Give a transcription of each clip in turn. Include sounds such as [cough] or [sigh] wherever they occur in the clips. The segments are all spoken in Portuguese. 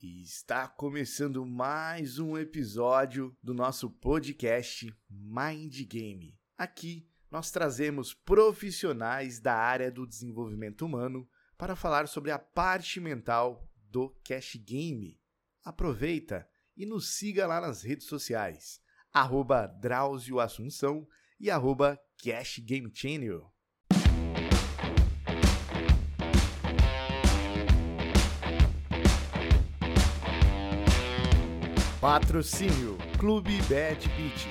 E está começando mais um episódio do nosso podcast Mind Game. Aqui nós trazemos profissionais da área do desenvolvimento humano para falar sobre a parte mental do cash game. Aproveita e nos siga lá nas redes sociais, arroba Drauzio Assunção e arroba Cash Game Channel. Patrocínio Clube Bad Beat.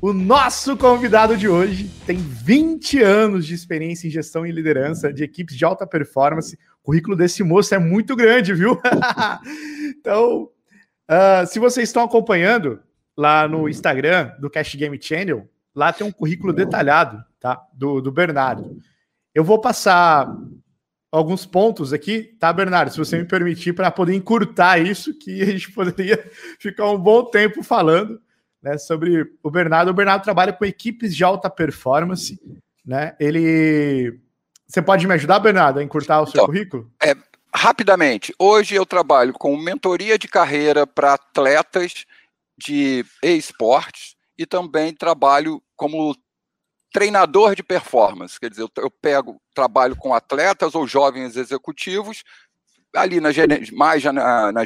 O nosso convidado de hoje tem 20 anos de experiência em gestão e liderança de equipes de alta performance. O currículo desse moço é muito grande, viu? [laughs] então, uh, se vocês estão acompanhando lá no Instagram do Cash Game Channel, lá tem um currículo detalhado, tá? Do, do Bernardo. Eu vou passar alguns pontos aqui, tá, Bernardo? Se você me permitir, para poder encurtar isso, que a gente [laughs] poderia ficar um bom tempo falando né, sobre o Bernardo. O Bernardo trabalha com equipes de alta performance, né? Ele. Você pode me ajudar, Bernardo, a encurtar o seu então, currículo? É, rapidamente, hoje eu trabalho com mentoria de carreira para atletas de esportes e também trabalho como treinador de performance, quer dizer, eu, eu pego, trabalho com atletas ou jovens executivos, ali na, mais na, na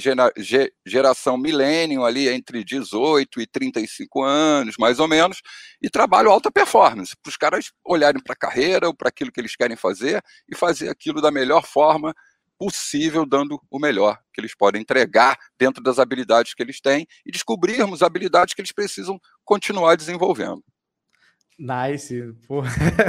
geração milênio, ali entre 18 e 35 anos, mais ou menos, e trabalho alta performance, para os caras olharem para a carreira ou para aquilo que eles querem fazer e fazer aquilo da melhor forma possível, dando o melhor que eles podem entregar dentro das habilidades que eles têm e descobrirmos habilidades que eles precisam continuar desenvolvendo. Nice. Pô.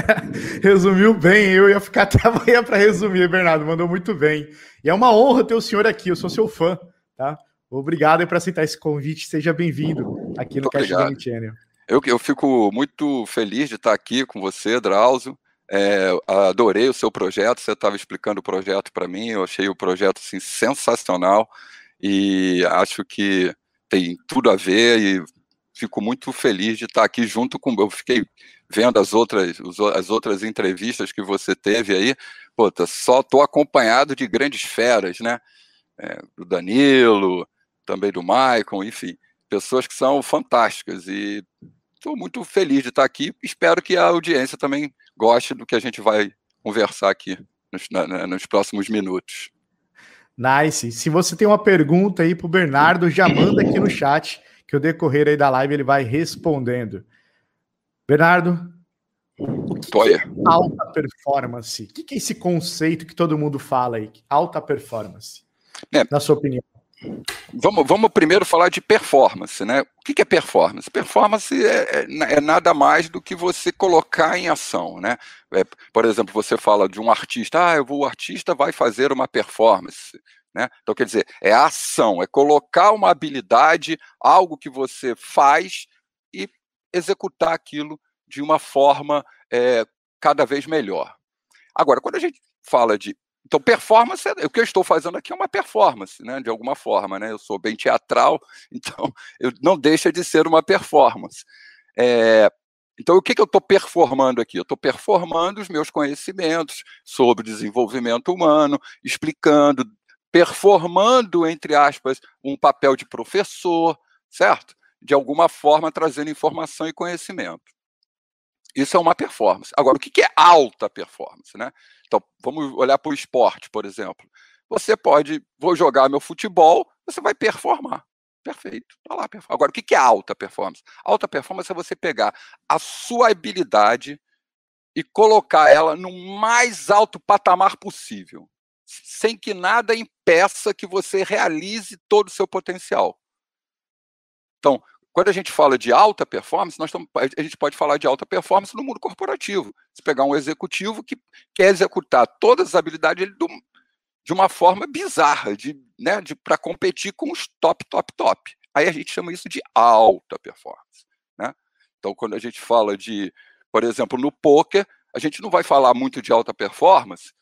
[laughs] Resumiu bem. Eu ia ficar [laughs] até amanhã para resumir, Bernardo. Mandou muito bem. E é uma honra ter o senhor aqui. Eu sou seu fã, tá? Obrigado por aceitar esse convite. Seja bem-vindo aqui no Cash Game Channel. Eu, eu fico muito feliz de estar aqui com você, Drauzio. É, adorei o seu projeto. Você estava explicando o projeto para mim. Eu achei o projeto assim, sensacional e acho que tem tudo a ver e fico muito feliz de estar aqui junto com. Eu fiquei vendo as outras, as outras entrevistas que você teve aí. Pô, tá, só estou acompanhado de grandes feras, né? É, do Danilo, também do Maicon, enfim, pessoas que são fantásticas. E estou muito feliz de estar aqui. Espero que a audiência também goste do que a gente vai conversar aqui nos, na, nos próximos minutos. Nice. Se você tem uma pergunta aí para o Bernardo, já manda aqui no chat que o decorrer aí da live ele vai respondendo. Bernardo, o que, que é alta performance? O que é esse conceito que todo mundo fala aí? Alta performance, é, na sua opinião. Vamos, vamos primeiro falar de performance, né? O que é performance? Performance é, é, é nada mais do que você colocar em ação, né? É, por exemplo, você fala de um artista, ah, eu vou, o artista vai fazer uma performance. Né? Então, quer dizer, é ação, é colocar uma habilidade, algo que você faz e executar aquilo de uma forma é, cada vez melhor. Agora, quando a gente fala de. Então, performance, o que eu estou fazendo aqui é uma performance, né, de alguma forma. Né? Eu sou bem teatral, [laughs] então eu, não deixa de ser uma performance. É, então, o que, que eu estou performando aqui? Eu estou performando os meus conhecimentos sobre desenvolvimento humano, explicando, performando, entre aspas, um papel de professor, certo? De alguma forma trazendo informação e conhecimento. Isso é uma performance. Agora, o que é alta performance? Né? Então, vamos olhar para o esporte, por exemplo. Você pode, vou jogar meu futebol, você vai performar. Perfeito. Tá lá, Agora, o que é alta performance? Alta performance é você pegar a sua habilidade e colocar ela no mais alto patamar possível sem que nada impeça que você realize todo o seu potencial. Então, quando a gente fala de alta performance, nós estamos, a gente pode falar de alta performance no mundo corporativo. Se pegar um executivo que quer executar todas as habilidades do, de uma forma bizarra, de, né, de, para competir com os top, top, top. Aí a gente chama isso de alta performance. Né? Então, quando a gente fala de, por exemplo, no poker, a gente não vai falar muito de alta performance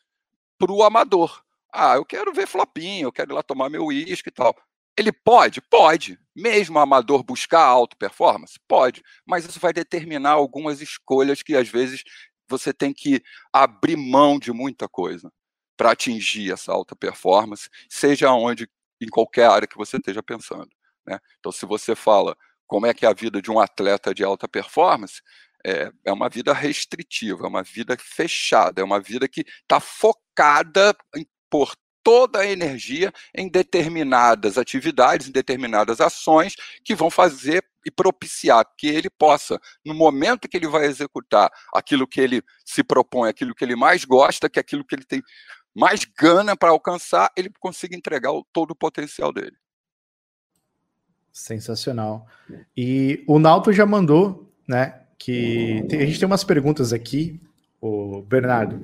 para o amador. Ah, eu quero ver flopinho, eu quero ir lá tomar meu uísque e tal. Ele pode? Pode. Mesmo o amador buscar alta performance? Pode. Mas isso vai determinar algumas escolhas que, às vezes, você tem que abrir mão de muita coisa. para atingir essa alta performance, seja onde, em qualquer área que você esteja pensando. Né? Então, se você fala como é que é a vida de um atleta de alta performance, é, é uma vida restritiva, é uma vida fechada, é uma vida que está focada em por toda a energia em determinadas atividades, em determinadas ações que vão fazer e propiciar que ele possa, no momento que ele vai executar aquilo que ele se propõe, aquilo que ele mais gosta, que é aquilo que ele tem mais gana para alcançar, ele consiga entregar o, todo o potencial dele. Sensacional. E o Nauto já mandou, né? Que tem, a gente tem umas perguntas aqui, o Bernardo.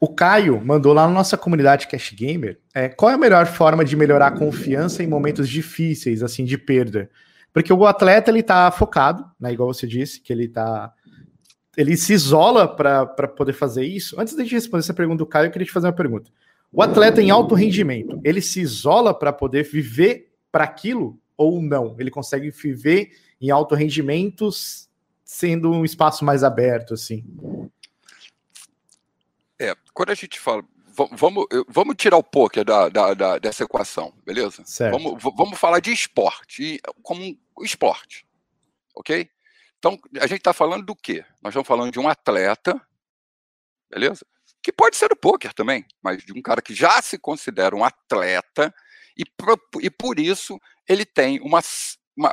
O Caio mandou lá na nossa comunidade Cash Gamer é, qual é a melhor forma de melhorar a confiança em momentos difíceis, assim, de perda? Porque o atleta ele tá focado, né? Igual você disse, que ele tá. Ele se isola para poder fazer isso. Antes de responder essa pergunta do Caio, eu queria te fazer uma pergunta. O atleta em alto rendimento, ele se isola para poder viver para aquilo ou não? Ele consegue viver em alto rendimentos sendo um espaço mais aberto, assim? É, quando a gente fala. Vamos, vamos tirar o poker da, da, da dessa equação, beleza? Certo. Vamos, vamos falar de esporte, como um esporte, ok? Então, a gente está falando do quê? Nós estamos falando de um atleta, beleza? Que pode ser do poker também, mas de um cara que já se considera um atleta e, e por isso ele tem uma,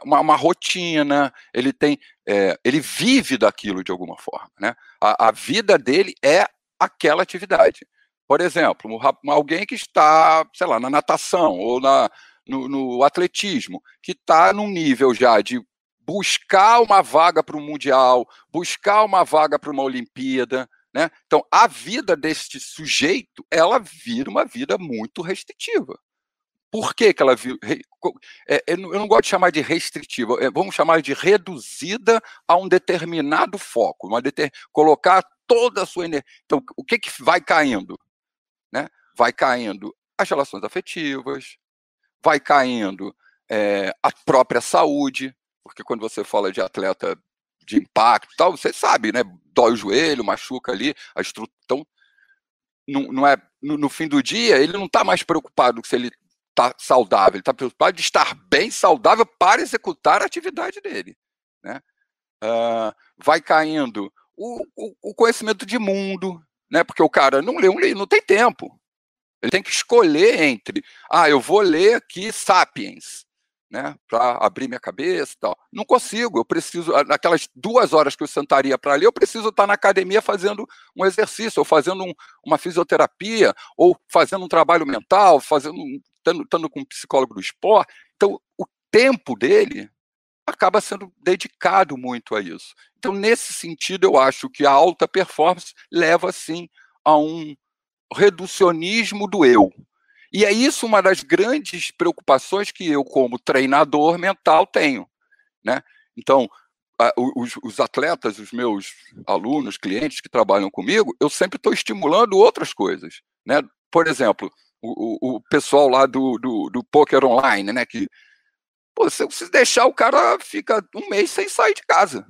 uma, uma rotina, ele tem, é, ele vive daquilo de alguma forma, né? A, a vida dele é aquela atividade. Por exemplo, alguém que está, sei lá, na natação ou na, no, no atletismo, que está num nível já de buscar uma vaga para o Mundial, buscar uma vaga para uma Olimpíada. Né? Então, a vida deste sujeito, ela vira uma vida muito restritiva. Por que, que ela vira? É, eu não gosto de chamar de restritiva, é, vamos chamar de reduzida a um determinado foco, uma deter... colocar toda a sua energia. Então, o que, que vai caindo? Né? Vai caindo as relações afetivas, vai caindo é, a própria saúde, porque quando você fala de atleta de impacto tal, você sabe, né? Dói o joelho, machuca ali, a estrutura. Então, não, não é, no, no, fim do dia, ele não está mais preocupado se ele está saudável, ele está preocupado de estar bem saudável para executar a atividade dele. Né? Uh, vai caindo o, o, o conhecimento de mundo, né? Porque o cara não lê um livro, não tem tempo. Ele tem que escolher entre, ah, eu vou ler aqui Sapiens, né, para abrir minha cabeça e tal. Não consigo, eu preciso, naquelas duas horas que eu sentaria para ler, eu preciso estar na academia fazendo um exercício, ou fazendo um, uma fisioterapia, ou fazendo um trabalho mental, fazendo, estando com um psicólogo do esporte. Então, o tempo dele acaba sendo dedicado muito a isso. Então, nesse sentido, eu acho que a alta performance leva, sim, a um reducionismo do eu. E é isso uma das grandes preocupações que eu, como treinador mental, tenho. Né? Então, os, os, atletas, os meus alunos, clientes que trabalham comigo, eu sempre estou estimulando outras coisas. Né? Por exemplo, o, o, pessoal lá do, do, do poker online, né? Que pô, se, se deixar o cara fica um mês sem sair de casa.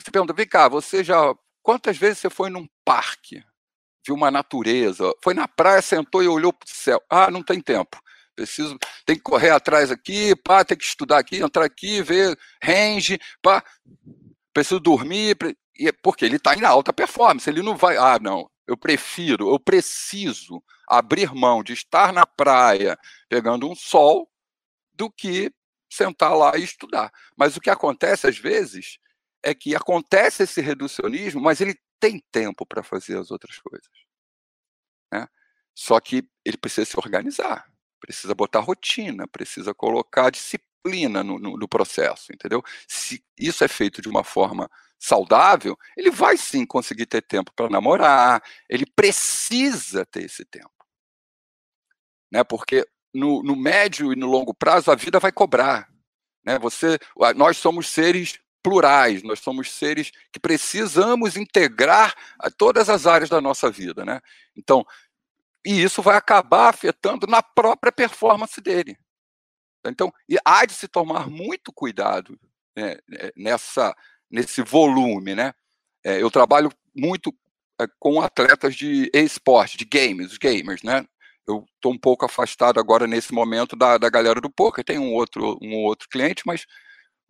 Você pergunta, vem cá, você já. Quantas vezes você foi num parque? Viu uma natureza? Foi na praia, sentou e olhou para o céu. Ah, não tem tempo. Preciso, tem que correr atrás aqui, pá, tem que estudar aqui, entrar aqui, ver range, pá. Preciso dormir, é porque ele está em alta performance, ele não vai. Ah, não, eu prefiro, eu preciso abrir mão de estar na praia pegando um sol do que sentar lá e estudar. Mas o que acontece às vezes é que acontece esse reducionismo, mas ele tem tempo para fazer as outras coisas. Né? Só que ele precisa se organizar, precisa botar rotina, precisa colocar disciplina no, no, no processo, entendeu? Se isso é feito de uma forma saudável, ele vai sim conseguir ter tempo para namorar, ele precisa ter esse tempo. Né? Porque no, no médio e no longo prazo a vida vai cobrar. Né? Você, nós somos seres plurais, nós somos seres que precisamos integrar todas as áreas da nossa vida, né? Então, e isso vai acabar afetando na própria performance dele. Então, há de se tomar muito cuidado né, é, nessa, nesse volume, né? É, eu trabalho muito é, com atletas de esporte, de games, gamers, né? Eu estou um pouco afastado agora nesse momento da, da galera do poker. Tem um outro, um outro cliente, mas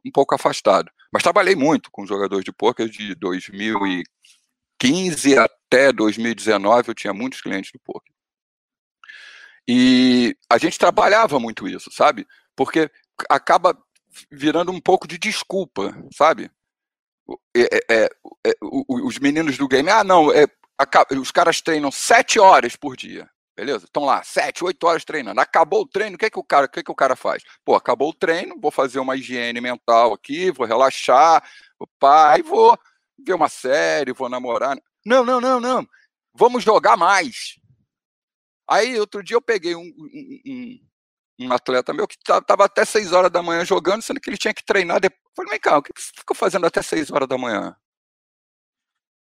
um pouco afastado. Mas trabalhei muito com jogadores de poker de 2015 até 2019. Eu tinha muitos clientes do poker. E a gente trabalhava muito isso, sabe? Porque acaba virando um pouco de desculpa, sabe? É, é, é, é os meninos do game, ah, não, é, os caras treinam sete horas por dia, beleza? Estão lá, sete, oito horas treinando. Acabou o treino, o que, é que, o cara, o que, é que o cara faz? Pô, acabou o treino, vou fazer uma higiene mental aqui, vou relaxar, opa, aí vou ver uma série, vou namorar. Não, não, não, não. Vamos jogar mais. Aí, outro dia, eu peguei um, um, um um atleta meu que estava até 6 horas da manhã jogando, sendo que ele tinha que treinar depois. Falei, vem cá, o que você ficou fazendo até 6 horas da manhã?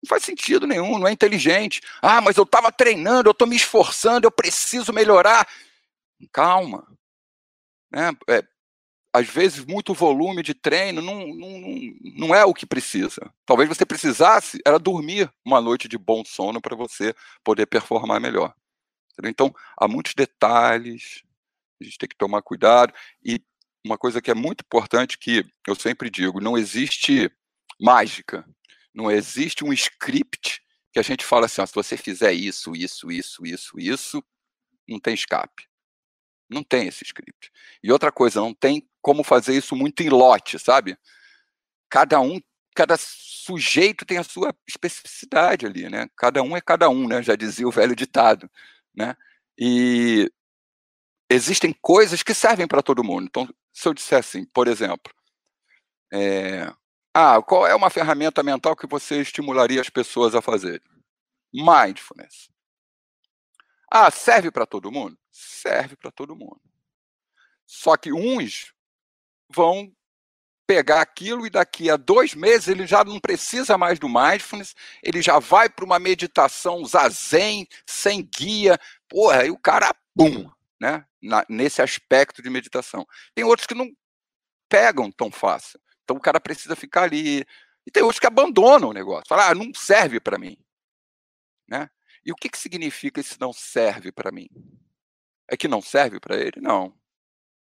Não faz sentido nenhum, não é inteligente. Ah, mas eu estava treinando, eu estou me esforçando, eu preciso melhorar. Calma. Né? É, às vezes, muito volume de treino não, não, não é o que precisa. Talvez você precisasse era dormir uma noite de bom sono para você poder performar melhor. Então, há muitos detalhes, a gente tem que tomar cuidado. E uma coisa que é muito importante que eu sempre digo, não existe mágica, não existe um script que a gente fala assim, ó, se você fizer isso, isso, isso, isso, isso, não tem escape. Não tem esse script. E outra coisa, não tem como fazer isso muito em lote, sabe? Cada um, cada sujeito tem a sua especificidade ali, né? Cada um é cada um, né? Já dizia o velho ditado, né? E existem coisas que servem para todo mundo. Então, se eu disser assim, por exemplo, é, ah, qual é uma ferramenta mental que você estimularia as pessoas a fazer? Mindfulness. Ah, serve para todo mundo? Serve para todo mundo. Só que uns vão pegar aquilo e daqui a dois meses ele já não precisa mais do mindfulness, ele já vai para uma meditação zazen, sem guia, porra, aí o cara, pum, né? Na, nesse aspecto de meditação. Tem outros que não pegam tão fácil. Então o cara precisa ficar ali. E tem outros que abandonam o negócio. Falam, ah, não serve para mim. Né? E o que, que significa isso não serve para mim? É que não serve para ele? Não.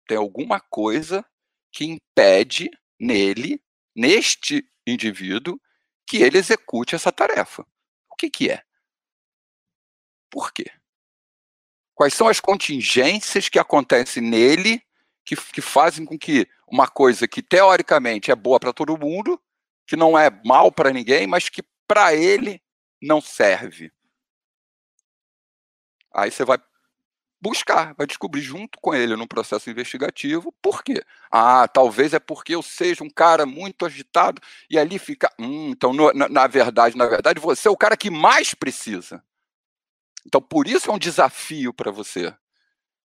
Tem alguma coisa que impede nele, neste indivíduo, que ele execute essa tarefa. O que, que é? Por quê? Quais são as contingências que acontecem nele que, que fazem com que uma coisa que teoricamente é boa para todo mundo, que não é mal para ninguém, mas que para ele não serve. Aí você vai buscar, vai descobrir junto com ele no processo investigativo por quê. Ah, talvez é porque eu seja um cara muito agitado e ali fica. Hum, então, no, na, na verdade, na verdade, você é o cara que mais precisa. Então, por isso é um desafio para você.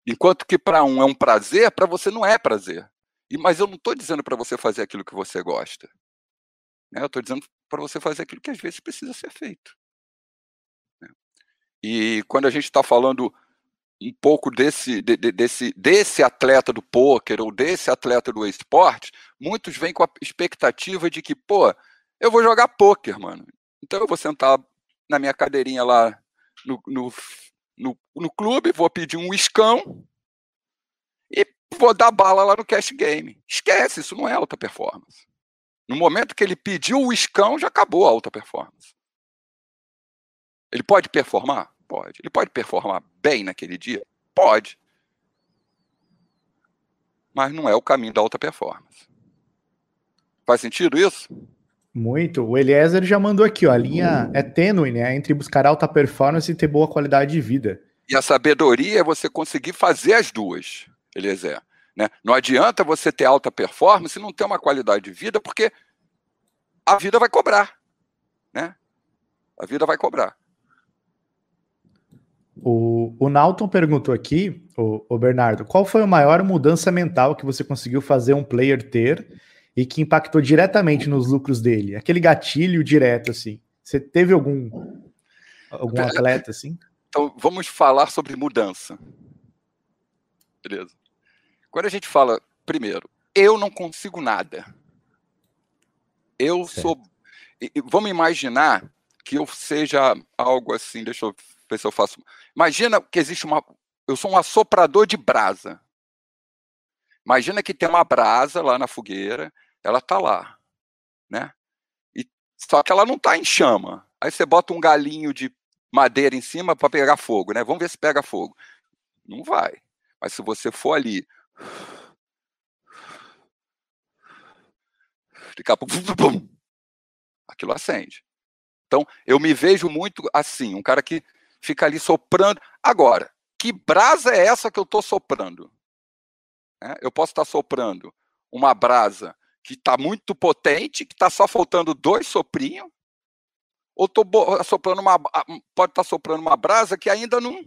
Enquanto que para um é um prazer, para você não é prazer. E, mas eu não estou dizendo para você fazer aquilo que você gosta. Né? Eu estou dizendo para você fazer aquilo que às vezes precisa ser feito. Né? E quando a gente está falando um pouco desse, de, desse, desse atleta do pôquer ou desse atleta do esporte, muitos vêm com a expectativa de que, pô, eu vou jogar pôquer, mano. Então eu vou sentar na minha cadeirinha lá no, no, no, no clube, vou pedir um iscão e vou dar bala lá no cash game. Esquece, isso não é alta performance. No momento que ele pediu o iscão, já acabou a alta performance. Ele pode performar? Pode. Ele pode performar bem naquele dia? Pode. Mas não é o caminho da alta performance. Faz sentido isso? Muito. O Eliezer já mandou aqui, ó. A linha é tênue, né? Entre buscar alta performance e ter boa qualidade de vida. E a sabedoria é você conseguir fazer as duas, Eliezer. Né? Não adianta você ter alta performance e não ter uma qualidade de vida, porque a vida vai cobrar. Né? A vida vai cobrar. O, o Nauton perguntou aqui, o, o Bernardo, qual foi a maior mudança mental que você conseguiu fazer um player ter e que impactou diretamente nos lucros dele? Aquele gatilho direto, assim. Você teve algum, algum atleta assim? Então, vamos falar sobre mudança. Beleza. Quando a gente fala, primeiro, eu não consigo nada. Eu certo. sou. Vamos imaginar que eu seja algo assim, deixa eu ver se eu faço. Imagina que existe uma. Eu sou um assoprador de brasa. Imagina que tem uma brasa lá na fogueira, ela tá lá, né? E, só que ela não tá em chama. Aí você bota um galinho de madeira em cima para pegar fogo, né? Vamos ver se pega fogo. Não vai. Mas se você for ali daqui a pouco, aquilo acende. Então, eu me vejo muito assim, um cara que fica ali soprando. Agora, que brasa é essa que eu estou soprando? É, eu posso estar soprando uma brasa que está muito potente, que está só faltando dois soprinhos, ou estou soprando uma, pode estar soprando uma brasa que ainda não,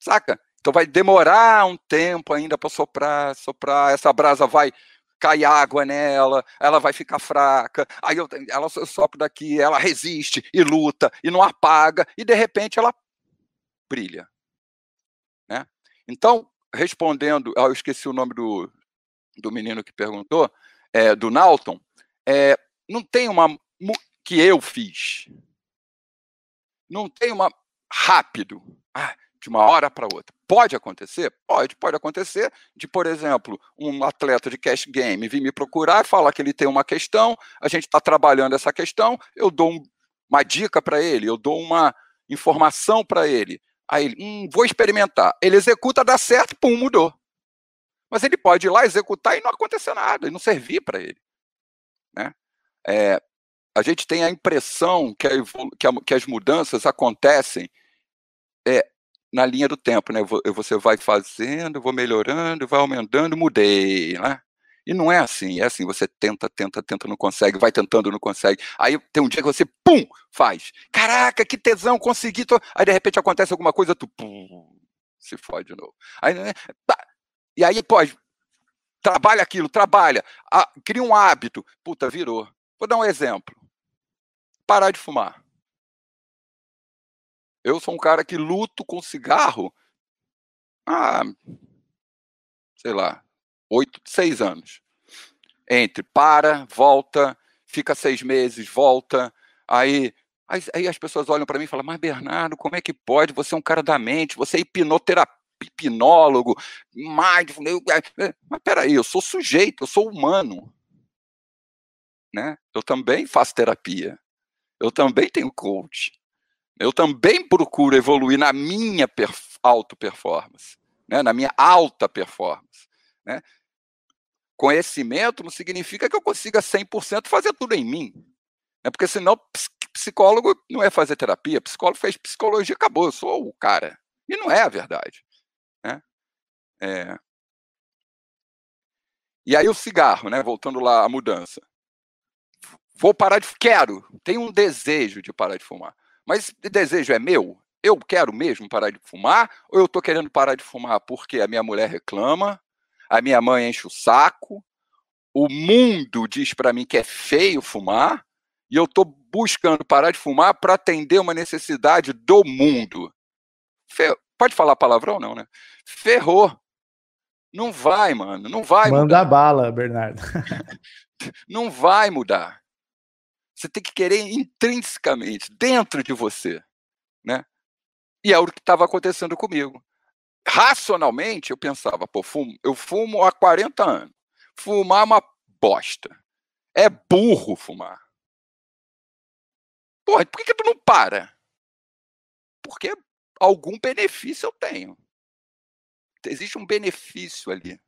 saca? Então vai demorar um tempo ainda para soprar, soprar. Essa brasa vai cai água nela, ela vai ficar fraca, aí eu, ela sopra daqui, ela resiste e luta e não apaga, e de repente ela brilha. Né? Então, respondendo, eu esqueci o nome do, do menino que perguntou, é, do Nauton, é, não tem uma que eu fiz. Não tem uma rápido. Ah, de uma hora para outra. Pode acontecer? Pode, pode acontecer de, por exemplo, um atleta de cash game vir me procurar falar que ele tem uma questão, a gente está trabalhando essa questão, eu dou um, uma dica para ele, eu dou uma informação para ele. Aí ele, hum, vou experimentar. Ele executa, dá certo, pum, mudou. Mas ele pode ir lá executar e não acontecer nada, e não servir para ele. Né? É, a gente tem a impressão que, a, que, a, que as mudanças acontecem é, na linha do tempo, né? Você vai fazendo, vou melhorando, vai aumentando, mudei, né? E não é assim, é assim, você tenta, tenta, tenta, não consegue, vai tentando, não consegue. Aí tem um dia que você, pum, faz. Caraca, que tesão, consegui. Tô... Aí de repente acontece alguma coisa, tu, pum, se fode de novo. Aí, né, E aí, pode, trabalha aquilo, trabalha, cria um hábito. Puta, virou. Vou dar um exemplo. Parar de fumar. Eu sou um cara que luto com cigarro há, sei lá, oito, seis anos. Entre para, volta, fica seis meses, volta, aí, aí, aí as pessoas olham para mim e falam, mas Bernardo, como é que pode? Você é um cara da mente, você é hipnoterapeuta hipnólogo, mindfulness. Mas peraí, eu sou sujeito, eu sou humano. Né? Eu também faço terapia. Eu também tenho coach. Eu também procuro evoluir na minha auto performance, né? na minha alta performance. Né? Conhecimento não significa que eu consiga 100% fazer tudo em mim. Né? Porque senão psicólogo não é fazer terapia, psicólogo fez psicologia, acabou, eu sou o cara. E não é a verdade. É... E aí o cigarro, né? voltando lá à mudança. Vou parar de. Quero, tenho um desejo de parar de fumar. Mas desejo é meu? Eu quero mesmo parar de fumar? Ou eu estou querendo parar de fumar porque a minha mulher reclama, a minha mãe enche o saco, o mundo diz para mim que é feio fumar, e eu estou buscando parar de fumar para atender uma necessidade do mundo? Fer... Pode falar palavrão, não, né? Ferrou. Não vai, mano. Não vai Manda mudar. bala, Bernardo. [laughs] não vai mudar. Você tem que querer intrinsecamente, dentro de você. Né? E é o que estava acontecendo comigo. Racionalmente, eu pensava, pô, fumo, eu fumo há 40 anos. Fumar é uma bosta. É burro fumar. Porra, por que, que tu não para? Porque algum benefício eu tenho. Existe um benefício ali.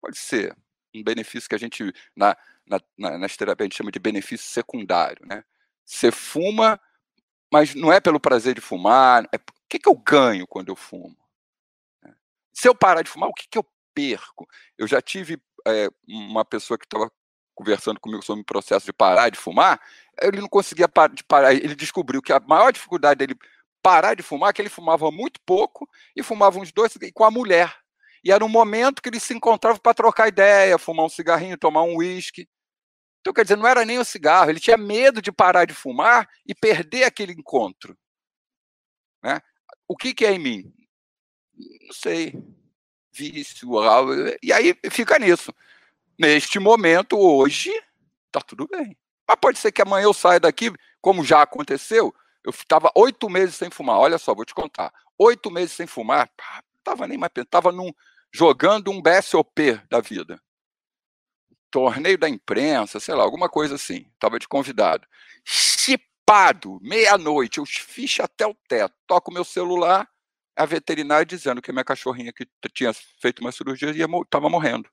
Pode ser um benefício que a gente, na, na, na, nas terapias, a gente chama de benefício secundário. Né? Você fuma, mas não é pelo prazer de fumar. É, o que, que eu ganho quando eu fumo? Né? Se eu parar de fumar, o que, que eu perco? Eu já tive é, uma pessoa que estava conversando comigo sobre o processo de parar de fumar, ele não conseguia parar de parar. Ele descobriu que a maior dificuldade dele parar de fumar que ele fumava muito pouco e fumava uns dois com a mulher. E era um momento que eles se encontravam para trocar ideia, fumar um cigarrinho, tomar um uísque. Então, quer dizer, não era nem o cigarro, ele tinha medo de parar de fumar e perder aquele encontro. Né? O que, que é em mim? Não sei. Vício, e aí fica nisso. Neste momento, hoje, tá tudo bem. Mas pode ser que amanhã eu saia daqui, como já aconteceu, Eu estava oito meses sem fumar. Olha só, vou te contar. Oito meses sem fumar, pá, tava nem mais tava jogando um BSOP da vida. Torneio da imprensa, sei lá, alguma coisa assim. Tava de convidado. Chipado, meia-noite, eu ficha até o teto. Toco meu celular, a veterinária dizendo que a minha cachorrinha que tinha feito uma cirurgia estava morrendo.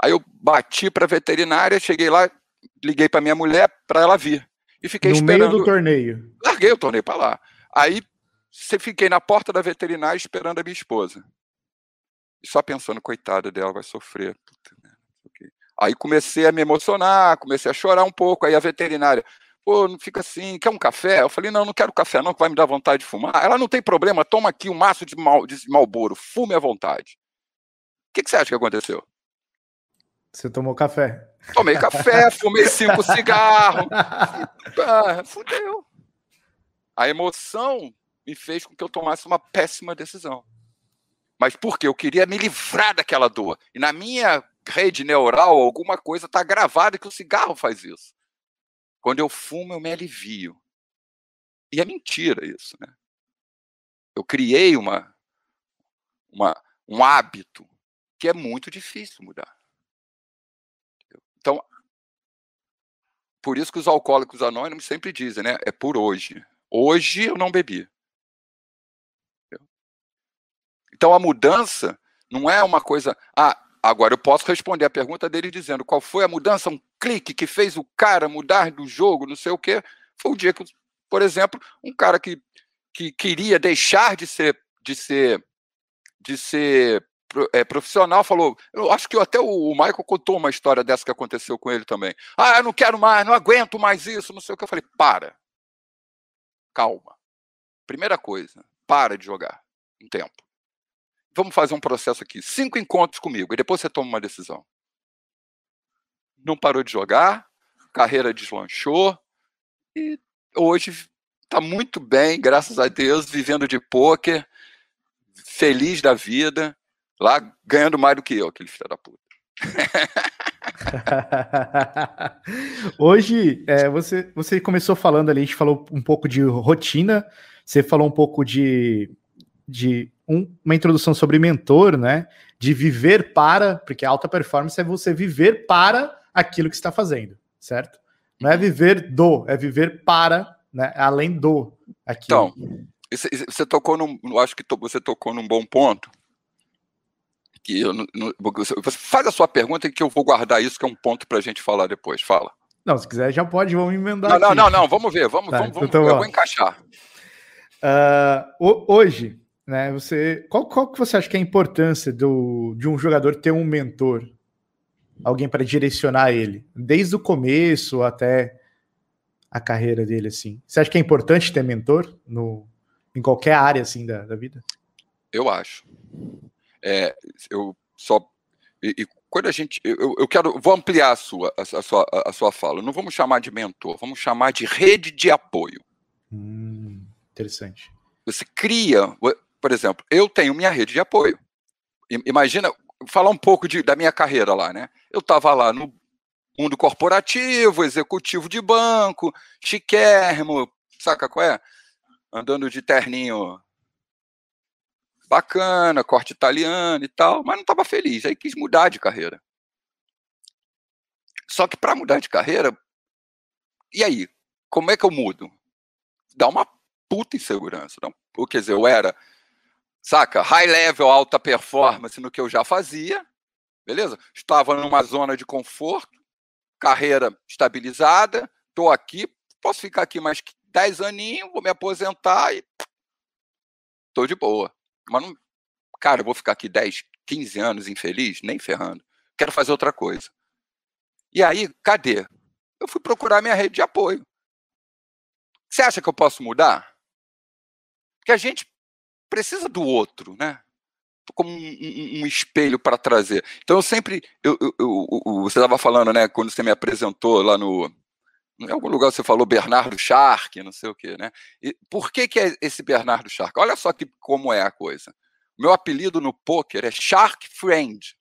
Aí eu bati para a veterinária, cheguei lá, liguei para minha mulher para ela vir. E fiquei no esperando. No meio do torneio. Larguei o torneio para lá. Aí fiquei na porta da veterinária esperando a minha esposa. E só pensando, coitada dela, vai sofrer. Aí comecei a me emocionar, comecei a chorar um pouco. Aí a veterinária, pô, não fica assim, quer um café? Eu falei, não, não quero café não, que vai me dar vontade de fumar. Ela, não tem problema, toma aqui um maço de, mal, de malboro, fume à vontade. O que, que você acha que aconteceu? Você tomou café. Tomei café, fumei cinco cigarros. [laughs] Ah, fudeu. A emoção me fez com que eu tomasse uma péssima decisão. Mas por quê? Eu queria me livrar daquela dor. E na minha rede neural, alguma coisa está gravada que o cigarro faz isso. Quando eu fumo, eu me alivio. E é mentira isso, né? Eu criei uma, uma, um hábito que é muito difícil mudar. Então, por isso que os alcoólicos anônimos sempre dizem, né? É por hoje. Hoje eu não bebi. Então a mudança não é uma coisa. Ah, agora eu posso responder a pergunta dele dizendo qual foi a mudança, um clique que fez o cara mudar do jogo, não sei o quê. Foi o dia que, por exemplo, um cara que, que queria deixar de ser de ser de ser é, profissional falou, eu acho que até o, Michael contou uma história dessa que aconteceu com ele também. Ah, eu não quero mais, não aguento mais isso, não sei o que. Eu falei, para. Calma. Primeira coisa, para de jogar um tempo. Vamos fazer um processo aqui. Cinco encontros comigo, e depois você toma uma decisão. Não parou de jogar, carreira deslanchou, e hoje está muito bem, graças a Deus, vivendo de pôquer, feliz da vida Lá ganhando mais do que eu, aquele filho da puta. [laughs] Hoje, é, você, você começou falando ali, a gente falou um pouco de rotina, você falou um pouco de, de um, uma introdução sobre mentor, né? De viver para, porque alta performance é você viver para aquilo que está fazendo, certo? Não é viver do, é viver para, né? Além do. Aquilo. Então, você tocou num, acho que você tocou num bom ponto, que eu, você faz a sua pergunta que eu vou guardar isso, que é um ponto para a gente falar depois. Fala. Não, se quiser já pode, vamos emendar. Não, não, não, não, vamos ver, vamos, tá, vamos, então, vamos eu vou encaixar. Uh, hoje, né, você, qual, qual que você acha que é a importância do, de um jogador ter um mentor? Alguém para direcionar ele, desde o começo até a carreira dele, assim. Você acha que é importante ter mentor no, em qualquer área, assim, da, da vida? Eu acho. É, eu só. E, e, quando a gente. Eu, eu quero. Vou ampliar a sua, a, a, sua, a sua fala. Não vamos chamar de mentor, vamos chamar de rede de apoio. Hum, interessante. Você cria. Por exemplo, eu tenho minha rede de apoio. Imagina, falar um pouco de, da minha carreira lá, né? Eu estava lá no mundo corporativo, executivo de banco, chiquérrimo, saca qual é? Andando de terninho bacana, corte italiano e tal, mas não estava feliz. Aí quis mudar de carreira. Só que para mudar de carreira, e aí? Como é que eu mudo? Dá uma puta insegurança. Não? Quer dizer, eu era, saca, high level, alta performance no que eu já fazia, beleza? Estava numa zona de conforto, carreira estabilizada, estou aqui, posso ficar aqui mais 10 aninhos, vou me aposentar e estou de boa. Mas não, cara, eu vou ficar aqui 10, 15 anos infeliz? Nem ferrando. Quero fazer outra coisa. E aí, cadê? Eu fui procurar minha rede de apoio. Você acha que eu posso mudar? Porque a gente precisa do outro, né? Como um, um, um espelho para trazer. Então eu sempre. Eu, eu, eu, você estava falando, né? Quando você me apresentou lá no, em algum lugar você falou Bernardo Shark, não sei o quê, né? E por que, que é esse Bernardo Shark? Olha só que, como é a coisa. Meu apelido no poker é Shark Friend.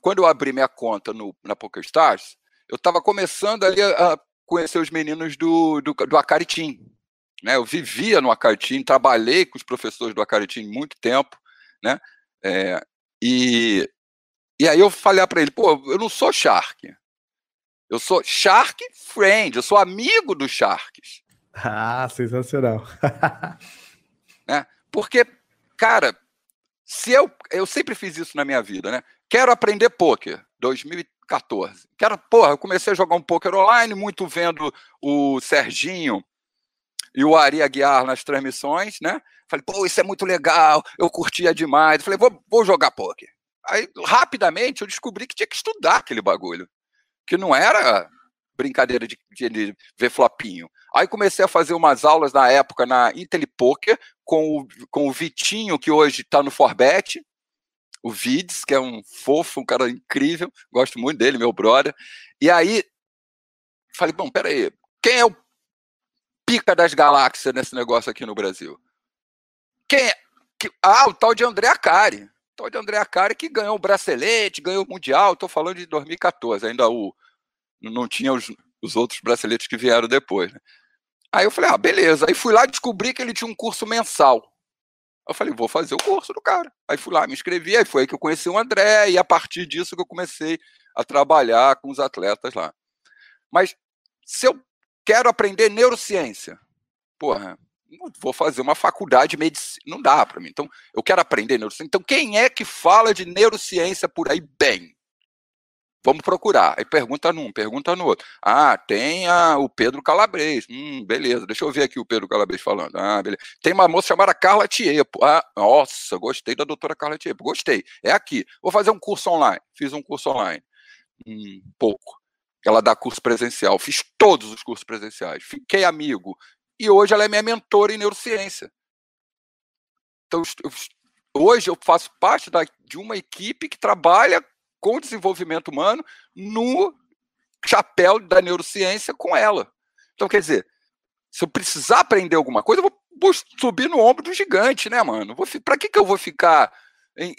Quando eu abri minha conta no, na PokerStars, eu estava começando ali a, a, conhecer os meninos do, do, do Acaritim. Né? Eu vivia no Acaritim, trabalhei com os professores do Acaritim muito tempo, né? É, e, e aí eu falei para ele, pô, eu não sou Shark. Eu sou Shark Friend, eu sou amigo dos Sharks. Ah, sensacional. [laughs] né? Porque, cara, se eu, eu sempre fiz isso na minha vida, né? Quero aprender poker, 2014. Quero, porra, eu comecei a jogar um poker online, muito vendo o Serginho e o Ari Aguiar nas transmissões, né? Falei, pô, isso é muito legal, eu curtia demais. Falei, vou, vou jogar poker. Aí, rapidamente, eu descobri que tinha que estudar aquele bagulho. Que não era brincadeira de, de, ver flopinho. Aí comecei a fazer umas aulas na época na Intelipoker com o, com o Vitinho, que hoje está no Forbet, o Vids, que é um fofo, um cara incrível, gosto muito dele, meu brother. E aí falei, bom, peraí, quem é o pica das galáxias nesse negócio aqui no Brasil? Quem é? Ah, o tal de André Acari. Tal de André Acari que ganhou o bracelete, ganhou o Mundial, estou falando de 2014, ainda o não tinha os, os outros braceletes que vieram depois. Né? Aí eu falei, ah, beleza. Aí fui lá descobri que ele tinha um curso mensal. Eu falei, vou fazer o curso do cara. Aí fui lá, me inscrevi, aí foi aí que eu conheci o André, e a partir disso que eu comecei a trabalhar com os atletas lá. Mas se eu quero aprender neurociência, porra, vou fazer uma faculdade de medicina, não dá para mim. Então, eu quero aprender neurociência. Então, quem é que fala de neurociência por aí bem? Vamos procurar. Aí pergunta num, pergunta no outro. Ah, tem a, o Pedro Calabres. Hum, beleza. Deixa eu ver aqui o Pedro Calabres falando. Ah, beleza. Tem uma moça chamada Carla Tiepo. Ah, nossa, gostei da doutora Carla Tiepo. Gostei. É aqui. Vou fazer um curso online. Fiz um curso online. Hum, pouco. Ela dá curso presencial. Fiz todos os cursos presenciais. Fiquei amigo. E hoje ela é minha mentora em neurociência. Então, hoje eu faço parte da, de uma equipe que trabalha com o desenvolvimento humano no chapéu da neurociência com ela. Então, quer dizer, se eu precisar aprender alguma coisa, eu vou subir no ombro do gigante, né, mano? Para que, que eu vou ficar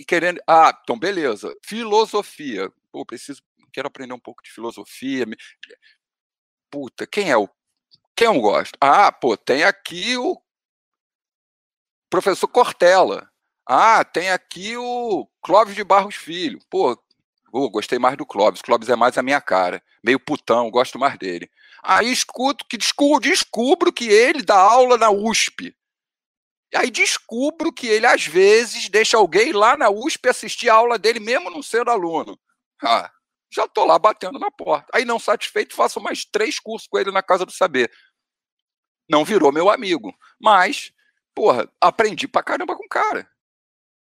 querendo. Ah, então, beleza. Filosofia. Pô, preciso. Quero aprender um pouco de filosofia. Puta, quem é o. Quem eu gosto? Ah, pô, tem aqui o professor Cortella. Ah, tem aqui o Clóvis de Barros Filho. Pô, Oh, gostei mais do Clóvis. Clóvis é mais a minha cara. Meio putão, gosto mais dele. Aí escuto que descubro, descubro que ele dá aula na USP. Aí descubro que ele, às vezes, deixa alguém lá na USP assistir a aula dele, mesmo não sendo aluno. Ah, já estou lá batendo na porta. Aí, não satisfeito, faço mais três cursos com ele na Casa do Saber. Não virou meu amigo. Mas, porra, aprendi pra caramba com o cara.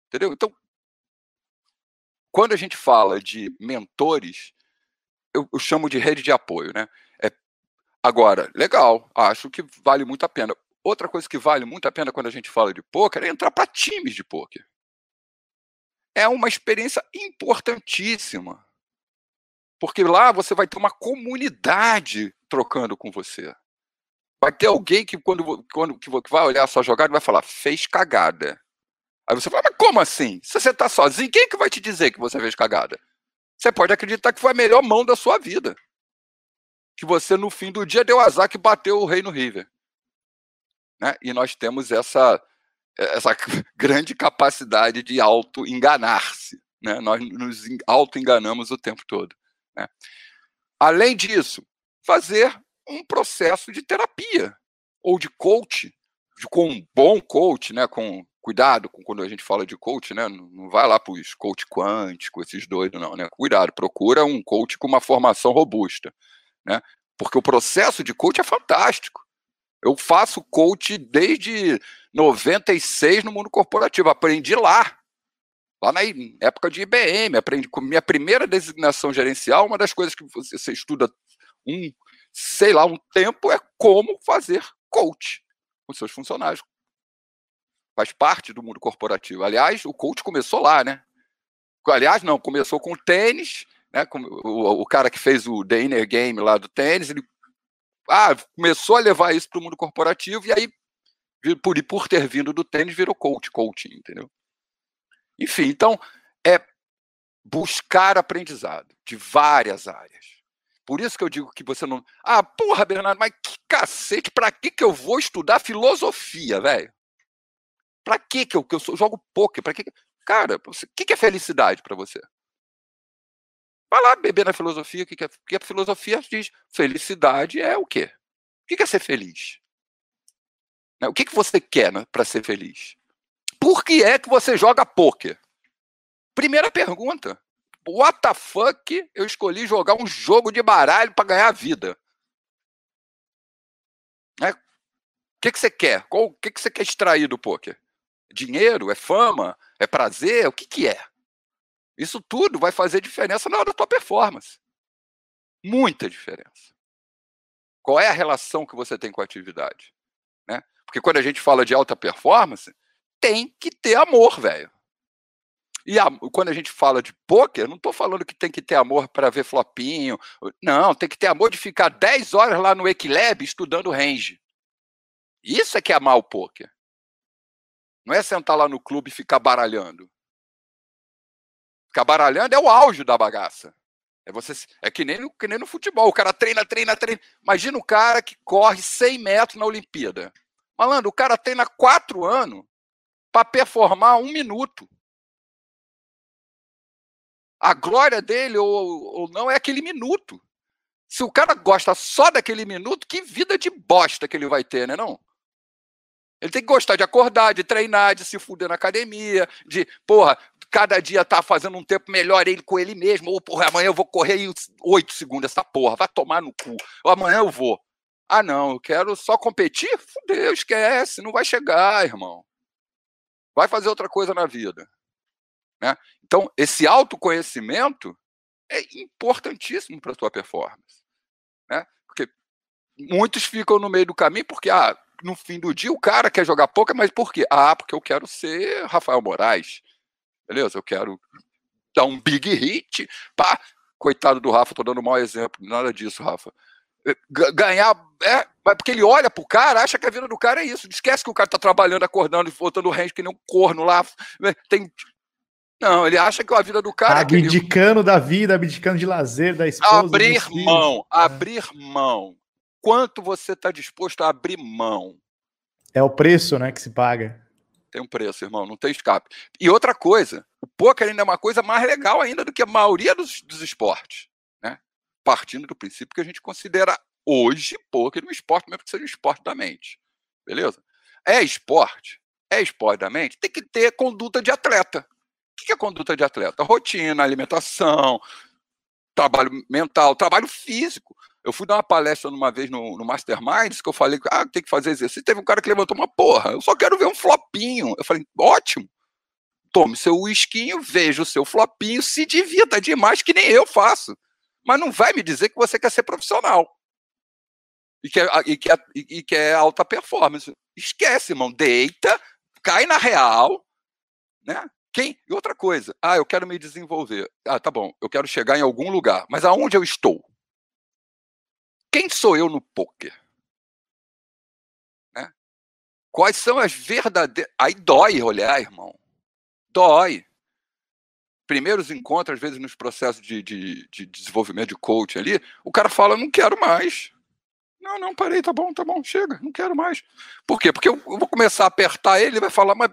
Entendeu? Então, quando a gente fala de mentores, eu, eu chamo de rede de apoio, né? É, agora, legal, acho que vale muito a pena. Outra coisa que vale muito a pena quando a gente fala de poker é entrar para times de poker. É uma experiência importantíssima. Porque lá você vai ter uma comunidade trocando com você. Vai ter alguém que, quando, quando que vai olhar a sua jogada, vai falar: fez cagada. Aí você fala, mas como assim? Se você está sozinho, quem é que vai te dizer que você fez cagada? Você pode acreditar que foi a melhor mão da sua vida. Que você, no fim do dia, deu azar que bateu o rei no River. Né? E nós temos essa, essa [laughs] grande capacidade de auto-enganar-se. Né? Nós nos auto-enganamos o tempo todo. Né? Além disso, fazer um processo de terapia ou de coach, com um bom coach, né? com cuidado com quando a gente fala de coach, né? Não vai lá para os coach quântico, esses doidos, não, né? Cuidado, procura um coach com uma formação robusta, né? Porque o processo de coach é fantástico. Eu faço coach desde 96 no mundo corporativo, aprendi lá. Lá na época de IBM, aprendi com minha primeira designação gerencial, uma das coisas que você estuda um, sei lá, um tempo é como fazer coach com seus funcionários, faz parte do mundo corporativo. Aliás, o coach começou lá, né? Aliás, não, começou com o tênis, né? O, o cara que fez o The Inner Game lá do tênis, ele ah, começou a levar isso para o mundo corporativo e aí, por, por ter vindo do tênis, virou coach, coaching, entendeu? Enfim, então, é buscar aprendizado de várias áreas. Por isso que eu digo que você não. Ah, porra, Bernardo, mas que cacete, pra que, que eu vou estudar filosofia, velho? Pra que, que eu, que eu sou, jogo poker? Pra que. Cara, o que, que é felicidade para você? Vai lá beber na filosofia, que, que é. A filosofia diz: felicidade é o quê? O que, que é ser feliz? Né, o que, que você quer né, para ser feliz? Por que é que você joga poker? Primeira pergunta what the fuck eu escolhi jogar um jogo de baralho para ganhar vida? É, o que, que você quer? Qual, o que, que você quer extrair do poker? Dinheiro? É fama? É prazer? O que, que é? Isso tudo vai fazer diferença na hora da tua performance. Muita diferença. Qual é a relação que você tem com a atividade? Né? Porque quando a gente fala de alta performance, tem que ter amor, velho. E a, quando a gente fala de poker, não estou falando que tem que ter amor para ver flopinho. Não, tem que ter amor de ficar 10 horas lá no Equilab estudando range. Isso é que é amar o poker. Não é sentar lá no clube e ficar baralhando. Ficar baralhando é o auge da bagaça. É, você, é que, nem no, que nem no futebol. O cara treina, treina, treina. Imagina o cara que corre 100 metros na Olimpíada. Malandro, o cara treina quatro anos para performar um minuto. A glória dele ou, ou não é aquele minuto. Se o cara gosta só daquele minuto, que vida de bosta que ele vai ter, né não? Ele tem que gostar de acordar, de treinar, de se fuder na academia, de, porra, cada dia tá fazendo um tempo melhor ele com ele mesmo. Ou, porra, amanhã eu vou correr oito segundos essa porra, vai tomar no cu. Ou amanhã eu vou. Ah, não, eu quero só competir? Fudeu, esquece, não vai chegar, irmão. Vai fazer outra coisa na vida. Né? Então, esse autoconhecimento é importantíssimo para a tua performance. Né? Porque muitos ficam no meio do caminho porque, ah, no fim do dia, o cara quer jogar poker, mas por quê? Ah, porque eu quero ser Rafael Moraes. Beleza? Eu quero dar um big hit. Pá. Coitado do Rafa, tô dando um mau exemplo. Nada disso, Rafa. Ganhar. É, mas porque ele olha pro cara, acha que a vida do cara é isso. Esquece que o cara tá trabalhando, acordando, voltando range, que nem um corno lá. Né? Tem não, ele acha que a vida do cara. Abdicando é da vida, abdicando de lazer, da esposa. Abrir mão, é. abrir mão. Quanto você está disposto a abrir mão? É o preço, né, que se paga. Tem um preço, irmão, não tem escape. E outra coisa, o poker ainda é uma coisa mais legal ainda do que a maioria dos, dos esportes? Partindo do princípio que a gente considera hoje poker um esporte, mesmo que seja um esporte da mente. Beleza? É esporte, é esporte da mente, tem que ter conduta de atleta. O que é conduta de atleta? Rotina, alimentação, trabalho mental, trabalho físico. Eu fui dar uma palestra uma vez no, no Masterminds que eu falei ah, tem que fazer exercício. Teve um cara que levantou uma porra. Eu só quero ver um flopinho. Eu falei, ótimo. Tome seu whiskinho, veja o seu flopinho, se divirta demais, que nem eu faço. Mas não vai me dizer que você quer ser profissional. E quer, e quer, e quer alta performance. Esquece, irmão. Deita, cai na real, né? Quem? E outra coisa, ah, eu quero me desenvolver. Ah, tá bom, eu quero chegar em algum lugar, mas aonde eu estou? Quem sou eu no poker? Né? Quais são as verdadeiras. Aí dói olhar, irmão. Dói. Primeiros encontros, às vezes, nos processos de, de, de desenvolvimento de coaching ali, o cara fala: não quero mais. Não, não, parei, tá bom, tá bom, chega, não quero mais. Por quê? Porque eu, eu vou começar a apertar ele, ele vai falar, mas,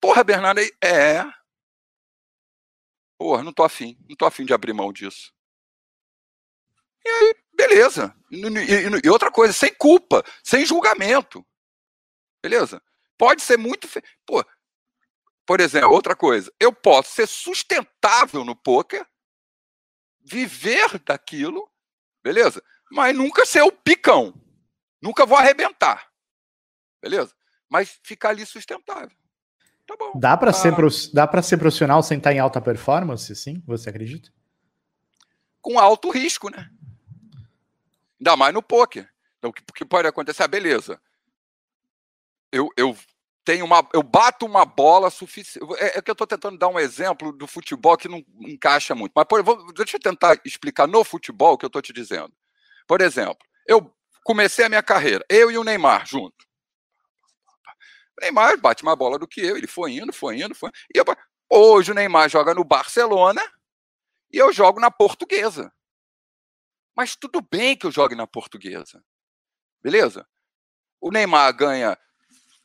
porra, Bernardo, é, Porra, não tô afim, não tô afim de abrir mão disso. E aí, beleza. E, e, e outra coisa, sem culpa, sem julgamento. Beleza? Pode ser muito. Fe... Pô, por exemplo, outra coisa, eu posso ser sustentável no poker, viver daquilo, beleza? Mas nunca ser o picão. Nunca vou arrebentar. Beleza? Mas ficar ali sustentável. Tá bom. Dá para ah. ser, dá para ser profissional sem estar em alta performance, sim? Você acredita? Com alto risco, né? Ainda mais no poker. Então, o que, que pode acontecer? Ah, beleza. Eu, eu tenho uma, eu bato uma bola suficiente. É, é, que eu estou tentando dar um exemplo do futebol que não encaixa muito. Mas por, vou, deixa eu tentar explicar no futebol o que eu estou te dizendo. Por exemplo, eu comecei a minha carreira, eu e o Neymar junto. Neymar bate mais bola do que eu. Ele foi indo, foi indo, foi. E eu, hoje o Neymar joga no Barcelona e eu jogo na Portuguesa. Mas tudo bem que eu jogue na portuguesa. Beleza? O Neymar ganha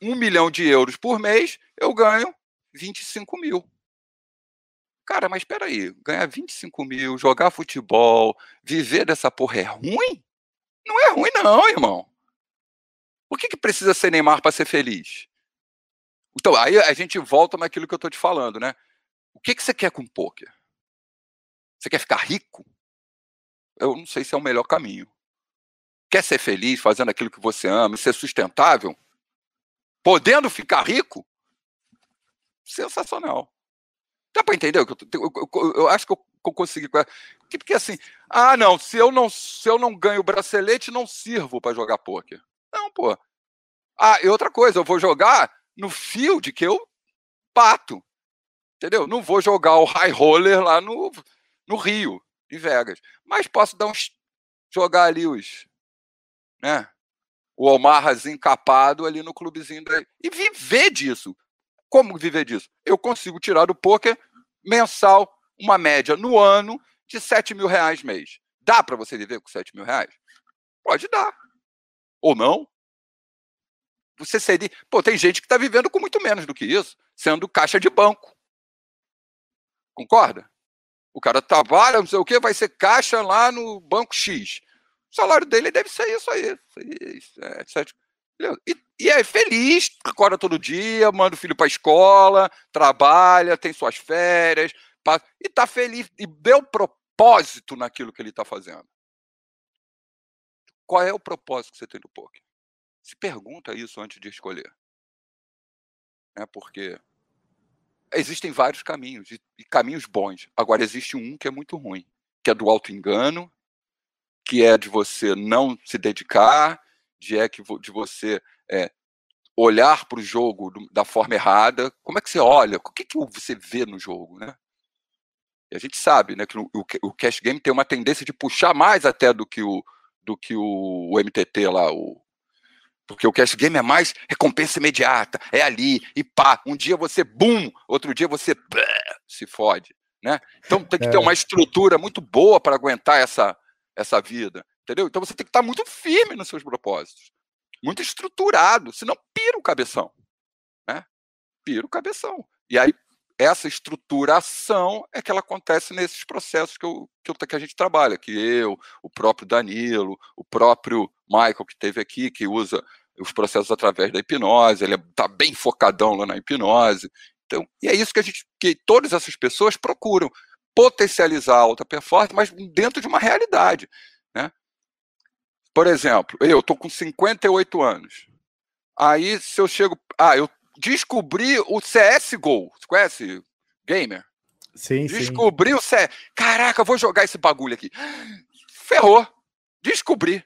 um milhão de euros por mês, eu ganho 25 mil. Cara, mas espera aí, ganhar 25 mil, jogar futebol, viver dessa porra é ruim? Não é ruim não, irmão. Por que, que precisa ser Neymar para ser feliz? Então, aí a gente volta naquilo que eu estou te falando, né? O que, que você quer com poker? Você quer ficar rico? Eu não sei se é o melhor caminho. Quer ser feliz fazendo aquilo que você ama e ser sustentável? Podendo ficar rico? Sensacional. Dá para entender? Eu, eu, eu, acho que eu, consegui. Porque assim, ah, não, se eu não, se eu não ganho bracelete, não sirvo para jogar poker. Não, pô. Ah, e outra coisa, eu vou jogar no field que eu pato. Entendeu? Não vou jogar o high roller lá no, no Rio, em Vegas. Mas posso dar uns. jogar ali os. Né? O Omarrazinho encapado ali no clubezinho. Da... E viver disso. Como viver disso? Eu consigo tirar do poker mensal uma média no ano de 7 mil reais mês. Dá para você viver com 7 mil reais? Pode dar. Ou não. Você seria. Pô, tem gente que está vivendo com muito menos do que isso, sendo caixa de banco. Concorda? O cara trabalha, não sei o quê, vai ser caixa lá no banco X. O salário dele deve ser isso aí. Sete, e, e é feliz, acorda todo dia, manda o filho para escola, trabalha, tem suas férias, e está feliz, e deu propósito naquilo que ele está fazendo. Qual é o propósito que você tem do poker? Se pergunta isso antes de escolher. É porque existem vários caminhos, e, e caminhos bons. Agora, existe um que é muito ruim, que é do auto-engano, que é de você não se dedicar, de, é que, de você é, olhar para o jogo do, da forma errada. Como é que você olha? O que, que você vê no jogo, né? E a gente sabe né, que o, o, cash game tem uma tendência de puxar mais até do que o, do que o, o MTT lá, o, porque o cash game é mais recompensa imediata, é ali, e pá, um dia você bum, outro dia você se fode, né? Então tem que ter é. uma estrutura muito boa para aguentar essa, essa vida. Entendeu? Então você tem que estar muito firme nos seus propósitos, muito estruturado, senão pira o cabeção. Né? Pira o cabeção. E aí, essa estruturação é que ela acontece nesses processos que, eu, que, eu, que a gente trabalha, que eu, o próprio Danilo, o próprio Michael que teve aqui, que usa os processos através da hipnose, ele está bem focadão lá na hipnose. Então, e é isso que a gente, que todas essas pessoas procuram potencializar a alta performance, mas dentro de uma realidade. Por exemplo, eu estou com 58 anos. Aí, se eu chego. Ah, eu descobri o CSGO. Você conhece? Gamer? Sim, Descobri sim. o CS. Caraca, vou jogar esse bagulho aqui. Ferrou. Descobri.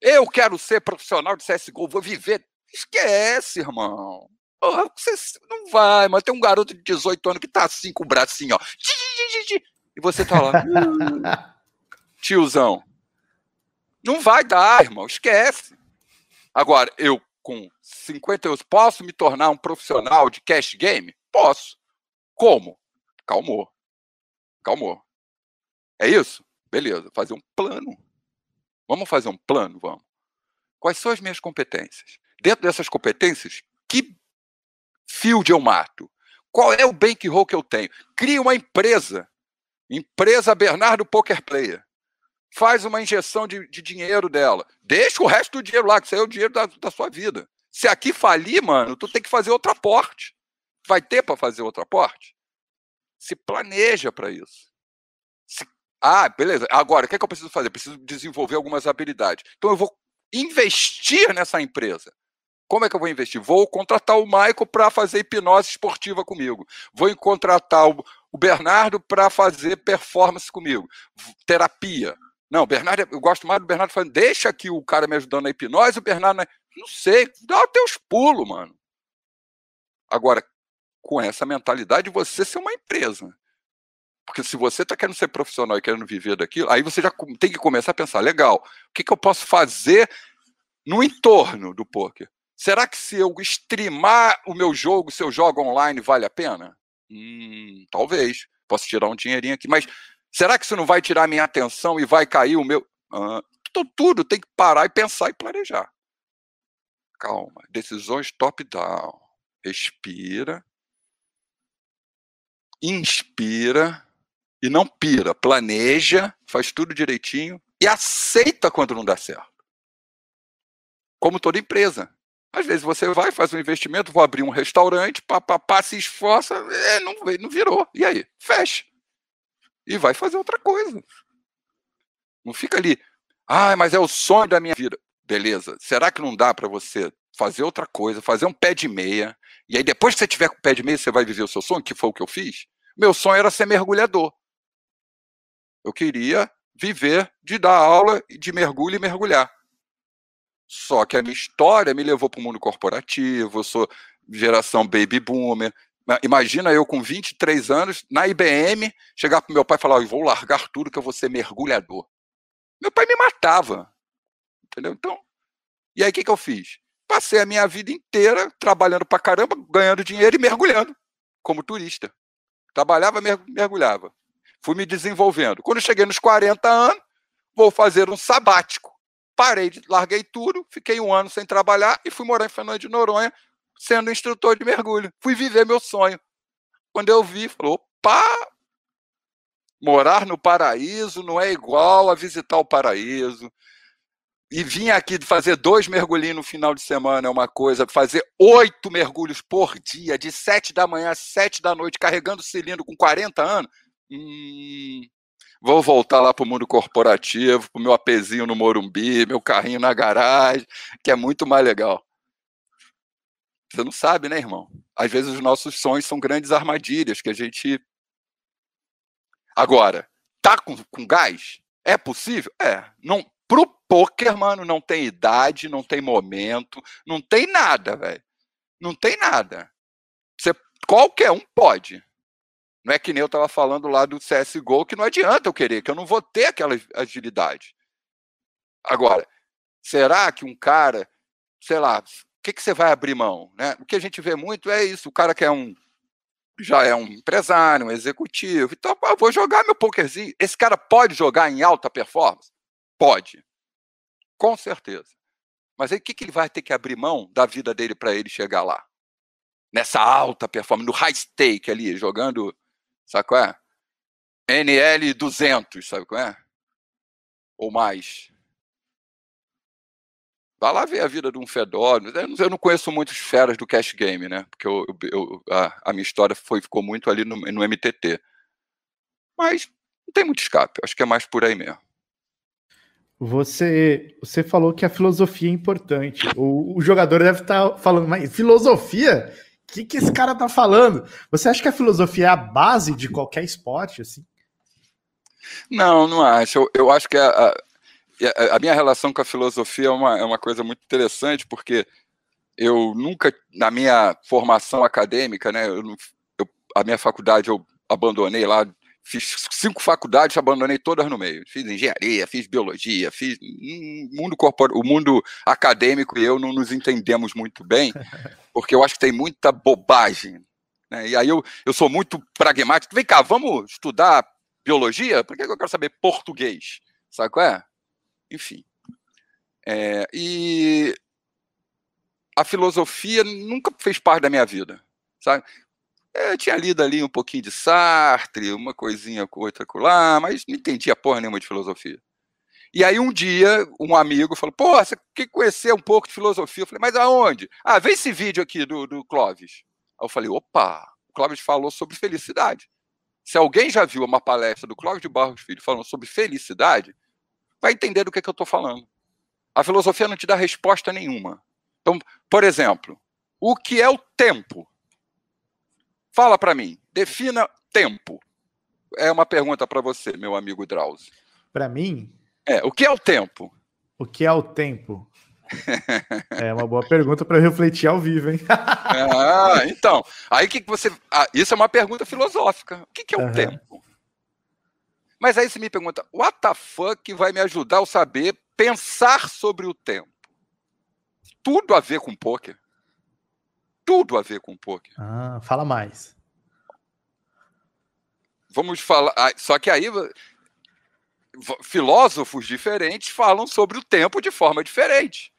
Eu quero ser profissional de CSGO, vou viver. Esquece, irmão. Porra, você não vai, mas tem um garoto de 18 anos que tá assim com o bracinho, ó. E você tá lá. [laughs] Tiozão. Não vai dar, irmão, esquece. Agora, eu com 50 anos posso me tornar um profissional de cash game? Posso. Como? Calmou. Calmou. É isso? Beleza, fazer um plano. Vamos fazer um plano, vamos. Quais são as minhas competências? Dentro dessas competências, que field eu mato? Qual é o bankroll que eu tenho? Cria uma empresa. Empresa Bernardo Poker Player faz uma injeção de, de, dinheiro dela. Deixa o resto do dinheiro lá, que isso aí é o dinheiro da, da sua vida. Se aqui falir, mano, tu tem que fazer outro aporte. Vai ter para fazer outro aporte? Se planeja para isso. Se... Ah, beleza. Agora, o que, é que eu preciso fazer? Preciso desenvolver algumas habilidades. Então eu vou investir nessa empresa. Como é que eu vou investir? Vou contratar o Michael para fazer hipnose esportiva comigo. Vou contratar o, Bernardo para fazer performance comigo. Terapia. Não, Bernardo, eu gosto mais do Bernardo falando, deixa aqui o cara me ajudando na hipnose, o Bernardo, não sei, dá os pulos, mano. Agora, com essa mentalidade, você ser uma empresa. Porque se você está querendo ser profissional e querendo viver daquilo, aí você já tem que começar a pensar, legal, o que, que eu posso fazer no entorno do poker? Será que se eu streamar o meu jogo, se eu jogo online, vale a pena? Hum, talvez. Posso tirar um dinheirinho aqui, mas Será que isso não vai tirar minha atenção e vai cair o meu. Ah, então tudo tem que parar e pensar e planejar. Calma, decisões top-down. Respira, inspira e não pira. Planeja, faz tudo direitinho e aceita quando não dá certo. Como toda empresa. Às vezes você vai, faz um investimento, vou abrir um restaurante, papapá, se esforça, é, não, não virou. E aí? Fecha. E vai fazer outra coisa. Não fica ali, ah, mas é o sonho da minha vida. Beleza. Será que não dá para você fazer outra coisa, fazer um pé de meia, e aí depois que você tiver com o pé de meia, você vai viver o seu sonho, que foi o que eu fiz? Meu sonho era ser mergulhador. Eu queria viver de dar aula de mergulho e mergulhar. Só que a minha história me levou para o mundo corporativo, eu sou geração baby boomer. Imagina eu com 23 anos, na IBM, chegar para meu pai e falar: eu vou largar tudo que eu vou ser mergulhador. Meu pai me matava. Entendeu? Então, e aí o que, que eu fiz? Passei a minha vida inteira trabalhando para caramba, ganhando dinheiro e mergulhando como turista. Trabalhava, mergulhava. Fui me desenvolvendo. Quando cheguei nos 40 anos, vou fazer um sabático parei, larguei tudo, fiquei um ano sem trabalhar e fui morar em Fernando de Noronha, sendo instrutor de mergulho. Fui viver meu sonho. Quando eu vi, falou, opa, morar no paraíso não é igual a visitar o paraíso. E vir aqui fazer dois mergulhinhos no final de semana é uma coisa, fazer oito mergulhos por dia, de sete da manhã às sete da noite, carregando cilindro com 40 anos, hum, Vou voltar lá para o mundo corporativo, para o meu apezinho no Morumbi, meu carrinho na garagem, que é muito mais legal. Você não sabe, né, irmão? Às vezes os nossos sonhos são grandes armadilhas que a gente. Agora, tá com, com gás? É possível? É. Não, pro poker, mano, não tem idade, não tem momento, não tem nada, velho. Não tem nada. Você, qualquer um pode. Não é que nem eu estava falando lá do CSGO, que não adianta eu querer, que eu não vou ter aquela agilidade. Agora, será que um cara, sei lá, o que, que você vai abrir mão? Né? O que a gente vê muito é isso, o cara que é um já é um empresário, um executivo, então eu vou jogar meu pokerzinho. Esse cara pode jogar em alta performance? Pode. Com certeza. Mas aí o que, que ele vai ter que abrir mão da vida dele para ele chegar lá? Nessa alta performance, no high stake ali, jogando Sabe qual é? NL 200, sabe qual é? Ou mais. Vai lá ver a vida de um Fedor. Eu não conheço muitos feras do cash game, né? Porque eu, eu, a, a, minha história foi, ficou muito ali no, no MTT. Mas não tem muito escape. Acho que é mais por aí mesmo. Você, você falou que a filosofia é importante. O, o jogador deve estar falando, mas filosofia? Que, que esse cara tá falando? Você acha que a filosofia é a base de qualquer esporte, assim? Não, não acho. Eu, eu acho que a, a, a, minha relação com a filosofia é uma, é uma coisa muito interessante, porque eu nunca, na minha formação acadêmica, né, eu, eu, a minha faculdade eu abandonei lá Fiz cinco faculdades, abandonei todas no meio. Fiz engenharia, fiz biologia, fiz mundo corpor... o mundo acadêmico e eu não nos entendemos muito bem, [laughs] porque eu acho que tem muita bobagem. Né? E aí eu, eu sou muito pragmático. Vem cá, vamos estudar biologia? Por que eu quero saber português? Sabe qual é? Enfim. É, e a filosofia nunca fez parte da minha vida. Sabe? É, tinha lido ali um pouquinho de Sartre, uma coisinha com outra lá, mas não entendia porra nenhuma de filosofia. E aí um dia um amigo falou: pô, você quer conhecer um pouco de filosofia? Eu falei, mas aonde? Ah, vê esse vídeo aqui do, do Clóvis. Aí eu falei, opa, o Clóvis falou sobre felicidade. Se alguém já viu uma palestra do Clóvis de Barros Filho falando sobre felicidade, vai entender do que, que eu estou falando. A filosofia não te dá resposta nenhuma. Então, por exemplo, o que é o tempo? Fala para mim, defina tempo. É uma pergunta para você, meu amigo Drauzio. Para mim? É, o que é o tempo? O que é o tempo? é uma boa pergunta para refletir ao vivo, hein? [laughs] ah, então, aí que você. Ah, isso é uma pergunta filosófica. O que, que é o uhum. tempo? Mas aí você me pergunta, what the fuck vai me ajudar a saber pensar sobre o tempo? Tudo a ver com poker tudo a ver com poker. Ah, fala mais. Vamos falar. Só que aí filósofos diferentes falam sobre o tempo de forma diferente.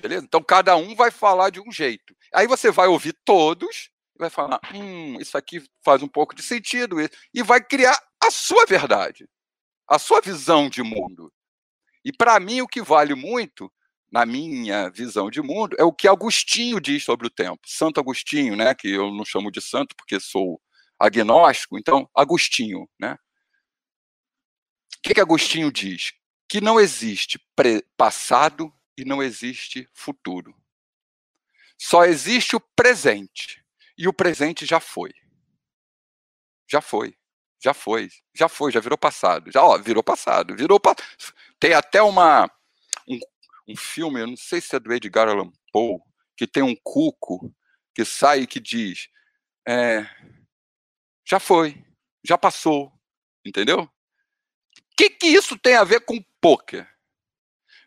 Beleza? Então cada um vai falar de um jeito. Aí você vai ouvir todos e vai falar: hum, isso aqui faz um pouco de sentido. E vai criar a sua verdade, a sua visão de mundo. E para mim, o que vale muito, na minha visão de mundo, é o que Agostinho diz sobre o tempo. Santo Agostinho, né, que eu não chamo de santo porque sou agnóstico, então, Agostinho. Né? O que, que Agostinho diz? Que não existe passado e não existe futuro. Só existe o presente. E o presente já foi. Já foi. Já foi. Já foi, já virou passado. Já, ó, virou passado. Virou pa... Tem até uma um, filme, eu não sei se é do Edgar Allan Poe, que tem um cuco que sai e que diz: é, já foi, já passou, entendeu? O que, que isso tem a ver com poker?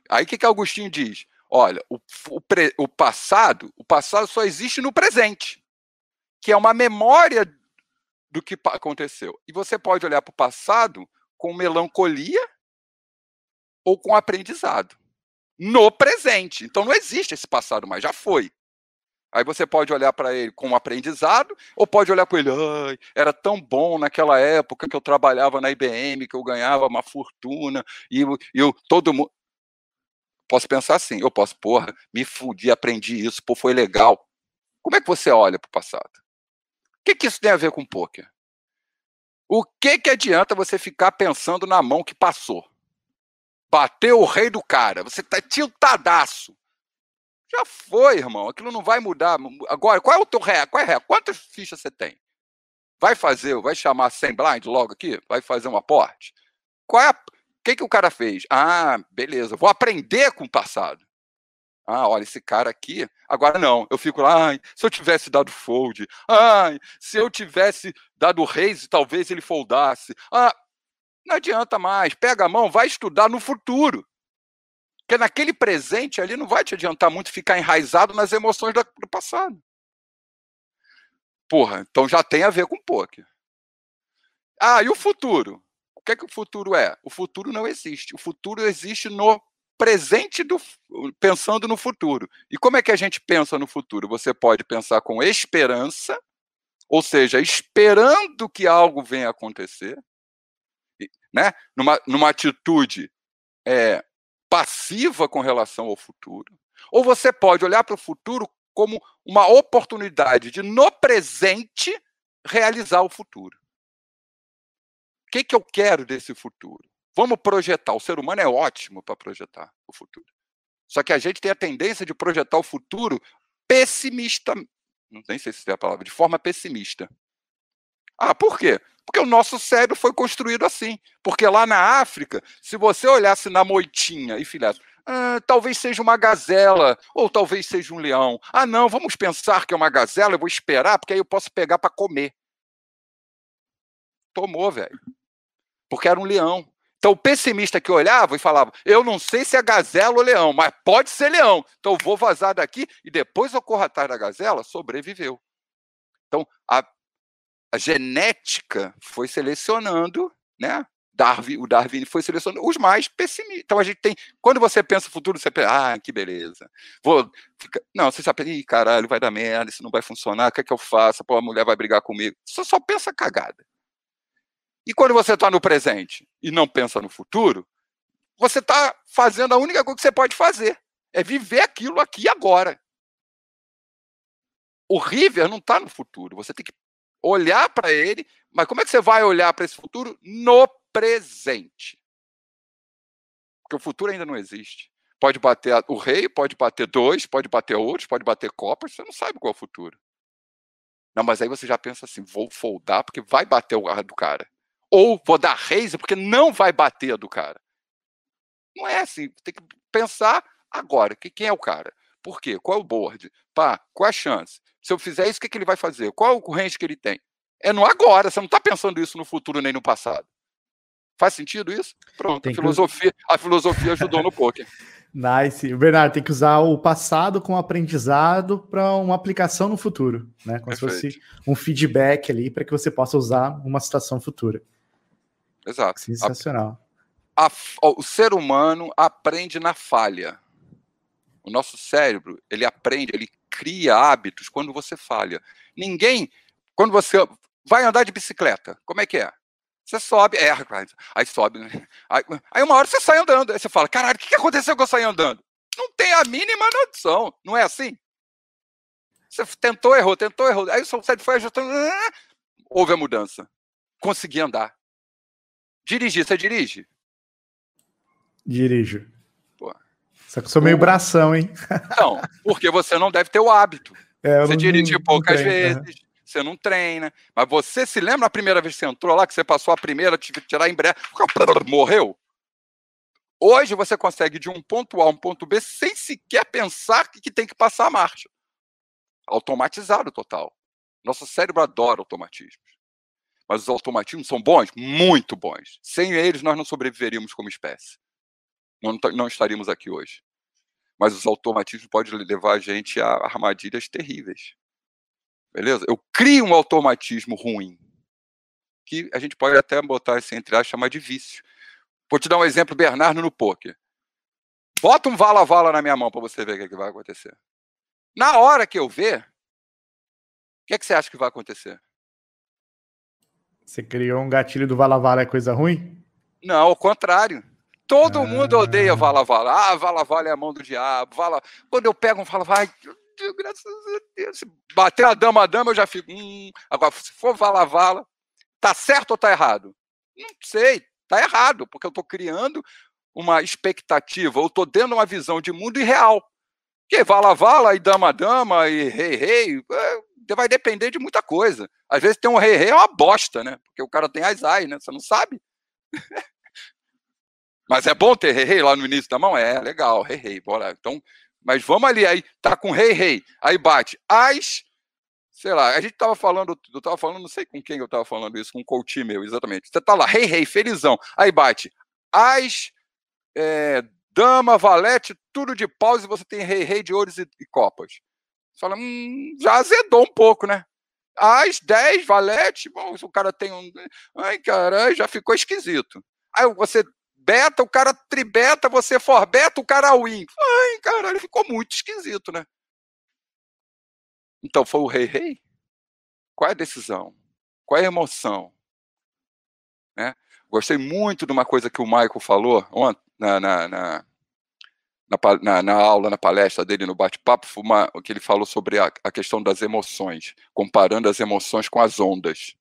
Aí o que, que Agostinho diz? Olha, o, o, pre, o passado, o passado só existe no presente, que é uma memória do que aconteceu. E você pode olhar para o passado com melancolia ou com aprendizado. No presente. Então não existe esse passado mais, já foi. Aí você pode olhar para ele com um aprendizado, ou pode olhar com ele, ai, era tão bom naquela época que eu trabalhava na IBM, que eu ganhava uma fortuna, e eu, eu todo mundo. Posso pensar assim, eu posso, porra, me fudi, aprendi isso, pô, foi legal. Como é que você olha para o passado? O que, que isso tem a ver com poker? O que, que adianta você ficar pensando na mão que passou? Bateu o rei do cara, você tá tiltadaço. Já foi, irmão. Aquilo não vai mudar. Agora, qual é o teu ré? Qual é ré? Quantas fichas você tem? Vai fazer, vai chamar sem blind logo aqui? Vai fazer um aporte? Qual é a, que, que o cara fez? Ah, beleza, vou aprender com o passado. Ah, olha, esse cara aqui. Agora não, eu fico lá, ai, se eu tivesse dado fold, ai, se eu tivesse dado raise, talvez ele foldasse. Ah, não adianta mais, pega a mão, vai estudar no futuro. Porque naquele presente ali não vai te adiantar muito ficar enraizado nas emoções do passado. Porra, então já tem a ver com poker. Ah, e o futuro? que é que o futuro é? O futuro não existe. O futuro existe no presente do pensando no futuro. E como é que a gente pensa no futuro? Você pode pensar com esperança, ou seja, esperando que algo venha acontecer, né? Numa, numa atitude é, passiva com relação ao futuro. Ou você pode olhar para o futuro como uma oportunidade de no presente realizar o futuro que, que eu quero desse futuro? Vamos projetar. O ser humano é ótimo para projetar o futuro. Só que a gente tem a tendência de projetar o futuro pessimista. Não sei se é a palavra, de forma pessimista. Ah, por quê? Porque o nosso cérebro foi construído assim. Porque lá na África, se você olhasse na moitinha e fizesse, ah, talvez seja uma gazela, ou talvez seja um leão. Ah, não, vamos pensar que é uma gazela, eu vou esperar, porque aí eu posso pegar para comer. Tomou, velho porque era um leão. Então o pessimista que olhava e falava: Eu não sei se é gazela ou leão, mas pode ser leão. Então eu vou vazar daqui e depois eu corro atrás da gazela, sobreviveu. Então a, a genética foi selecionando, né? Darwin, o Darwin foi selecionando os mais pessimistas. Então a gente tem. Quando você pensa no futuro, você pensa, ah, que beleza. Vou. Fica, não, você sabe, ih, caralho, vai dar merda, isso não vai funcionar, o que é que eu faço? Pô, a mulher vai brigar comigo. Você só pensa cagada. E quando você está no presente e não pensa no futuro, você está fazendo a única coisa que você pode fazer. É viver aquilo aqui agora. O River não está no futuro. Você tem que olhar para ele. Mas como é que você vai olhar para esse futuro? No presente. Porque o futuro ainda não existe. Pode bater o rei, pode bater dois, pode bater outros, pode bater copas. Você não sabe qual é o futuro. Não, mas aí você já pensa assim: vou foldar porque vai bater o ar do cara ou vou dar raise porque não vai bater do cara. Não é assim. Tem que pensar agora. Que, quem é o cara? Por quê? Qual é o board? Pá, qual é a chance? Se eu fizer isso, o que, que ele vai fazer? Qual é o range que ele tem? É no agora. Você não está pensando isso no futuro nem no passado. Faz sentido isso? Pronto. a filosofia, a filosofia ajudou no poker. [laughs] Nice. Bernardo, tem que usar o passado como aprendizado para uma aplicação no futuro, né? Como Perfeito. se fosse um feedback ali para que você possa usar uma situação futura. Exato. Sensacional. a, o ser humano aprende na falha. O nosso cérebro, ele aprende, ele cria hábitos quando você falha. Ninguém, quando você vai andar de bicicleta, como é que é? Você sobe, é, aí sobe, né? aí, aí, uma hora você sai andando, aí você fala, caralho, o que aconteceu que eu saí andando? Não tem a mínima noção, não é assim? Você tentou, errou, tentou, errou, aí o seu cérebro foi ajustando, ah, houve a mudança. Consegui andar. Dirigir, você dirige? Dirijo. Só que eu sou meio bração, hein? Não, porque você não deve ter o hábito. É, você dirige poucas treino, vezes, você não treina. Mas você se lembra a primeira vez que você entrou lá, que você passou a primeira, tive que tirar em breve, morreu? Hoje você consegue de um ponto A a um ponto B sem sequer pensar que tem que passar a marcha. Automatizado total. Nosso cérebro adora automatismos. Mas os automatismos são bons? Muito bons. Sem eles, nós não sobreviveríamos como espécie. Não, não estaríamos aqui hoje. Mas os automatismos podem levar a gente a armadilhas terríveis. Beleza? Eu crio um automatismo ruim, que a gente pode até botar esse entre aspas, chamar de vício. Vou te dar um exemplo, Bernardo, no poker. Bota um vala-vala na minha mão para você ver o que, é que vai acontecer. Na hora que eu ver, o que, é que você acha que vai acontecer? Você criou um gatilho do vala-vala é coisa ruim? Não, ao contrário. Todo ah. mundo odeia vala-vala. Ah, vala-vala é a mão do diabo. Vala... Quando eu pego um vala-vala, graças a Deus. Se bater a dama a dama, eu já fico. Hum. Agora, se for vala-vala, tá certo ou tá errado? Não sei, tá errado, porque eu tô criando uma expectativa, eu tô dando uma visão de mundo irreal. Que vala-vala e dama-dama e rei-rei, é, vai depender de muita coisa. Às vezes tem um rei-rei é uma bosta, né? Porque o cara tem as ai, né? Você não sabe. [laughs] Mas é bom ter rei-rei lá no início da mão? É, legal, rei-rei, bora. Então, mas vamos ali, aí tá com rei, rei, aí bate as, sei lá, a gente tava falando, eu tava falando, não sei com quem eu tava falando isso, com um coach meu, exatamente. Você tá lá, rei, rei, felizão, aí bate as, é, dama, valete, tudo de paus e você tem rei, rei de ouros e, e copas. Você fala, hum, já azedou um pouco, né? As 10, valete, bom, o cara tem um. Ai, caralho, já ficou esquisito. Aí você beta, o cara tribeta, você for beta, o cara win. Ai, caralho, ficou muito esquisito, né? Então foi o rei rei? Qual é a decisão? Qual é a emoção? Né? Gostei muito de uma coisa que o Michael falou ontem, na, na, na, na, na aula, na palestra dele, no bate-papo, que ele falou sobre a, a questão das emoções, comparando as emoções com as ondas.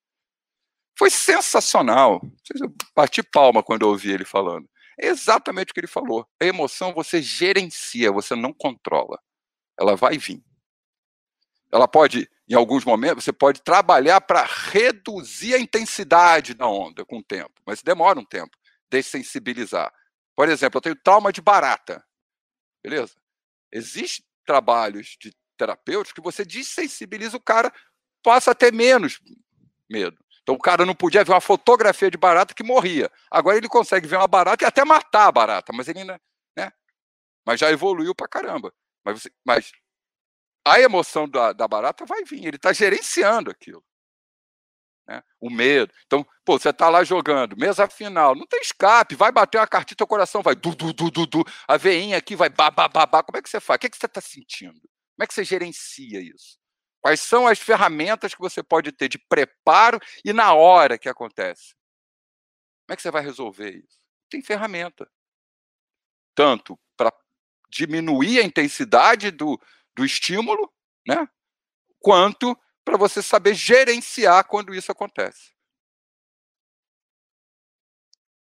Foi sensacional. Eu bati palma quando eu ouvi ele falando. É exatamente o que ele falou. A emoção você gerencia, você não controla. Ela vai vir. Ela pode, em alguns momentos, você pode trabalhar para reduzir a intensidade da onda com o tempo, mas demora um tempo. Dessensibilizar. Por exemplo, eu tenho trauma de barata. Beleza? Existem trabalhos de terapeutas que você desensibiliza o cara, passa a ter menos medo. Então o cara não podia ver uma fotografia de barata que morria. Agora ele consegue ver uma barata e até matar a barata, mas ele ainda, né? Mas já evoluiu pra caramba. Mas, você, mas a emoção da, da barata vai vir, ele está gerenciando aquilo. Né? O medo. Então, pô, você está lá jogando, mesa final, não tem escape, vai bater uma cartinha, teu coração vai du, du, du, du, du, a veinha aqui vai babá, babá. Como é que você faz? O que, é que você está sentindo? Como é que você gerencia isso? Quais são as ferramentas que você pode ter de preparo e na hora que acontece? Como é que você vai resolver isso? Tem ferramenta. Tanto para diminuir a intensidade do, do estímulo, né? quanto para você saber gerenciar quando isso acontece.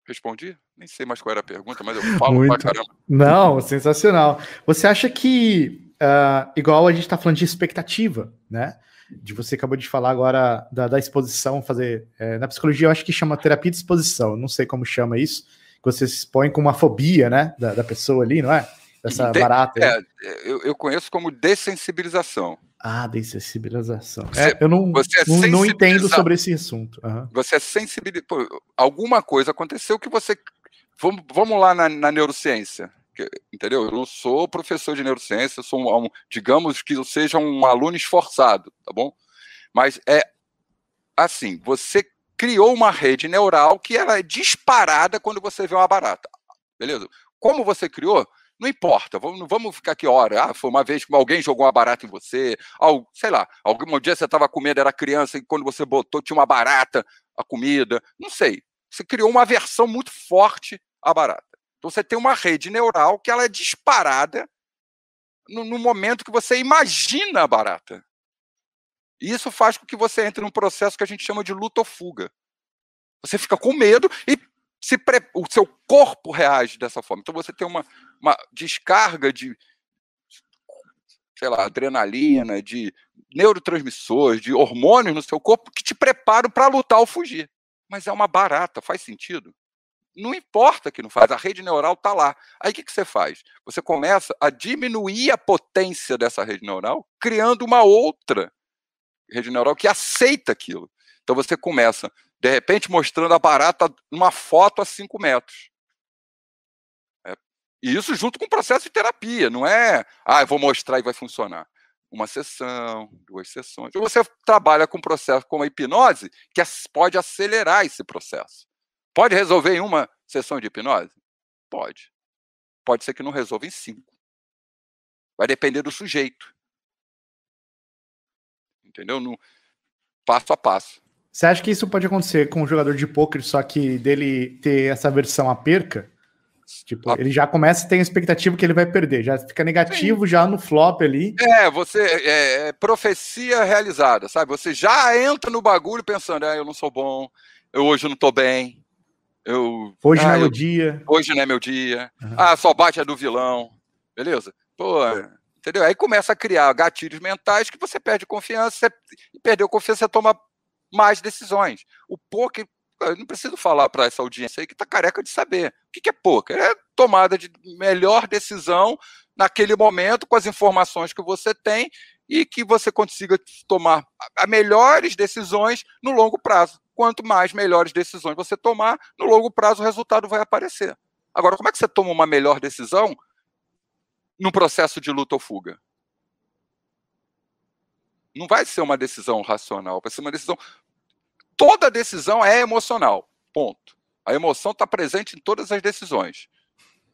Respondi? Nem sei mais qual era a pergunta, mas eu falo Muito. pra caramba. Não, sensacional. Você acha que uh, igual a gente está falando de expectativa, né? De você acabou de falar agora da, da exposição, fazer. É, na psicologia, eu acho que chama terapia de exposição, não sei como chama isso, que você se expõe com uma fobia, né? Da, da pessoa ali, não é? Dessa de, barata. É, eu, eu conheço como dessensibilização. Ah, dessensibilização. É, eu não, é não, não, entendo sobre esse assunto. Uhum. Você é sensibilizado. Alguma coisa aconteceu que você. Vamos, vamos lá na, na neurociência entendeu? Eu não sou professor de neurociência, eu sou um, digamos que eu seja um aluno esforçado, tá bom? Mas é assim, você criou uma rede neural que ela é disparada quando você vê uma barata. Beleza? Como você criou, não importa, vamos, vamos ficar aqui hora. Ah, foi uma vez que alguém jogou uma barata em você, ou, sei lá, algum dia você estava com medo, era criança, e quando você botou, tinha uma barata, a comida, não sei. Você criou uma versão muito forte à barata. Então você tem uma rede neural que ela é disparada no, no momento que você imagina a barata. E isso faz com que você entre num processo que a gente chama de luta ou fuga. Você fica com medo e se pre... o seu corpo reage dessa forma. Então você tem uma, uma descarga de, sei lá, adrenalina, de neurotransmissores, de hormônios no seu corpo que te preparam para lutar ou fugir. Mas é uma barata, faz sentido? Não importa que não faz, a rede neural está lá. Aí o que, que você faz? Você começa a diminuir a potência dessa rede neural, criando uma outra rede neural que aceita aquilo. Então você começa de repente mostrando a barata numa foto a 5 metros. É, e isso junto com o processo de terapia, não é, ah, eu vou mostrar e vai funcionar. Uma sessão, duas sessões. Ou você trabalha com um processo como a hipnose, que pode acelerar esse processo. Pode resolver em uma sessão de hipnose? Pode. Pode ser que não resolva em cinco. Vai depender do sujeito. Entendeu? No, passo a passo. Você acha que isso pode acontecer com um jogador de poker, só que dele ter essa versão a perca? Tipo, a... ele já começa a ter a expectativa que ele vai perder, já fica negativo Sim. já no flop ali. É, você é, é, profecia realizada, sabe? Você já entra no bagulho pensando, ah, eu não sou bom, eu hoje não tô bem, eu hoje ah, não é eu, meu dia, hoje não é meu dia, uhum. ah, só bate a do vilão, beleza? Pô, entendeu? Aí começa a criar gatilhos mentais que você perde confiança, você perdeu confiança, você toma mais decisões. O poker, eu não preciso falar para essa audiência aí que está careca de saber. O que é poker? É tomada de melhor decisão naquele momento, com as informações que você tem, e que você consiga tomar as melhores decisões no longo prazo. Quanto mais melhores decisões você tomar, no longo prazo o resultado vai aparecer. Agora, como é que você toma uma melhor decisão num processo de luta ou fuga? Não vai ser uma decisão racional, vai ser uma decisão toda decisão é emocional. Ponto. A emoção está presente em todas as decisões.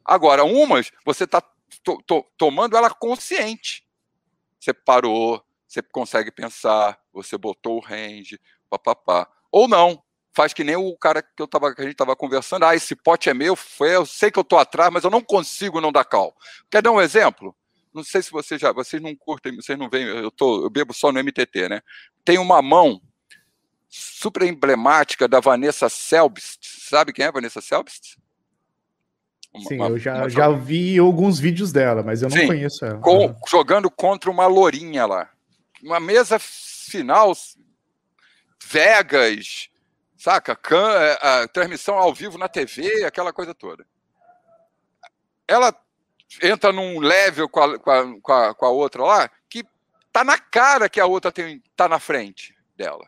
Agora, umas você está to, to, tomando ela consciente. Você parou, você consegue pensar, você botou o range, papapá. Ou não, faz que nem o cara que, eu tava, que a gente estava conversando. Ah, esse pote é meu, foi, eu sei que eu estou atrás, mas eu não consigo não dar cal. Quer dar um exemplo? Não sei se vocês já, vocês não curtem, vocês não veem, eu, tô, eu bebo só no MTT, né? Tem uma mão super emblemática da Vanessa Selbst. Sabe quem é a Vanessa Selbst? Uma, Sim, eu já, uma... já vi alguns vídeos dela, mas eu não Sim, conheço ela. Com, jogando contra uma lourinha lá. Uma mesa final, Vegas, saca? Can, é, a, transmissão ao vivo na TV, aquela coisa toda. Ela entra num level com a, com a, com a outra lá que tá na cara que a outra tem, tá na frente dela.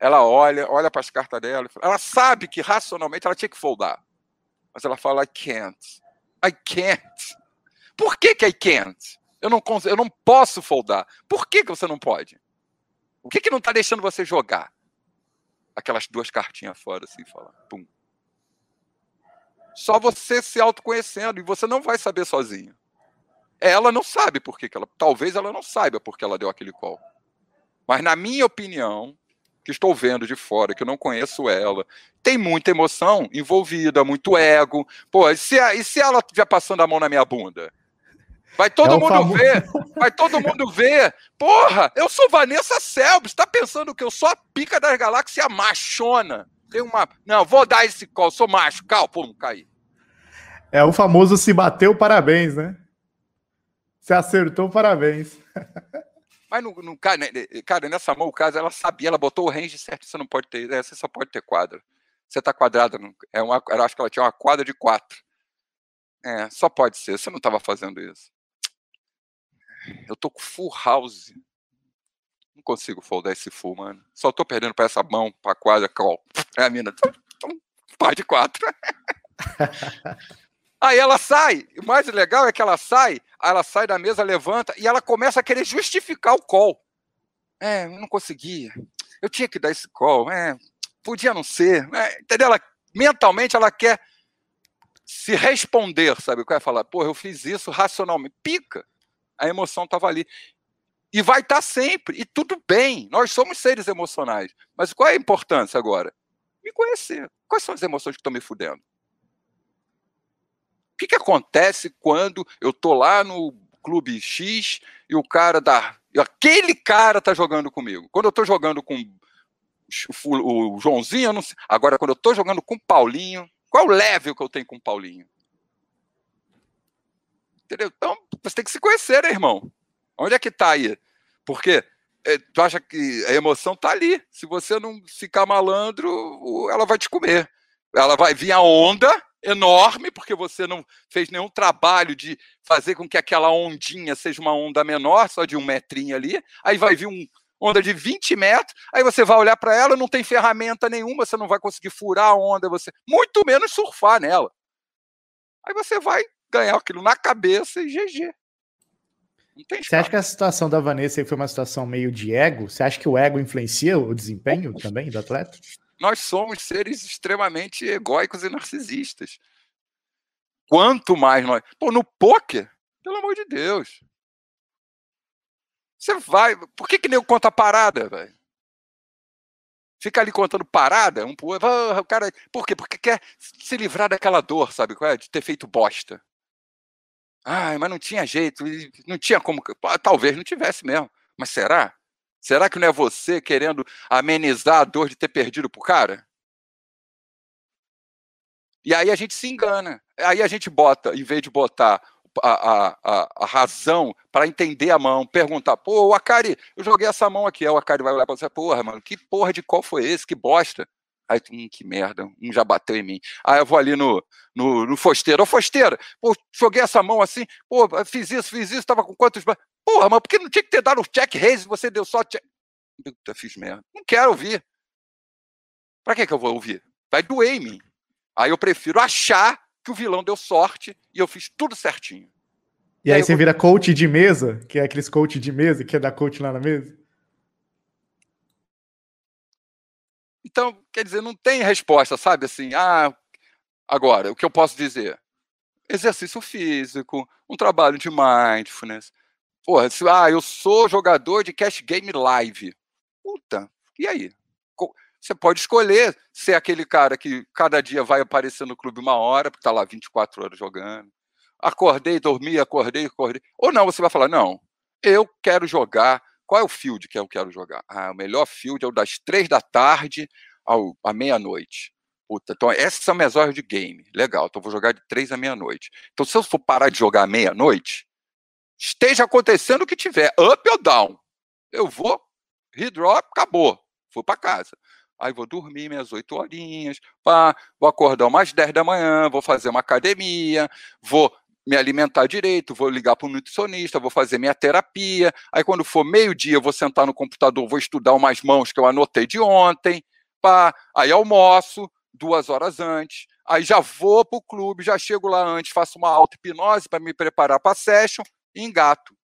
Ela olha, olha para as cartas dela, ela sabe que racionalmente ela tinha que foldar. Mas ela fala, I can't. I can't. Por que, que I can't? Eu não, eu não posso foldar. Por que, que você não pode? O que, que não está deixando você jogar? Aquelas duas cartinhas fora, assim, fala. Pum. Só você se autoconhecendo e você não vai saber sozinho. Ela não sabe por que, que ela. Talvez ela não saiba porque ela deu aquele call. Mas, na minha opinião, que estou vendo de fora, que eu não conheço ela. Tem muita emoção envolvida, muito ego. Pô, e se, e se ela estiver passando a mão na minha bunda? Vai todo é mundo famoso... ver, vai todo mundo ver. Porra, eu sou Vanessa Selbst, tá pensando que eu sou a pica das galáxias machona. Tem uma. Não, vou dar esse call, sou macho, cal, pum, caí. É o famoso se bateu, parabéns, né? Se acertou, parabéns. [laughs] Mas no, no, cara, cara, nessa mão, o caso, ela sabia, ela botou o range certo, você não pode ter, é, você só pode ter quadra. Você tá quadrada, é uma, eu acho que ela tinha uma quadra de quatro. É, só pode ser, você não estava fazendo isso. Eu tô com full house. Não consigo foldar esse full, mano. Só tô perdendo para essa mão, pra quadra, call. É a mina, par de quatro. [laughs] Aí ela sai. O mais legal é que ela sai, ela sai da mesa, levanta e ela começa a querer justificar o call. É, eu não conseguia. Eu tinha que dar esse call. É, podia não ser, né? entendeu? Ela, mentalmente ela quer se responder, sabe? Quer falar, porra, eu fiz isso racionalmente. Pica. A emoção estava ali. E vai estar tá sempre. E tudo bem. Nós somos seres emocionais. Mas qual é a importância agora? Me conhecer. Quais são as emoções que estão me fudendo? Que, que acontece quando eu tô lá no clube X e o cara da. Aquele cara tá jogando comigo. Quando eu tô jogando com o Joãozinho, não sei. Agora, quando eu tô jogando com o Paulinho, qual o level que eu tenho com o Paulinho? Entendeu? Então, você tem que se conhecer, né, irmão? Onde é que tá aí? Porque é, tu acha que a emoção tá ali. Se você não ficar malandro, ela vai te comer. Ela vai vir a onda enorme, porque você não fez nenhum trabalho de fazer com que aquela ondinha seja uma onda menor, só de um metrinho ali. Aí vai vir um onda de 20 metros, aí você vai olhar para ela, não tem ferramenta nenhuma, você não vai conseguir furar a onda, você muito menos surfar nela. Aí você vai ganhar aquilo na cabeça e GG. Você acha que a situação da Vanessa foi uma situação meio de ego? Você acha que o ego influencia o desempenho também do atleta? Nós somos seres extremamente egóicos e narcisistas. Quanto mais nós. Pô, no poker, pelo amor de Deus. Você vai. Por que, que nem conta parada, velho? Fica ali contando parada, um outro. o cara. Por quê? Porque quer se livrar daquela dor, sabe é? De ter feito bosta. Ai, mas não tinha jeito, não tinha como. Talvez não tivesse mesmo. Mas será? Será que não é você querendo amenizar a dor de ter perdido pro cara? E aí a gente se engana. Aí a gente bota, em vez de botar a, a, a razão para entender a mão, perguntar, pô, o Akari, eu joguei essa mão aqui. Aí o Akari vai olhar para você, porra, mano, que porra de qual foi esse? Que bosta. Aí, hum, que merda, um já bateu em mim. Aí eu vou ali no, no, no Fosteiro. Ô, Fosteira, pô, joguei essa mão assim, pô, fiz isso, fiz isso, tava com quantos. Porra, mas por que não tinha que ter dado check raise você deu só check. Puta, fiz merda. Não quero ouvir. Pra que, que eu vou ouvir? Vai doer em mim. Aí eu prefiro achar que o vilão deu sorte e eu fiz tudo certinho. E, e aí, aí, você eu... vira coach de mesa, que é aqueles coach de mesa, que é da coach lá na mesa? Então, quer dizer, não tem resposta, sabe? Assim, ah, agora, o que eu posso dizer? Exercício físico, um trabalho de mindfulness. Porra, se, ah, eu sou jogador de cash game live. Puta, e aí? Você pode escolher ser aquele cara que cada dia vai aparecer no clube uma hora, porque está lá 24 horas jogando. Acordei, dormi, acordei, acordei. Ou não, você vai falar: não, eu quero jogar qual é o field que eu quero jogar? Ah, o melhor field é o das três da tarde ao, à meia-noite. Puta, então essas são minhas horas de game. Legal, então vou jogar de três à meia-noite. Então se eu for parar de jogar à meia-noite, esteja acontecendo o que tiver, up ou down, eu vou, redrop, acabou, fui para casa. Aí vou dormir minhas oito horinhas, pá, vou acordar umas 10 da manhã, vou fazer uma academia, vou me alimentar direito, vou ligar para um nutricionista, vou fazer minha terapia. Aí, quando for meio-dia, vou sentar no computador, vou estudar umas mãos que eu anotei de ontem. Pá. Aí almoço, duas horas antes. Aí já vou para o clube, já chego lá antes, faço uma auto-hipnose para me preparar para a session e engato.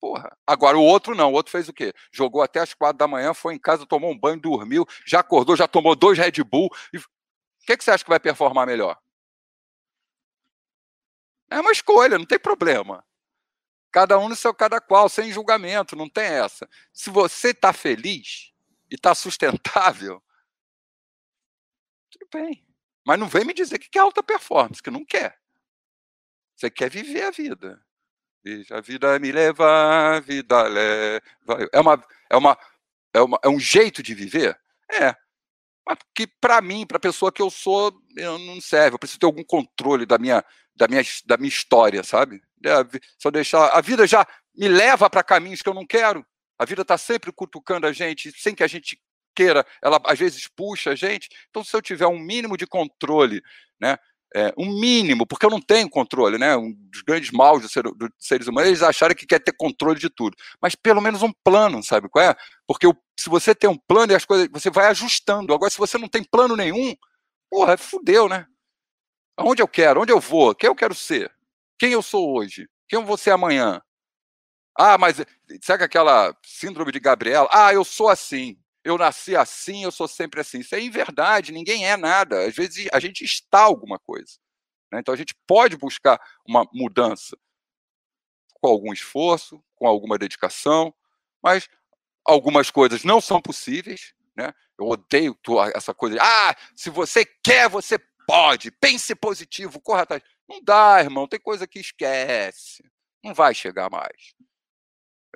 Porra. Agora o outro não, o outro fez o quê? Jogou até as quatro da manhã, foi em casa, tomou um banho, dormiu, já acordou, já tomou dois Red Bull. O que, que você acha que vai performar melhor? É uma escolha, não tem problema. Cada um no seu cada qual, sem julgamento, não tem essa. Se você está feliz e está sustentável, tudo bem. Mas não vem me dizer que quer alta performance, que não quer. Você quer viver a vida. Deixa a vida me levar, vida leva. É, uma, é, uma, é, uma, é um jeito de viver? É. Mas que para mim, para a pessoa que eu sou, eu não serve. Eu preciso ter algum controle da minha, da minha, da minha história, sabe? É, se eu deixar. A vida já me leva para caminhos que eu não quero. A vida está sempre cutucando a gente, sem que a gente queira, ela às vezes puxa a gente. Então, se eu tiver um mínimo de controle, né? É, um mínimo, porque eu não tenho controle, né? Um dos grandes maus dos, ser, seres humanos, eles acharem que quer ter controle de tudo. Mas pelo menos um plano, sabe qual é? Porque o, se você tem um plano e as coisas, você vai ajustando. Agora, se você não tem plano nenhum, porra, fudeu, né? Aonde eu quero? Onde eu vou? Quem eu quero ser? Quem eu sou hoje? Quem eu vou ser amanhã? Ah, mas sabe aquela síndrome de Gabriela? Ah, eu sou assim. Eu nasci assim, eu sou sempre assim. Isso é inverdade, ninguém é nada. Às vezes a gente está alguma coisa. Né? Então a gente pode buscar uma mudança com algum esforço, com alguma dedicação, mas algumas coisas não são possíveis. Né? Eu odeio essa coisa de, ah, se você quer, você pode, pense positivo, corra atrás. Não dá, irmão, tem coisa que esquece. Não vai chegar mais.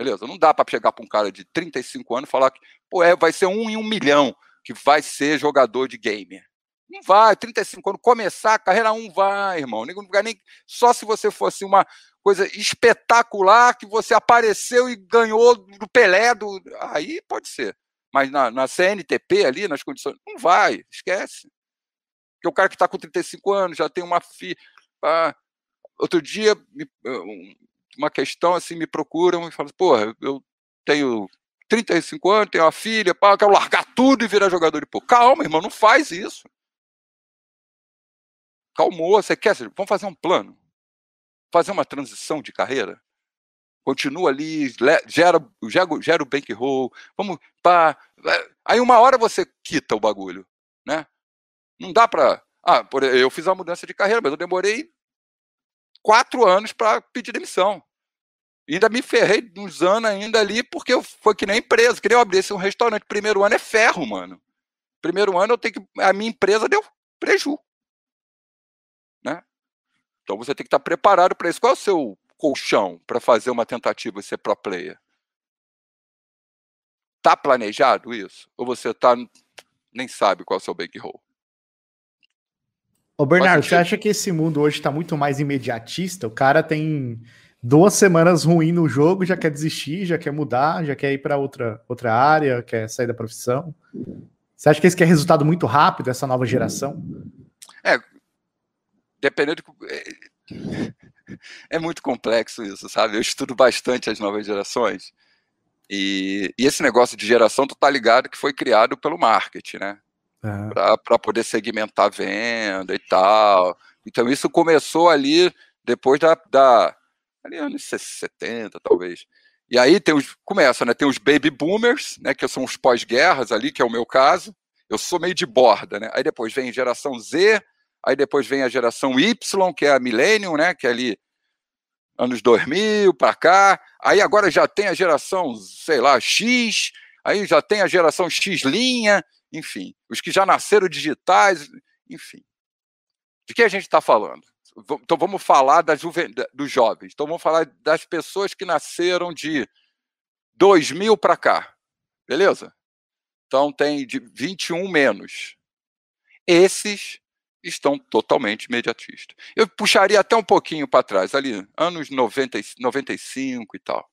Beleza? Não dá para chegar para um cara de 35 anos e falar que pô, é, vai ser um em um milhão que vai ser jogador de gamer. Não vai, 35 anos, começar a carreira um vai, irmão. Nem, nem, só se você fosse uma coisa espetacular que você apareceu e ganhou do Pelé, do, aí pode ser. Mas na, na CNTP ali, nas condições, não vai, esquece. Porque o cara que está com 35 anos já tem uma filha. Ah, outro dia, uma questão assim, me procuram e falam: porra, eu tenho 35 anos, tenho uma filha, pá, quero largar tudo e virar jogador de pô. Calma, irmão, não faz isso. Calmou, você quer? Vamos fazer um plano. Fazer uma transição de carreira. Continua ali, gera, gera, gera o bankroll, vamos, pá. Aí uma hora você quita o bagulho, né? Não dá para. Ah, eu fiz a mudança de carreira, mas eu demorei quatro anos para pedir demissão. Ainda me ferrei uns anos ainda ali, porque eu, foi que nem empresa. Queria abrir um restaurante. Primeiro ano é ferro, mano. Primeiro ano eu tenho que. A minha empresa deu preju. Né? Então você tem que estar preparado para isso. Qual é o seu colchão para fazer uma tentativa e ser pro player? Tá planejado isso? Ou você tá nem sabe qual é o seu bankroll? Ô Bernardo, você acha que esse mundo hoje está muito mais imediatista? O cara tem duas semanas ruim no jogo, já quer desistir, já quer mudar, já quer ir para outra, outra área, quer sair da profissão. Você acha que esse quer resultado muito rápido, essa nova geração? É, dependendo de... É, é muito complexo isso, sabe? Eu estudo bastante as novas gerações. E, e esse negócio de geração, tu tá ligado que foi criado pelo marketing, né? Para poder segmentar a venda e tal. Então isso começou ali depois da, da ali anos 70, talvez. E aí tem os começa, né? Tem os baby boomers, né, que são os pós-guerras ali, que é o meu caso. Eu sou meio de borda, né? Aí depois vem geração Z, aí depois vem a geração Y, que é a millennium, né, que é ali anos 2000 para cá. Aí agora já tem a geração, sei lá, X, aí já tem a geração X linha, enfim, os que já nasceram digitais, enfim. De que a gente está falando? Então vamos falar da juven... dos jovens. Então vamos falar das pessoas que nasceram de 2000 para cá. Beleza? Então tem de 21 menos. Esses estão totalmente imediatistas. Eu puxaria até um pouquinho para trás, ali, anos 90, 95 e tal.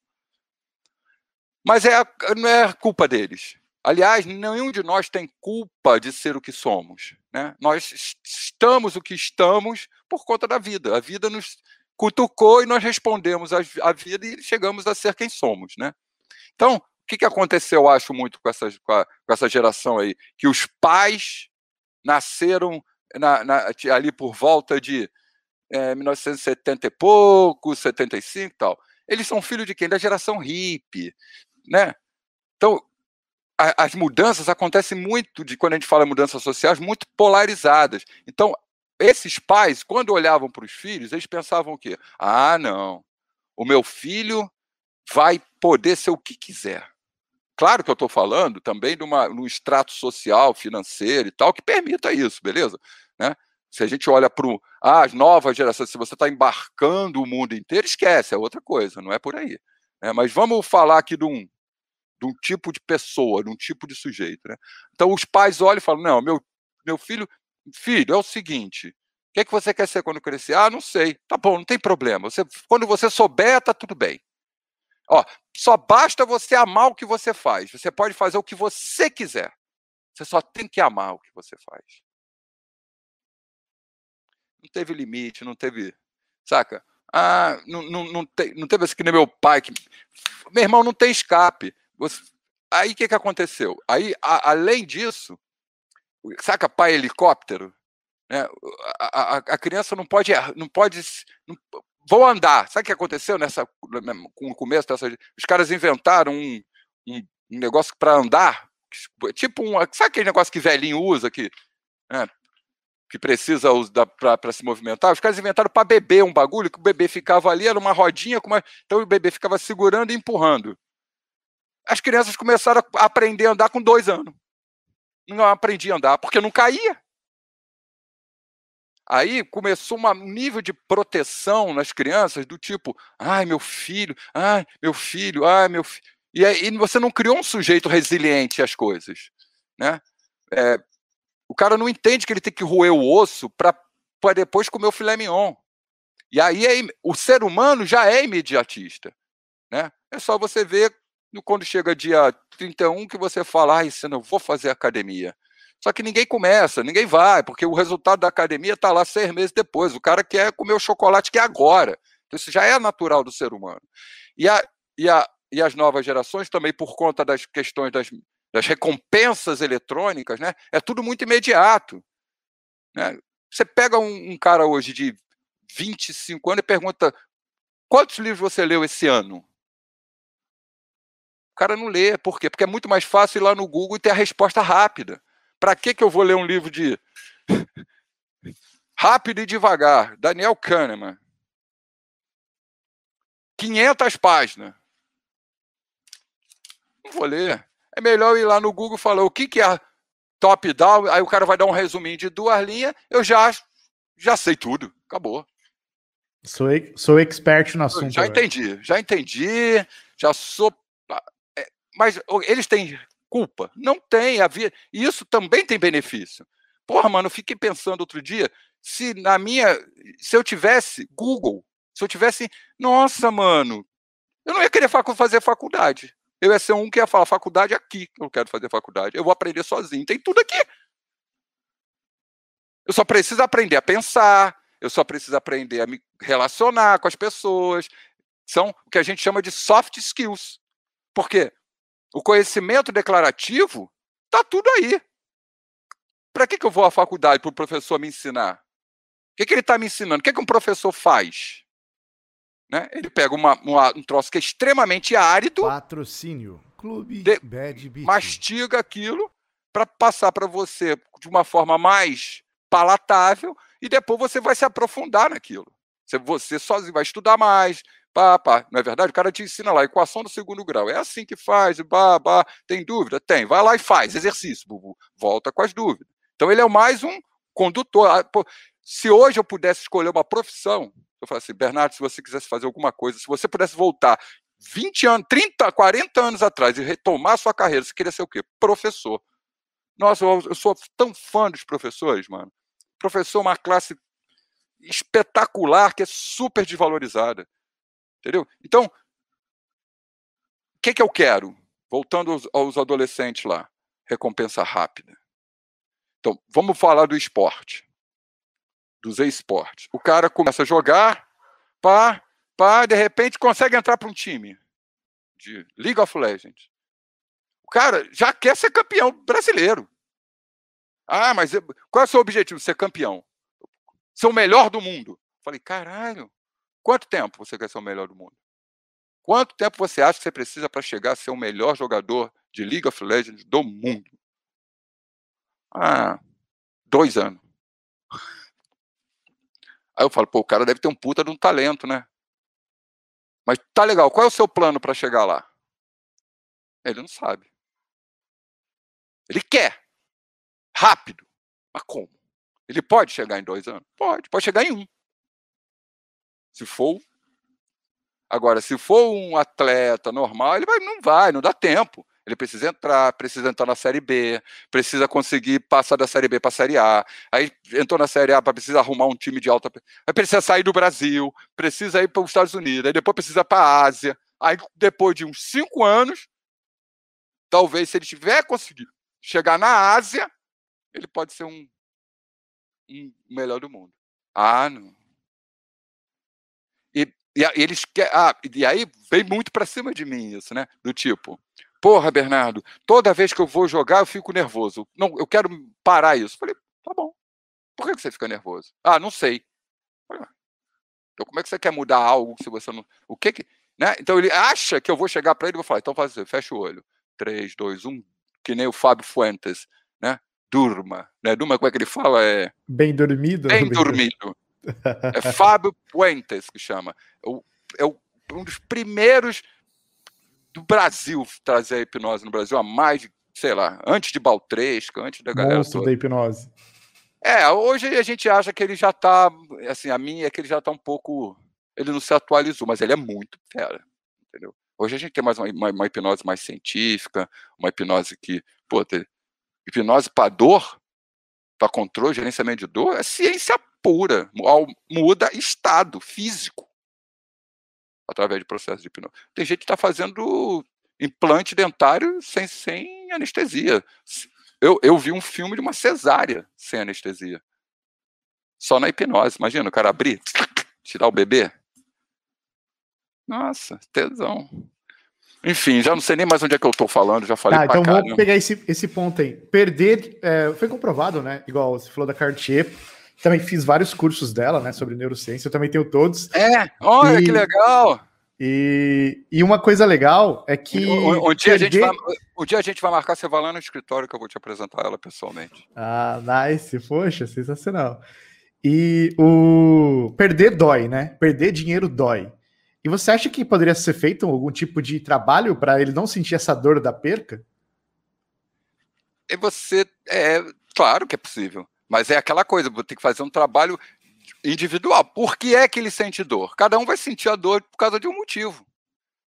Mas é, não é culpa deles. Aliás, nenhum de nós tem culpa de ser o que somos. Né? Nós estamos o que estamos por conta da vida. A vida nos cutucou e nós respondemos à vida e chegamos a ser quem somos. Né? Então, o que, que aconteceu, eu acho, muito com essa, com, a, com essa geração aí? Que os pais nasceram na, na, ali por volta de é, 1970 e pouco, 75 e tal. Eles são filhos de quem? Da geração hippie, né? Então, as mudanças acontecem muito, de quando a gente fala mudanças sociais, muito polarizadas. Então, esses pais, quando olhavam para os filhos, eles pensavam o quê? Ah, não, o meu filho vai poder ser o que quiser. Claro que eu estou falando também de uma, um extrato social, financeiro e tal, que permita isso, beleza? Né? Se a gente olha para ah, as novas gerações, se você está embarcando o mundo inteiro, esquece, é outra coisa, não é por aí. Né? Mas vamos falar aqui de um, de um tipo de pessoa, de um tipo de sujeito. Né? Então os pais olham e falam: não, meu, meu filho, filho, é o seguinte. O que, é que você quer ser quando crescer? Ah, não sei. Tá bom, não tem problema. Você, quando você souber, tá tudo bem. Ó, só basta você amar o que você faz. Você pode fazer o que você quiser. Você só tem que amar o que você faz. Não teve limite, não teve. Saca? Ah, não, não, não, te, não teve assim que nem meu pai. Que, meu irmão, não tem escape. Aí o que, que aconteceu? Aí, a, além disso, saca pai helicóptero? Né? A, a, a, criança não pode, não pode, não, vou andar. Sabe o que aconteceu nessa, com o começo dessa? Os caras inventaram um, um, um negócio para andar Tipo um. Sabe aquele negócio que velhinho usa, que, né, que precisa para se movimentar? Os caras inventaram para beber um bagulho, que o bebê ficava ali, era uma rodinha, uma, então o bebê ficava segurando e empurrando. As crianças começaram a aprender a andar com dois anos. Não aprendi a andar, porque não caía. Aí começou um nível de proteção nas crianças do tipo, ai meu filho, ai meu filho, ai meu filho. E aí você não criou um sujeito resiliente às coisas, né? É, o cara não entende que ele tem que roer o osso para depois comer o filé mignon. E aí é, o ser humano já é imediatista, né? É só você ver quando chega dia 31 que você fala, ai, eu não vou fazer academia. Só que ninguém começa, ninguém vai, porque o resultado da academia está lá seis meses depois. O cara quer comer o chocolate que é agora. Então, isso já é natural do ser humano. E, a, e, a, e as novas gerações também, por conta das questões das, das recompensas eletrônicas, né? É tudo muito imediato. Né? Você pega um, um cara hoje de 25 anos e pergunta quantos livros você leu esse ano? O cara não lê. Por quê? Porque é muito mais fácil ir lá no Google e ter a resposta rápida. Para que, que eu vou ler um livro de [laughs] Rápido e Devagar, Daniel Kahneman? 500 páginas. Não vou ler. É melhor ir lá no Google e falar o que, que é top-down, aí o cara vai dar um resuminho de duas linhas, eu já, já sei tudo. Acabou. Sou, sou expert no assunto. Já entendi, já entendi, já sou. Mas eles têm culpa? Não tem. Havia... Isso também tem benefício. Porra, mano, eu fiquei pensando outro dia, se na minha. Se eu tivesse Google, se eu tivesse. Nossa, mano, eu não ia querer fazer faculdade. Eu ia ser um que ia falar faculdade aqui, eu quero fazer faculdade. Eu vou aprender sozinho. Tem tudo aqui. Eu só preciso aprender a pensar, eu só preciso aprender a me relacionar com as pessoas. São o que a gente chama de soft skills. Por quê? O conhecimento declarativo está tudo aí. Para que, que eu vou à faculdade para o professor me ensinar? O que, que ele está me ensinando? O que, que um professor faz? Né? Ele pega uma, uma, um troço que é extremamente árido. Patrocínio. Clube de, Bad Beat. Mastiga aquilo para passar para você de uma forma mais palatável e depois você vai se aprofundar naquilo. Você, você sozinho vai estudar mais, Pá, pá. Não é verdade? O cara te ensina lá, equação do segundo grau. É assim que faz, bah. Tem dúvida? Tem. Vai lá e faz, exercício, bubu. Volta com as dúvidas. Então ele é mais um condutor. Ah, se hoje eu pudesse escolher uma profissão, eu falo assim, Bernardo, se você quisesse fazer alguma coisa, se você pudesse voltar 20 anos, 30, 40 anos atrás e retomar sua carreira, você queria ser o quê? Professor. Nossa, eu, sou tão fã dos professores, mano. Professor é uma classe espetacular que é super desvalorizada. Entendeu? Então, o que, que eu quero? Voltando aos, aos adolescentes lá. Recompensa rápida. Então, vamos falar do esporte. Dos esportes. O cara começa a jogar, pá, pá, de repente consegue entrar para um time de League of Legends. O cara já quer ser campeão brasileiro. Ah, mas qual é o seu objetivo? Ser campeão. Ser o melhor do mundo. Falei, caralho, Quanto tempo você quer ser o melhor do mundo? Quanto tempo você acha que você precisa para chegar a ser o melhor jogador de League of Legends do mundo? Ah, dois anos. Aí eu falo, pô, o cara deve ter um puta de um talento, né? Mas tá legal, qual é o seu plano para chegar lá? Ele não sabe. Ele quer. Rápido. Mas como? Ele pode chegar em dois anos? Pode, pode chegar em um. Se for. Agora, se for um atleta normal, ele vai, não vai, não dá tempo. Ele precisa entrar, precisa entrar na Série B, precisa conseguir passar da Série B para a Série A. Aí entrou na Série A, precisa arrumar um time de alta. Aí precisa sair do Brasil, precisa ir para os Estados Unidos, aí depois precisa para a Ásia. Aí depois de uns cinco anos, talvez se ele tiver conseguido chegar na Ásia, ele pode ser um, um melhor do mundo. Ah, não. E, eles quer, ah, e aí vem muito para cima de mim isso, né? Do tipo, porra, Bernardo, toda vez que eu vou jogar eu fico nervoso. Não, eu quero parar isso. Falei, tá bom. Por que você fica nervoso? Ah, não sei. Falei, ah, então como é que você quer mudar algo se você não. O que que. Né? Então ele acha que eu vou chegar para ele e vou falar, então faz isso, fecha o olho. 3, 2, 1. que nem o Fábio Fuentes, né? Durma, né? Durma, como é que ele fala? É... Bem dormido? Bem dormido. É [laughs] Fábio Fuentes que chama. É um dos primeiros do Brasil trazer a hipnose no Brasil há mais de, sei lá, antes de Baltresca, antes da galera. Monstro da hipnose. É, hoje a gente acha que ele já está, assim, a minha é que ele já está um pouco, ele não se atualizou, mas ele é muito fera, entendeu? Hoje a gente tem mais uma, uma, uma hipnose mais científica, uma hipnose que, pô, tem, hipnose para dor, para controle, gerenciamento de dor, é ciência pura, muda estado físico através de processo de hipnose. Tem gente que está fazendo implante dentário sem, sem anestesia. Eu, eu vi um filme de uma cesárea sem anestesia. Só na hipnose. Imagina o cara abrir, [laughs] tirar o bebê. Nossa, tesão. Enfim, já não sei nem mais onde é que eu estou falando, já falei. Ah, então vamos pegar esse, esse ponto aí. Perder, é, foi comprovado, né? Igual você falou da Cartier. Também fiz vários cursos dela, né? Sobre neurociência. Eu também tenho todos. É, olha e, que legal. E, e uma coisa legal é que. Um, um, dia a gente vai, um dia a gente vai marcar, você vai lá no escritório que eu vou te apresentar ela pessoalmente. Ah, nice. Poxa, sensacional. E o perder dói, né? Perder dinheiro dói. E você acha que poderia ser feito algum tipo de trabalho para ele não sentir essa dor da perca? E você. É, claro que é possível. Mas é aquela coisa, vou ter que fazer um trabalho individual. Por que é que ele sente dor? Cada um vai sentir a dor por causa de um motivo.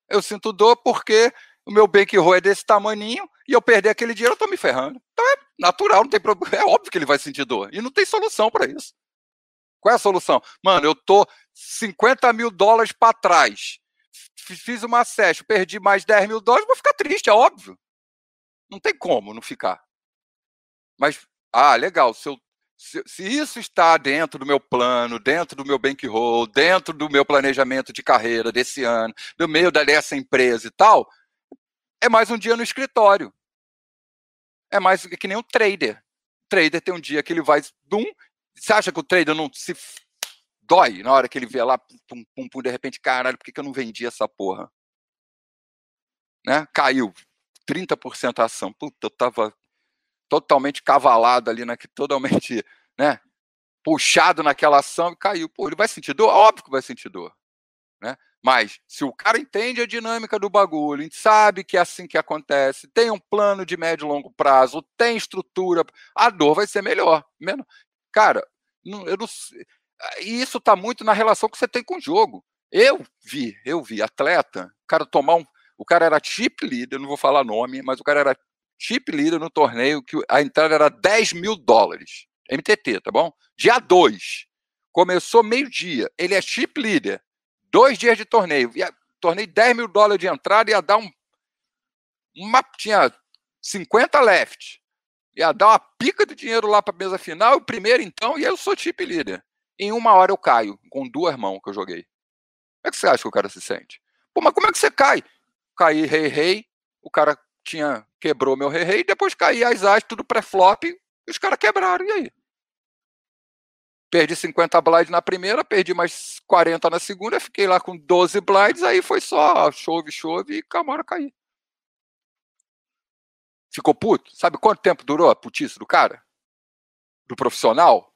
Eu sinto dor porque o meu bankroll é desse tamaninho e eu perder aquele dinheiro, eu tô me ferrando. Então é natural, não tem problema. É óbvio que ele vai sentir dor. E não tem solução para isso. Qual é a solução? Mano, eu tô 50 mil dólares para trás. Fiz uma session, perdi mais 10 mil dólares, vou ficar triste, é óbvio. Não tem como não ficar. Mas, ah, legal, se eu se, se, isso está dentro do meu plano, dentro do meu bankroll, dentro do meu planejamento de carreira desse ano, do meio dessa empresa e tal, é mais um dia no escritório. É mais que nem um trader. O trader tem um dia que ele vai. Bum, você acha que o trader não se dói na hora que ele vê lá, pum, pum, pum, de repente, caralho, por que, que eu não vendi essa porra? Né? Caiu 30% a ação. Puta, eu tava totalmente cavalado ali, né, totalmente né, puxado naquela ação e caiu. Pô, ele vai sentir dor? Óbvio que vai sentir dor. Né? Mas se o cara entende a dinâmica do bagulho, sabe que é assim que acontece, tem um plano de médio e longo prazo, tem estrutura, a dor vai ser melhor. Menos... Cara, não, eu não isso está muito na relação que você tem com o jogo. Eu vi, eu vi atleta, o cara tomar um. O cara era chip leader, não vou falar nome, mas o cara era chip leader no torneio, que a entrada era 10 mil dólares. MTT, tá bom? Dia 2. Começou meio-dia. Ele é chip leader. Dois dias de torneio. Ia, torneio 10 mil dólares de entrada, ia dar um. Uma, tinha 50 left. Ia dar uma pica de dinheiro lá para a mesa final. O primeiro, então, e eu sou chip leader. Em uma hora eu caio, com duas mãos que eu joguei. Como é que você acha que o cara se sente? Pô, mas como é que você cai? Caí, rei, rei. O cara tinha quebrou meu rei rei, depois caí as as, tudo pré-flop, e os caras quebraram, e aí? Perdi 50 blinds na primeira, perdi mais 40 na segunda, fiquei lá com 12 blinds, aí foi só chove, chove e Camara cair. Ficou puto? Sabe quanto tempo durou a putice do cara? Do profissional?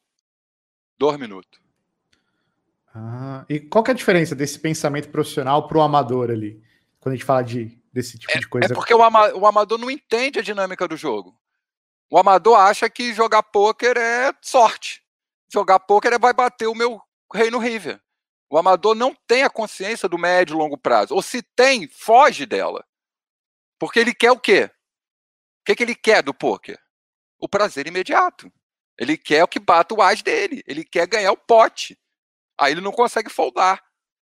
Dois minutos. Ah, e qual que é a diferença desse pensamento profissional para o amador ali? Quando a gente fala de desse tipo é, de coisa. É porque o, ama o amador não entende a dinâmica do jogo. O amador acha que jogar pôquer é sorte. Jogar pôquer é vai bater o meu rei no river. O amador não tem a consciência do médio e longo prazo. Ou se tem, foge dela. Porque ele quer o quê? O que, que ele quer do pôquer? O prazer imediato. Ele quer o que bata o as dele. Ele quer ganhar o pote. Aí ele não consegue foldar.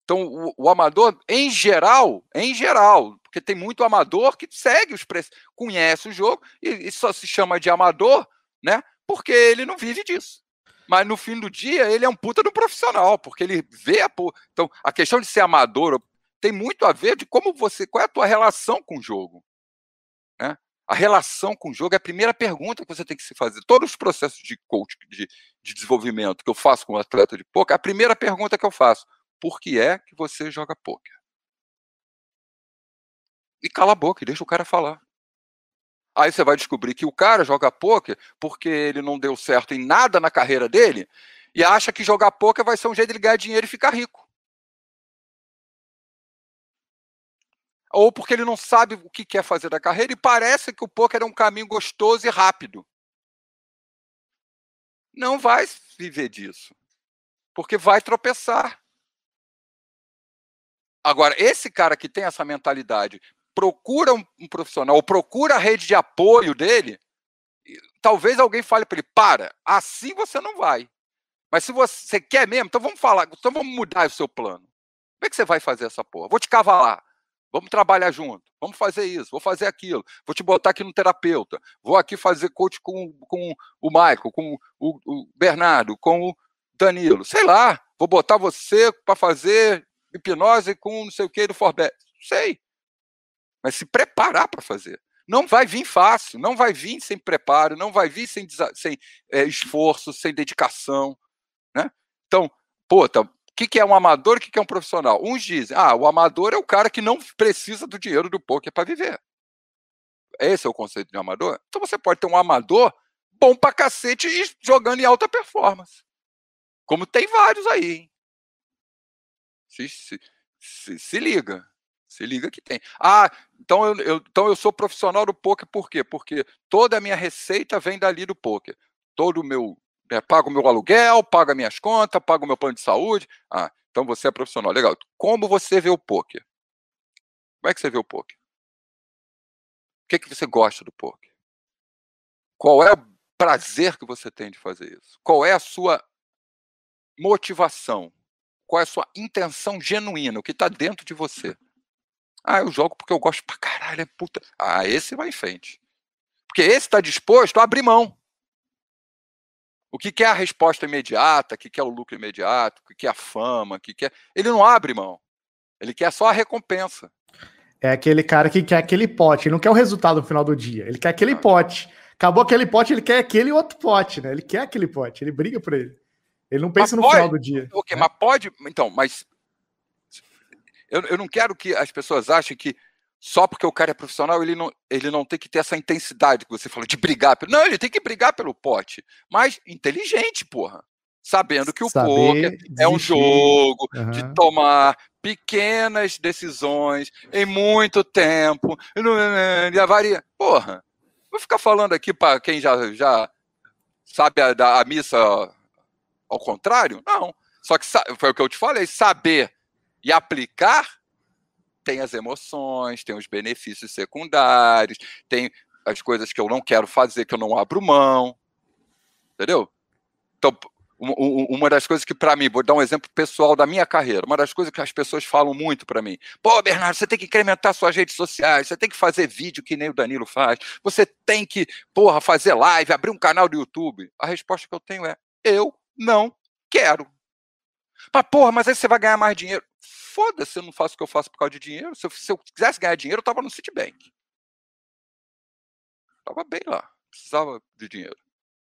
Então, o, o, amador, em geral, em geral, porque tem muito amador que segue os preços, conhece o jogo e, e, só se chama de amador, né? Porque ele não vive disso. Mas no fim do dia, ele é um puta do profissional, porque ele vê a. Então, a questão de ser amador tem muito a ver de como você. Qual é a tua relação com o jogo? Né? A relação com o jogo é a primeira pergunta que você tem que se fazer. Todos os processos de coach, de, de desenvolvimento que eu faço com o atleta de poker, a primeira pergunta que eu faço por que é que você joga poker. E cala a boca e deixa o cara falar. Aí você vai descobrir que o cara joga poker porque ele não deu certo em nada na carreira dele e acha que jogar poker vai ser um jeito de ele ganhar dinheiro e ficar rico. Ou porque ele não sabe o que quer fazer da carreira e parece que o poker é um caminho gostoso e rápido. Não vai viver disso. Porque vai tropeçar. Agora, esse cara que tem essa mentalidade, procura um, um profissional, ou procura a rede de apoio dele, talvez alguém fale para ele: para, assim você não vai. Mas se você quer mesmo, então vamos falar, então vamos mudar o seu plano. Como é que você vai fazer essa porra? Vou te cavalar. Vamos trabalhar junto. Vamos fazer isso, vou fazer aquilo. Vou te botar aqui no terapeuta. Vou aqui fazer coach com, com o Michael, com o, o Bernardo, com o Danilo. Sei lá. Vou botar você para fazer hipnose com não sei o que do Forbes. Sei. Mas se preparar para fazer. Não vai vir fácil, não vai vir sem preparo, não vai vir sem, sem é, esforço, sem dedicação. Né? Então, pô, tá, o que, que é um amador e o que, que é um profissional? Uns dizem, ah, o amador é o cara que não precisa do dinheiro do poker para viver. Esse é o conceito de amador? Então você pode ter um amador bom pra cacete e jogando em alta performance. Como tem vários aí, hein? Se, se, se, se liga. Se liga que tem. Ah, então eu, eu, então eu sou profissional do poker por quê? Porque toda a minha receita vem dali do poker. Todo o meu é, pago meu aluguel, pago minhas contas, pago meu plano de saúde. Ah, então você é profissional. Legal. Como você vê o poker? Como é que você vê o poker? O que, é que você gosta do poker? Qual é o prazer que você tem de fazer isso? Qual é a sua motivação? Qual é a sua intenção genuína? O que está dentro de você? Ah, eu jogo porque eu gosto pra caralho, é puta. Ah, esse vai em frente. Porque esse está disposto a abrir mão. O que, que é a resposta imediata, o que, que é o lucro imediato, o que, que é a fama, o que, que é. Ele não abre mão. Ele quer só a recompensa. É aquele cara que quer aquele pote, ele não quer o resultado no final do dia, ele quer aquele ah. pote. Acabou aquele pote, ele quer aquele outro pote, né? Ele quer aquele pote, ele briga por ele. Ele não pensa mas no pode, final do dia. Ok, né? mas pode. Então, mas. Eu, eu não quero que as pessoas achem que só porque o cara é profissional, ele não, ele não tem que ter essa intensidade que você falou, de brigar. Não, ele tem que brigar pelo pote, mas inteligente, porra. Sabendo que o Saber poker é um jogo uhum. de tomar pequenas decisões em muito tempo. E varia. Porra, vou ficar falando aqui para quem já, já sabe a, a missa ao contrário? Não. Só que foi o que eu te falei: saber e aplicar tem as emoções, tem os benefícios secundários, tem as coisas que eu não quero fazer, que eu não abro mão. Entendeu? Então, uma das coisas que, para mim, vou dar um exemplo pessoal da minha carreira, uma das coisas que as pessoas falam muito para mim: pô, Bernardo, você tem que incrementar suas redes sociais, você tem que fazer vídeo que nem o Danilo faz, você tem que, porra, fazer live, abrir um canal do YouTube. A resposta que eu tenho é: eu não quero. Mas, porra, mas aí você vai ganhar mais dinheiro foda-se, eu não faço o que eu faço por causa de dinheiro. Se eu, se eu quisesse ganhar dinheiro, eu tava no Citibank. Tava bem lá. Precisava de dinheiro.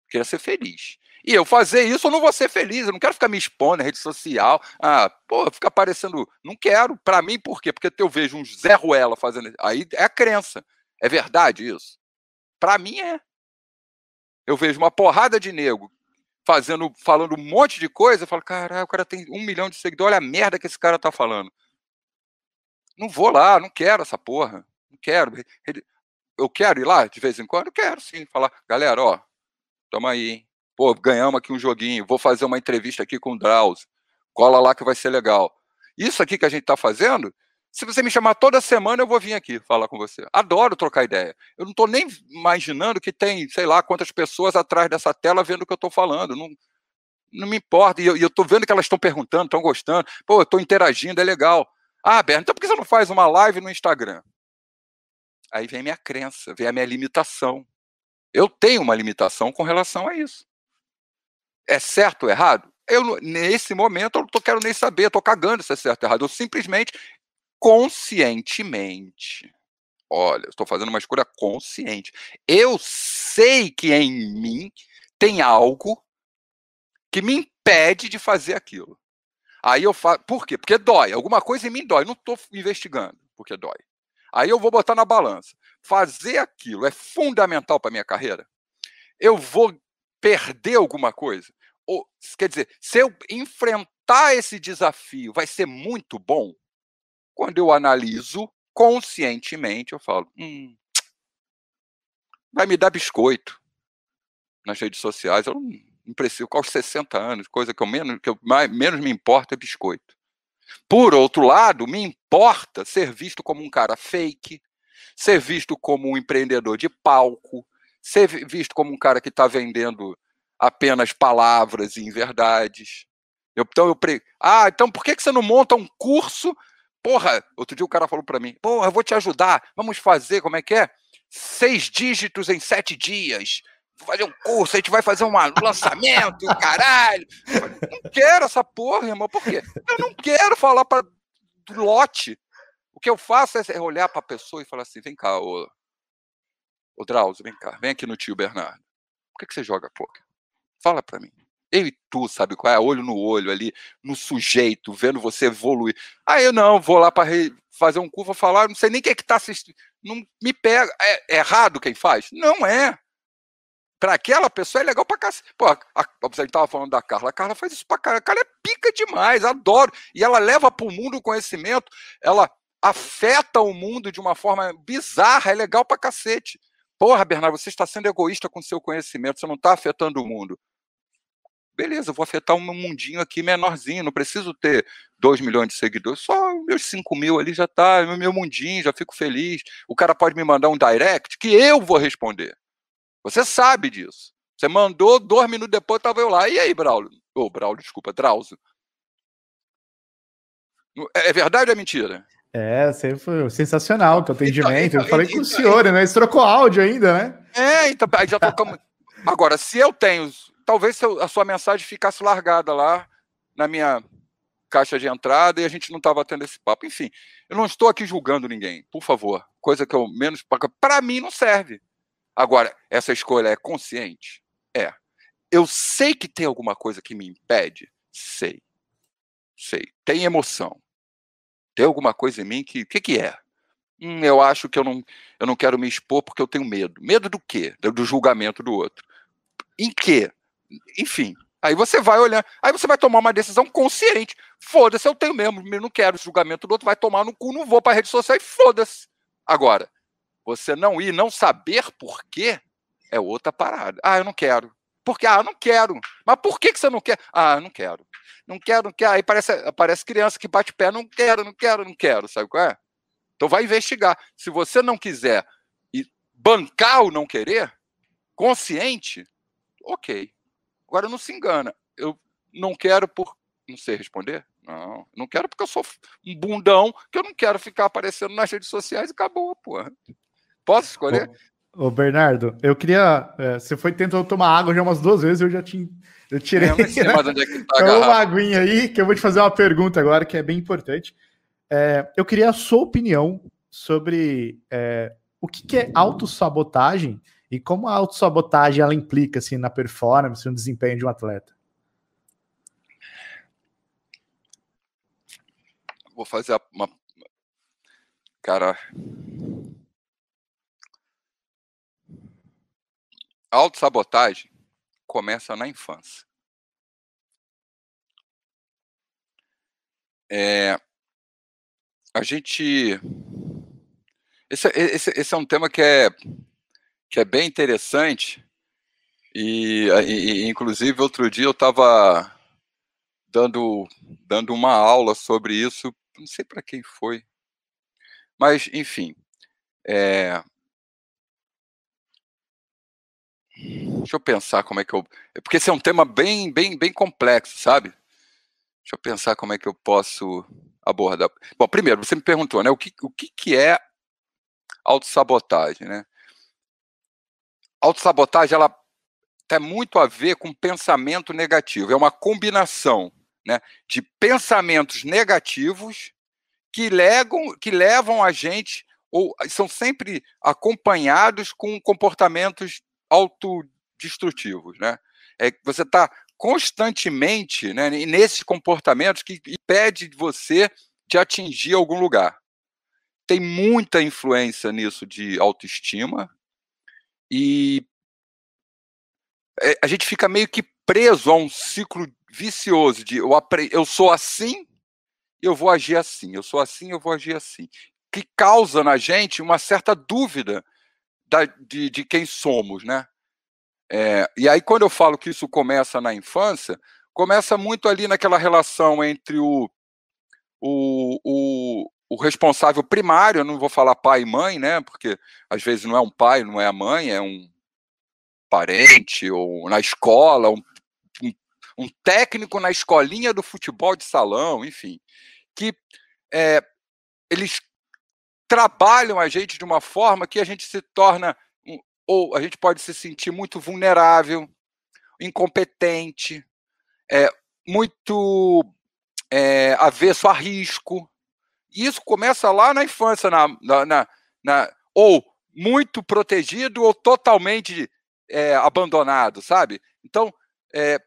Queria ser feliz. E eu fazer isso, eu não vou ser feliz. Eu não quero ficar me expondo na rede social. Ah, pô, fica aparecendo. Não quero. Para mim, por quê? Porque eu vejo um Zé Ruela fazendo. Aí é a crença. É verdade isso? Para mim é. Eu vejo uma porrada de nego fazendo, falando um monte de coisa, eu falo, caralho, o cara tem um milhão de seguidores, olha a merda que esse cara tá falando. Não vou lá, não quero essa porra. Não quero. Eu quero ir lá de vez em quando? Quero sim. Falar, galera, ó, toma aí, hein? Pô, ganhamos aqui um joguinho, vou fazer uma entrevista aqui com o Drauzio. Cola lá que vai ser legal. Isso aqui que a gente tá fazendo, se você me chamar toda semana, eu vou vir aqui falar com você. Adoro trocar ideia. Eu não estou nem imaginando que tem, sei lá, quantas pessoas atrás dessa tela vendo o que eu estou falando. Não, não me importa. E eu estou vendo que elas estão perguntando, estão gostando. Pô, eu estou interagindo, é legal. Ah, Berno, então por que você não faz uma live no Instagram? Aí vem minha crença, vem a minha limitação. Eu tenho uma limitação com relação a isso. É certo ou errado? Eu, nesse momento, eu não quero nem saber, estou cagando se é certo ou errado. Eu simplesmente conscientemente. Olha, estou fazendo uma escolha consciente. Eu sei que em mim tem algo que me impede de fazer aquilo. Aí eu faço. Por quê? Porque dói. Alguma coisa em mim dói. Não estou investigando porque dói. Aí eu vou botar na balança. fazer aquilo é fundamental para minha carreira? Eu vou perder alguma coisa? Ou, quer dizer, se eu enfrentar esse desafio, vai ser muito bom? Quando eu analiso conscientemente, eu falo, hum, vai me dar biscoito nas redes sociais. Eu não, não preciso, com os 60 anos, coisa que eu menos, que eu mais, menos me importa é biscoito. Por outro lado, me importa ser visto como um cara fake, ser visto como um empreendedor de palco, ser visto como um cara que está vendendo apenas palavras e inverdades. Eu, então eu pre... Ah, então por que, que você não monta um curso? Porra, outro dia o cara falou para mim, porra, eu vou te ajudar, vamos fazer, como é que é? Seis dígitos em sete dias. Vou fazer um curso, a gente vai fazer um lançamento, [laughs] caralho. não quero essa porra, irmão, por quê? Eu não quero falar para lote. O que eu faço é olhar para a pessoa e falar assim: vem cá, ô, ô Drauzio, vem cá, vem aqui no tio Bernardo. Por que, que você joga poker? Fala para mim. Eu e tu, sabe qual é? Olho no olho ali, no sujeito, vendo você evoluir. Aí eu não, vou lá para fazer um curso, vou falar, não sei nem quem é que tá assistindo. Não me pega. É, é errado quem faz? Não é. Para aquela pessoa é legal pra cacete. Pô, a, a, você estava falando da Carla. A Carla faz isso pra caralho. A Carla é pica demais, adoro. E ela leva para o mundo o conhecimento. Ela afeta o mundo de uma forma bizarra, é legal pra cacete. Porra, Bernardo, você está sendo egoísta com seu conhecimento, você não está afetando o mundo. Beleza, vou afetar um mundinho aqui menorzinho, não preciso ter 2 milhões de seguidores, só meus 5 mil ali já tá, meu mundinho, já fico feliz. O cara pode me mandar um direct que eu vou responder. Você sabe disso. Você mandou, dois minutos depois estava eu lá. E aí, Braulio? Ô, oh, Braulio, desculpa, Drauzio. É, é verdade ou é mentira? É, você foi sensacional o teu atendimento. Então, eu falei então, com o senhor, né? Você trocou áudio ainda, né? É, então aí já trocamos. Agora, se eu tenho, talvez a sua mensagem ficasse largada lá na minha caixa de entrada e a gente não estava tendo esse papo. Enfim, eu não estou aqui julgando ninguém, por favor. Coisa que eu menos. Para mim não serve. Agora, essa escolha é consciente? É. Eu sei que tem alguma coisa que me impede? Sei. Sei. Tem emoção tem alguma coisa em mim que. O que, que é? Hum, eu acho que eu não, eu não quero me expor porque eu tenho medo. Medo do quê? Do julgamento do outro. Em quê? Enfim. Aí você vai olhar, aí você vai tomar uma decisão consciente. Foda-se, eu tenho mesmo, eu não quero o julgamento do outro, vai tomar no cu, não vou para rede social e foda-se. Agora, você não ir, não saber por quê, é outra parada. Ah, eu não quero. Porque, ah, eu não quero. Mas por que, que você não quer? Ah, eu não quero não quero, não quero. Aí parece, parece criança que bate pé, não quero, não quero, não quero, sabe qual é? Então vai investigar. Se você não quiser bancar o não querer, consciente, ok. Agora não se engana. Eu não quero por. Não sei responder? Não. Não quero porque eu sou um bundão que eu não quero ficar aparecendo nas redes sociais e acabou, porra. Posso escolher? Ô, Bernardo, eu queria. É, você foi tentou tomar água já umas duas vezes, eu já tinha. Eu tirei. É, eu sei mais onde é que tá uma aguinha aí, que eu vou te fazer uma pergunta agora, que é bem importante. É, eu queria a sua opinião sobre é, o que, que é autossabotagem e como a autossabotagem ela implica assim, na performance, no desempenho de um atleta. Vou fazer uma. Cara, A autossabotagem começa na infância. É, a gente. Esse, esse, esse, é um tema que é, que é bem interessante. E, e inclusive, outro dia eu estava dando, dando uma aula sobre isso, não sei para quem foi. Mas, enfim, é, Deixa eu pensar como é que eu. É porque esse é um tema bem, bem, bem complexo, sabe? Deixa eu pensar como é que eu posso abordar. Bom, primeiro, você me perguntou, né? O que, o que, que é autossabotagem, né? Autossabotagem, ela tem muito a ver com pensamento negativo. É uma combinação né, de pensamentos negativos que, legam, que levam a gente, ou são sempre acompanhados com comportamentos autodestrutivos, né? É você está constantemente né, nesses comportamentos que impede você de atingir algum lugar. tem muita influência nisso de autoestima e é, a gente fica meio que preso a um ciclo vicioso de eu, eu sou assim, eu vou agir assim, eu sou assim, eu vou agir assim, que causa na gente uma certa dúvida da, de, de quem somos, né? É, e aí, quando eu falo que isso começa na infância, começa muito ali naquela relação entre o, o, o, o responsável primário, eu não vou falar pai e mãe, né? Porque às vezes não é um pai, não é a mãe, é um parente, ou na escola, um, um, um técnico na escolinha do futebol de salão, enfim, que é, eles trabalham a gente de uma forma que a gente se torna ou a gente pode se sentir muito vulnerável, incompetente, é, muito é, avesso a risco. Isso começa lá na infância, na, na, na, na ou muito protegido ou totalmente é, abandonado, sabe? Então, é,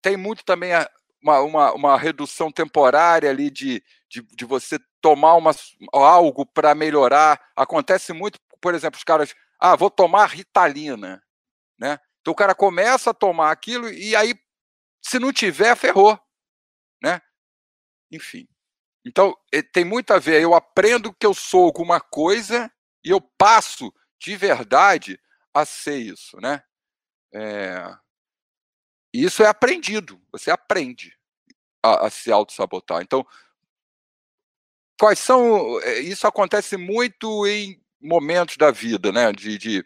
tem muito também a, uma, uma, uma, redução temporária ali de, de, de você tomar uma, algo para melhorar. Acontece muito, por exemplo, os caras ah, vou tomar ritalina, né? Então o cara começa a tomar aquilo e aí, se não tiver, ferrou, né? Enfim. Então tem muito a ver. Eu aprendo que eu sou alguma coisa e eu passo de verdade a ser isso, né? É... Isso é aprendido. Você aprende a, a se auto-sabotar. Então, quais são. É, isso acontece muito em momentos da vida, né? De, de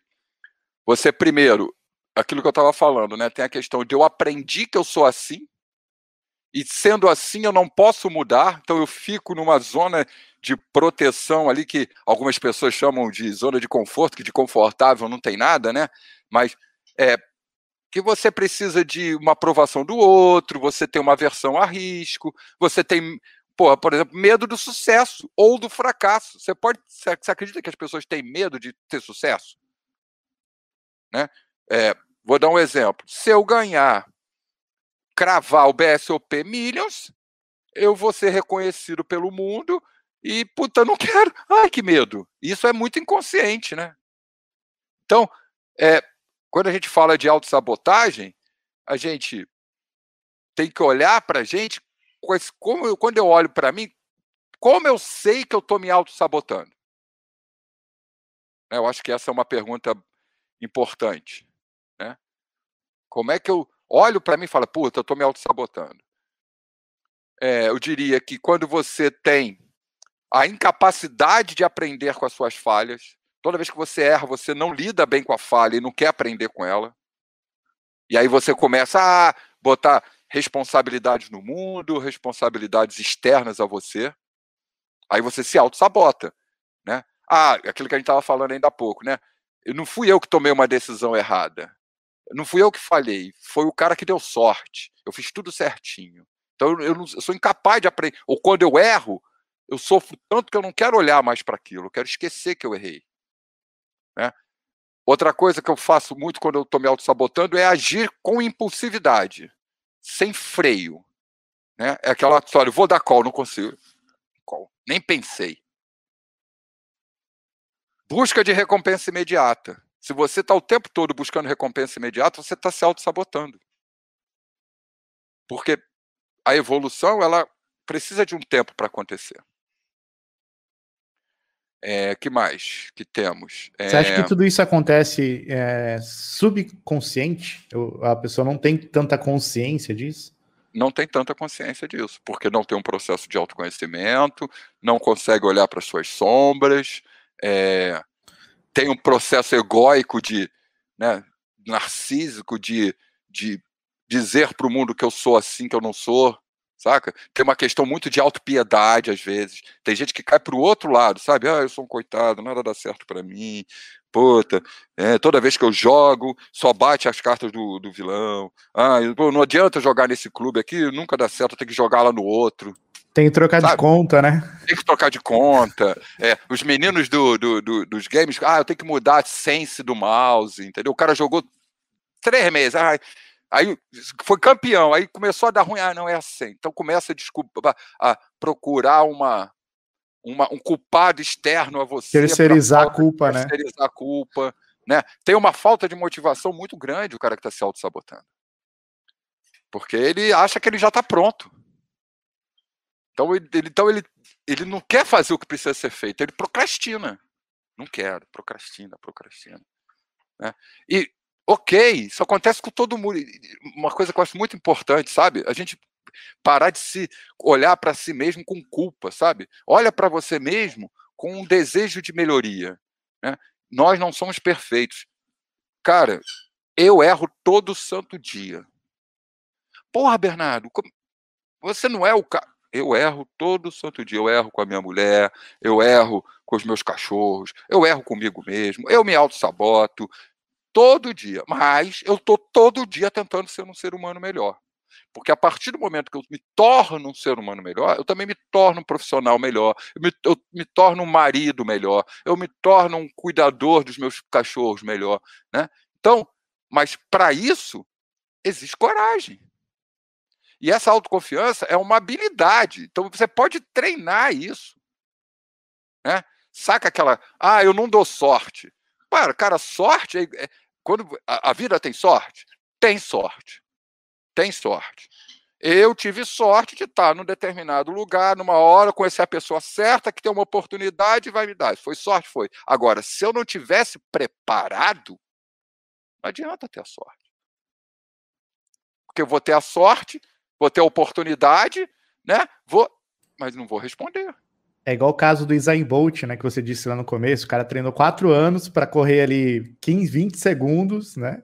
você primeiro, aquilo que eu estava falando, né? Tem a questão de eu aprendi que eu sou assim e sendo assim eu não posso mudar, então eu fico numa zona de proteção ali que algumas pessoas chamam de zona de conforto, que de confortável não tem nada, né? Mas é que você precisa de uma aprovação do outro, você tem uma aversão a risco, você tem porra, por exemplo, medo do sucesso ou do fracasso. Você pode, você acredita que as pessoas têm medo de ter sucesso? Né? É, vou dar um exemplo. Se eu ganhar, cravar o BSOP Millions, eu vou ser reconhecido pelo mundo e, puta, não [laughs] quero. Ai, que medo. Isso é muito inconsciente, né? Então, é, quando a gente fala de autossabotagem, a gente tem que olhar para a gente como quando eu olho para mim, como eu sei que eu estou me auto-sabotando? Eu acho que essa é uma pergunta importante. Né? Como é que eu olho para mim e falo, puta, eu estou me auto-sabotando? É, eu diria que quando você tem a incapacidade de aprender com as suas falhas, toda vez que você erra, você não lida bem com a falha e não quer aprender com ela. E aí você começa a botar responsabilidades no mundo, responsabilidades externas a você. Aí você se auto-sabota. Né? Ah, aquilo que a gente estava falando ainda há pouco, né? Eu não fui eu que tomei uma decisão errada. Não fui eu que falhei. Foi o cara que deu sorte. Eu fiz tudo certinho. Então eu, não, eu sou incapaz de aprender. Ou quando eu erro, eu sofro tanto que eu não quero olhar mais para aquilo. Eu quero esquecer que eu errei. Né? Outra coisa que eu faço muito quando eu estou me auto-sabotando é agir com impulsividade sem freio. Né? É aquela história, vou dar call, não consigo. Call. Nem pensei. Busca de recompensa imediata. Se você está o tempo todo buscando recompensa imediata, você está se auto-sabotando. Porque a evolução ela precisa de um tempo para acontecer. É, que mais que temos? É... Você acha que tudo isso acontece é, subconsciente? A pessoa não tem tanta consciência disso? Não tem tanta consciência disso, porque não tem um processo de autoconhecimento, não consegue olhar para suas sombras, é, tem um processo egóico de, né, narcísico de, de dizer para o mundo que eu sou assim, que eu não sou, saca? Tem uma questão muito de autopiedade às vezes. Tem gente que cai pro outro lado, sabe? Ah, eu sou um coitado, nada dá certo para mim. Puta, é, toda vez que eu jogo, só bate as cartas do, do vilão. Ah, pô, não adianta jogar nesse clube aqui, nunca dá certo, tem que jogar lá no outro. Tem que trocar sabe? de conta, né? Tem que trocar de conta. É, os meninos do, do, do, dos games, ah, eu tenho que mudar a sense do mouse, entendeu? O cara jogou três meses. Ah, Aí foi campeão, aí começou a dar ruim, ah, não é assim. Então começa a, desculpa, a procurar uma, uma, um culpado externo a você. Terceirizar a culpa, né? Terceirizar a culpa. Né? Tem uma falta de motivação muito grande o cara que está se auto-sabotando. Porque ele acha que ele já está pronto. Então, ele, então ele, ele não quer fazer o que precisa ser feito, ele procrastina. Não quero, procrastina, procrastina. Né? E, ok, isso acontece com todo mundo. Uma coisa que eu acho muito importante, sabe? A gente parar de se olhar para si mesmo com culpa, sabe? Olha para você mesmo com um desejo de melhoria. Né? Nós não somos perfeitos. Cara, eu erro todo santo dia. Porra, Bernardo, você não é o cara. Eu erro todo santo dia. Eu erro com a minha mulher, eu erro com os meus cachorros, eu erro comigo mesmo, eu me auto-saboto todo dia. Mas eu estou todo dia tentando ser um ser humano melhor. Porque a partir do momento que eu me torno um ser humano melhor, eu também me torno um profissional melhor, eu me, eu me torno um marido melhor, eu me torno um cuidador dos meus cachorros melhor. Né? Então, mas para isso, existe coragem. E essa autoconfiança é uma habilidade. Então você pode treinar isso. Né? Saca aquela. Ah, eu não dou sorte. Cara, cara sorte. É, é, quando a, a vida tem sorte? Tem sorte. Tem sorte. Eu tive sorte de estar num determinado lugar, numa hora, conhecer a pessoa certa, que tem uma oportunidade e vai me dar. Foi sorte? Foi. Agora, se eu não tivesse preparado, não adianta ter a sorte. Porque eu vou ter a sorte, vou ter oportunidade, né? Vou, mas não vou responder. É igual o caso do Isaim Bolt, né, que você disse lá no começo, o cara treinou quatro anos para correr ali 15, 20 segundos, né?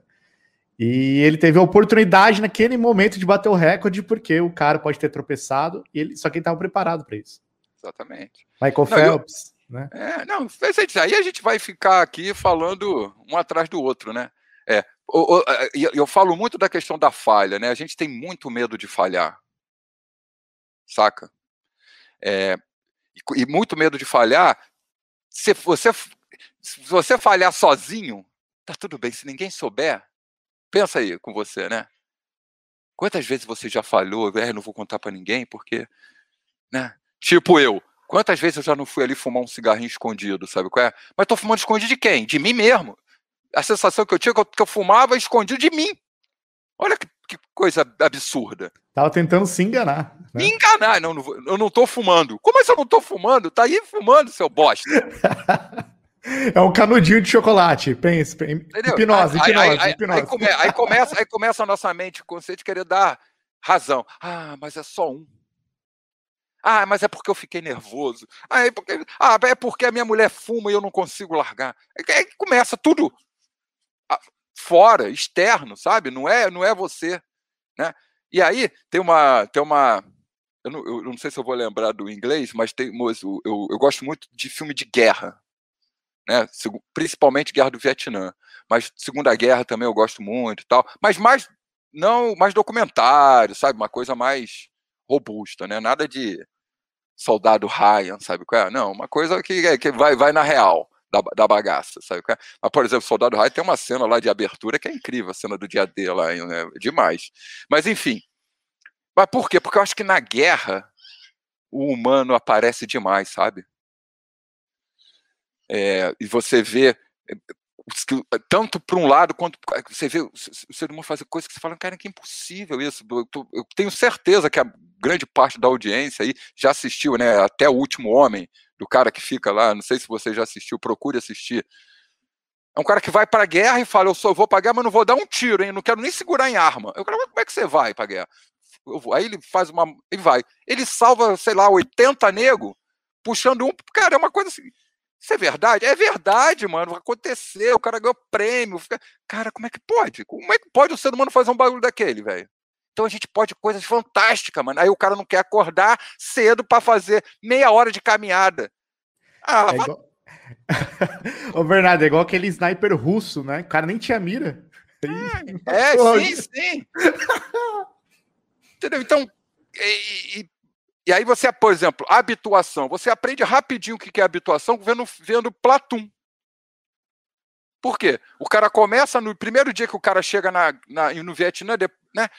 E ele teve a oportunidade naquele momento de bater o recorde, porque o cara pode ter tropeçado, e ele, só que ele estava preparado para isso. Exatamente. Michael não, Phelps, eu, né? É, não, aí a gente vai ficar aqui falando um atrás do outro, né? É, eu, falo muito da questão da falha, né? A gente tem muito medo de falhar, saca? É, e, e, muito medo de falhar. Se você, se você falhar sozinho, tá tudo bem. Se ninguém souber, pensa aí com você, né? Quantas vezes você já falhou? É, não vou contar para ninguém, porque, né? Tipo eu. Quantas vezes eu já não fui ali fumar um cigarrinho escondido, sabe qual é? Mas tô fumando escondido de quem? De mim mesmo a sensação que eu tinha que eu, que eu fumava escondido de mim. Olha que, que, coisa absurda. Tava tentando se enganar. Né? Me enganar, não, não, eu não tô fumando. Como é que eu não tô fumando? Tá aí fumando, seu bosta. [laughs] É um canudinho de chocolate, pensa. Hipnose, aí, hipnose, aí, aí, hipnose. Aí, come, aí, começa, aí começa a nossa mente de querer dar razão. Ah, mas é só um. Ah, mas é porque eu fiquei nervoso. Ah, é porque, ah, é porque a minha mulher fuma e eu não consigo largar. Aí começa tudo fora, externo, sabe? Não é, não é você, né? E aí tem uma, tem uma, eu não, eu não sei se eu vou lembrar do inglês, mas tem, eu, eu, eu gosto muito de filme de guerra, né? Principalmente Guerra do Vietnã, mas Segunda Guerra também eu gosto muito tal, mas mais não, mais documentário, sabe? Uma coisa mais robusta, né? Nada de soldado Ryan, sabe qual é? Não, uma coisa que, que vai, vai na real da, da bagaça, sabe? É? Mas, por exemplo, Soldado Raio tem uma cena lá de abertura que é incrível, a cena do dia D lá, né? demais. Mas, enfim. Mas por quê? Porque eu acho que na guerra o humano aparece demais, sabe? É, e você vê tanto para um lado quanto você vê o ser humano fazer coisas que você fala, cara, que impossível isso. Eu, eu, tenho certeza que a grande parte da audiência aí já assistiu, né? Até o último homem, do cara que fica lá, não sei se você já assistiu, procure assistir. É um cara que vai para a guerra e fala: Eu só vou para a guerra, mas não vou dar um tiro, hein? Não quero nem segurar em arma. Eu quero, como é que você vai para a guerra? Aí ele faz uma. Ele vai. Ele salva, sei lá, 80 nego, puxando um. Cara, é uma coisa assim. Isso é verdade? É verdade, mano. Aconteceu, o cara ganhou prêmio. Cara, como é que pode? Como é que pode o ser humano fazer um bagulho daquele, velho? Então a gente pode coisas fantásticas, mano. Aí o cara não quer acordar cedo para fazer meia hora de caminhada. Ah, é igual... [laughs] Ô, Bernardo, é igual aquele sniper russo, né? O cara nem tinha mira. É, é sim, sim. Entendeu? Então, e, e, e, aí você, por exemplo, habituação. Você aprende rapidinho o que é habituação vendo, vendo Platum. Por quê? O cara começa no primeiro dia que o cara chega na, na no Vietnã, né?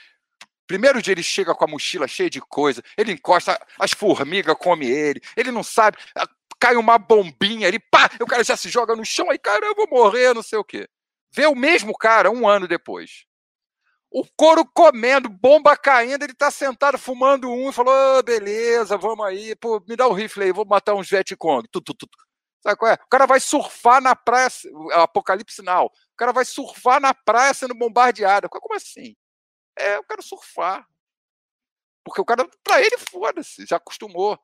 Primeiro dia ele chega com a mochila cheia de coisa, ele encosta, as formigas come ele, ele não sabe, cai uma bombinha, ele pá, o cara já se joga no chão, aí, cara, eu vou morrer, não sei o quê. Vê o mesmo cara um ano depois. O couro comendo, bomba caindo, ele tá sentado fumando um e falou: oh, beleza, vamos aí, pô, me dá o um rifle aí, vou matar uns Vietcong. Tu, tu, tu. Sabe qual é? O cara vai surfar na praia, apocalipse não. O cara vai surfar na praia sendo bombardeado. Como assim? É, eu quero surfar. Porque o cara, pra ele, foda-se, já acostumou.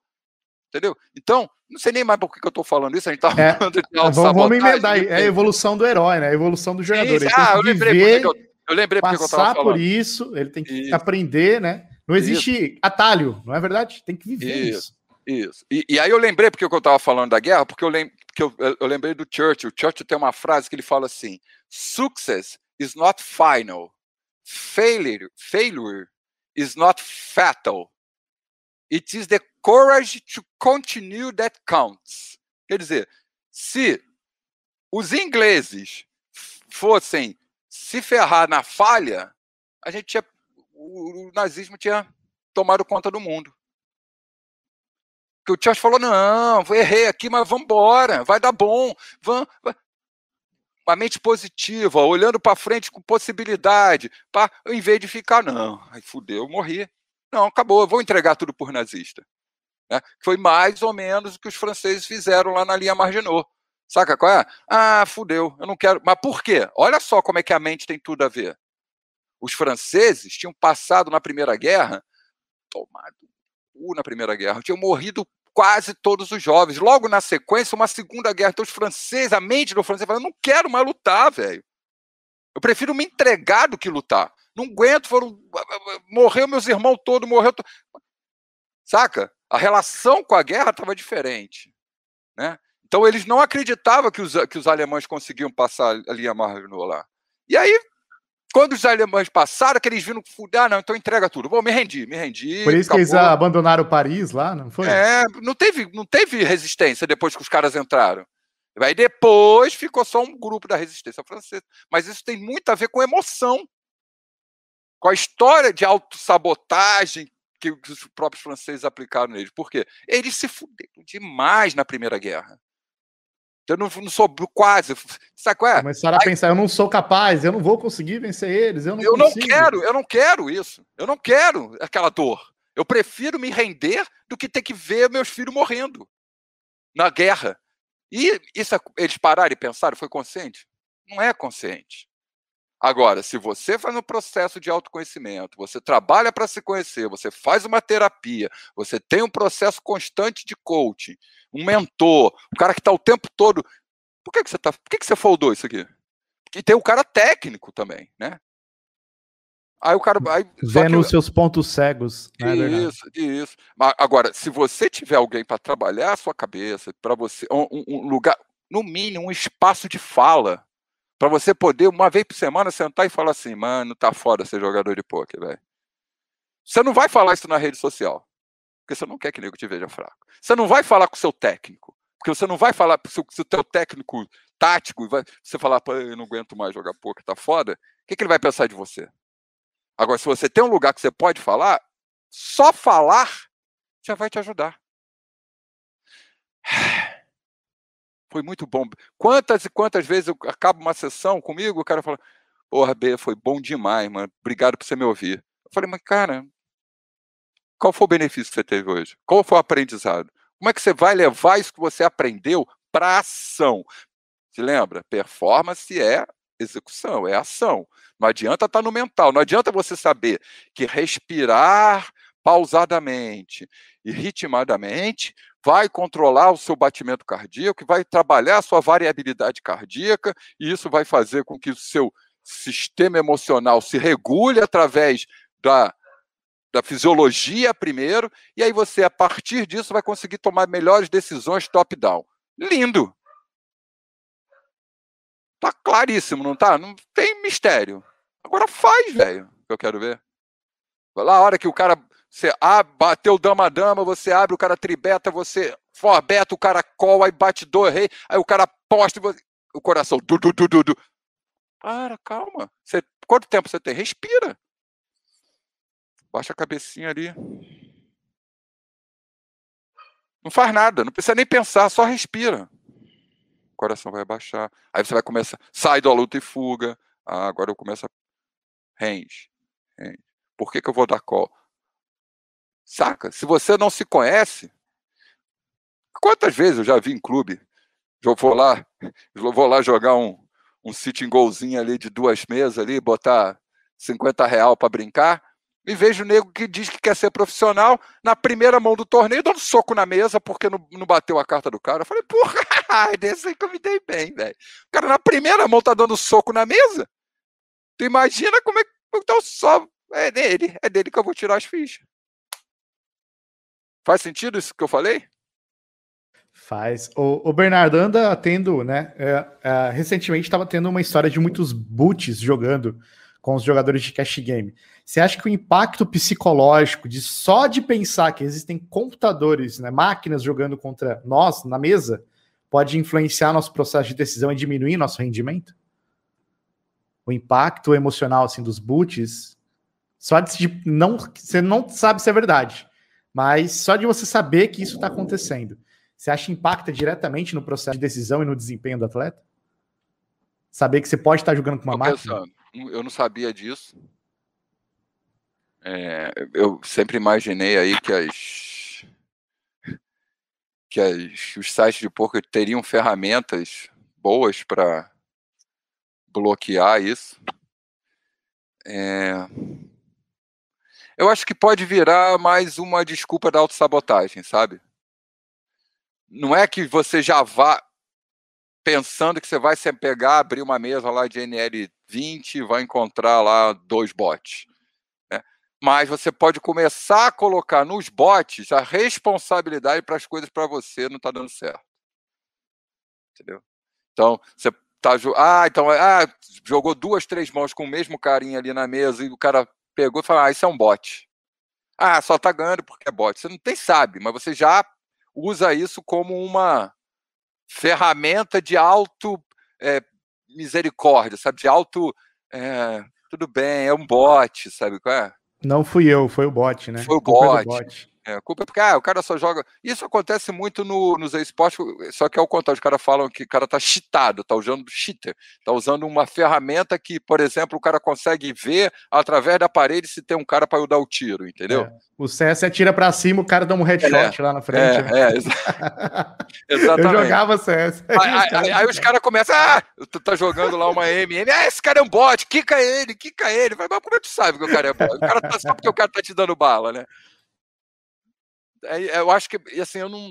Entendeu? Então, não sei nem mais por que eu tô falando isso, a gente tá [laughs] é, falando de vamos, vamos emendar aí. É a evolução do herói, né? A evolução do jogador. Isso. Ah, eu lembrei, viver, eu, eu lembrei porque eu tava falando. por isso, ele tem que isso. aprender, né? Não existe isso. atalho, não é verdade? Tem que viver isso. Isso. isso. E, e, aí eu lembrei porque eu estava falando da guerra, porque eu, lem, porque eu, eu lembrei do Churchill. O Churchill tem uma frase que ele fala assim: Success is not final. Failure, failure is not fatal. It is the courage to continue that counts. Quer dizer, se os ingleses fossem se ferrar na falha, a gente tinha, o, nazismo tinha tomado conta do mundo. Que o Churchill falou: não, errei aqui, mas vamos embora, vai dar bom, vamos. Uma mente positiva, olhando para frente com possibilidade, pra, em vez de ficar, não, aí fudeu, morri. Não, acabou, vou entregar tudo por nazista. Né? Foi mais ou menos o que os franceses fizeram lá na linha Marginot. Saca qual é? Ah, fudeu, eu não quero. Mas por quê? Olha só como é que a mente tem tudo a ver. Os franceses tinham passado na Primeira Guerra, tomado na Primeira Guerra, tinham morrido quase todos os jovens. Logo na sequência, uma Segunda Guerra. Então, os franceses, a mente do francês, fala: não quero mais lutar, velho. Eu prefiro me entregar do que lutar. Não aguento, foram. Morreu meus irmãos todos, morreu. To... Saca? A relação com a guerra estava diferente. Né? Então eles não acreditavam que os, que os alemães conseguiam passar a linha Marginot lá. E aí, quando os alemães passaram, que eles viram fuder, ah, não, então entrega tudo. Bom, me rendi, me rendi. Por isso acabou. que eles abandonaram Paris lá, não foi? É, não teve, não teve resistência depois que os caras entraram. Aí depois ficou só um grupo da resistência francesa. Mas isso tem muito a ver com emoção. Com a história de autossabotagem que os próprios franceses aplicaram neles. Por quê? Eles se fuderam demais na Primeira Guerra. Eu não, não sou quase. Sabe qual é? Começaram a pensar, eu não sou capaz, eu não vou conseguir vencer eles. Eu não, eu não quero, eu não quero isso. Eu não quero aquela dor. Eu prefiro me render do que ter que ver meus filhos morrendo na guerra. E isso, eles pararam e pensaram, foi consciente? Não é consciente. Agora, se você faz um processo de autoconhecimento, você trabalha para se conhecer, você faz uma terapia, você tem um processo constante de coaching, um mentor, o cara que está o tempo todo. Por que, que você tá. Por que, que você foldou isso aqui? E tem o cara técnico também, né? Aí o cara. Aí, Vendo os seus pontos cegos. Né, isso, isso. Agora, se você tiver alguém para trabalhar a sua cabeça, para você. Um, um lugar, no mínimo, um espaço de fala para você poder, uma vez por semana, sentar e falar assim, mano, tá foda ser jogador de pôquer, velho. Você não vai falar isso na rede social, porque você não quer que nego te veja fraco. Você não vai falar com o seu técnico, porque você não vai falar se o teu técnico tático, vai, você falar, pô, eu não aguento mais jogar pôquer, tá foda, o que, que ele vai pensar de você? Agora, se você tem um lugar que você pode falar, só falar já vai te ajudar. Foi muito bom. Quantas e quantas vezes eu acabo uma sessão comigo, o cara fala, porra, B, foi bom demais, mano. Obrigado por você me ouvir. Eu falei, mas cara, qual foi o benefício que você teve hoje? Qual foi o aprendizado? Como é que você vai levar isso que você aprendeu para ação? Se lembra? Performance é execução, é ação. Não adianta estar tá no mental, não adianta você saber que respirar pausadamente e ritmadamente vai controlar o seu batimento cardíaco, vai trabalhar a sua variabilidade cardíaca, e isso vai fazer com que o seu sistema emocional se regule através da, da fisiologia primeiro, e aí você, a partir disso, vai conseguir tomar melhores decisões top-down. Lindo! Tá claríssimo, não tá? Não tem mistério. Agora faz, velho, que eu quero ver. Lá a hora que o cara você ah, bateu dama-dama, você abre, o cara tribeta, você forbeta, o cara cola, aí bate dois rei, aí o cara posta, o coração. Du, du, du, du, du. Para, calma. Você... Quanto tempo você tem? Respira. Baixa a cabecinha ali. Não faz nada, não precisa nem pensar, só respira. O coração vai baixar. Aí você vai começar, sai da luta e fuga. Ah, agora eu começo a range. range. Por que, que eu vou dar call? Saca? Se você não se conhece, quantas vezes eu já vi em clube? Eu vou lá, eu vou lá jogar um, um sitting golzinho ali de duas mesas ali, botar 50 real para brincar e vejo o nego que diz que quer ser profissional na primeira mão do torneio, dando soco na mesa porque não, não bateu a carta do cara. Eu falei, porra, [laughs] desse aí que eu me dei bem, velho. O cara na primeira mão tá dando soco na mesa. Tu imagina como é que. Então só. É dele, é dele que eu vou tirar as fichas. Faz sentido isso que eu falei? Faz. O, o Bernardo anda tendo, né? É, é, recentemente estava tendo uma história de muitos boots jogando com os jogadores de cash game. Você acha que o impacto psicológico de só de pensar que existem computadores, né, máquinas jogando contra nós na mesa, pode influenciar nosso processo de decisão e diminuir nosso rendimento? O impacto emocional assim dos boots, só de não, você não sabe se é verdade, mas só de você saber que isso está acontecendo, você acha que impacta diretamente no processo de decisão e no desempenho do atleta? Saber que você pode estar jogando com uma máquina? eu não sabia disso. É, eu sempre imaginei aí que as que as, os sites de poker teriam ferramentas boas para bloquear isso. É, eu acho que pode virar mais uma desculpa da autossabotagem, sabe? Não é que você já vá pensando que você vai se pegar, abrir uma mesa lá de NL20 e vai encontrar lá dois bots. Né? Mas você pode começar a colocar nos bots a responsabilidade para as coisas para você não tá dando certo. Entendeu? Então, você tá ah, então ah, jogou duas, três mãos com o mesmo carinha ali na mesa e o cara pegou e falou: "Ah, isso é um bot". Ah, só tá ganhando porque é bot. Você não tem sabe, mas você já usa isso como uma ferramenta de auto é, misericórdia, sabe? De auto. É, tudo bem, é um bot, sabe qual é? Não fui eu, foi o bot, né? Foi o bot. bot. É, a culpa é porque ah, o cara só joga. Isso acontece muito no, nos esportes, só que ao contrário, os caras falam que o cara tá cheatado, tá usando cheater, tá usando uma ferramenta que, por exemplo, o cara consegue ver através da parede se tem um cara para dar o tiro, entendeu? É. O CS atira para cima, o cara dá um headshot é, lá na frente. É, né? é exa [laughs] exatamente. Eu jogava CS. Aí, aí, aí, aí os caras começam, ah, tu tá jogando lá uma MM, ah, esse cara é um bot, quica ele, quica ele. Vai, mas como é que tu sabe que o cara é bot? O cara tá só porque o cara tá te dando bala, né? Eu acho que, assim, eu não.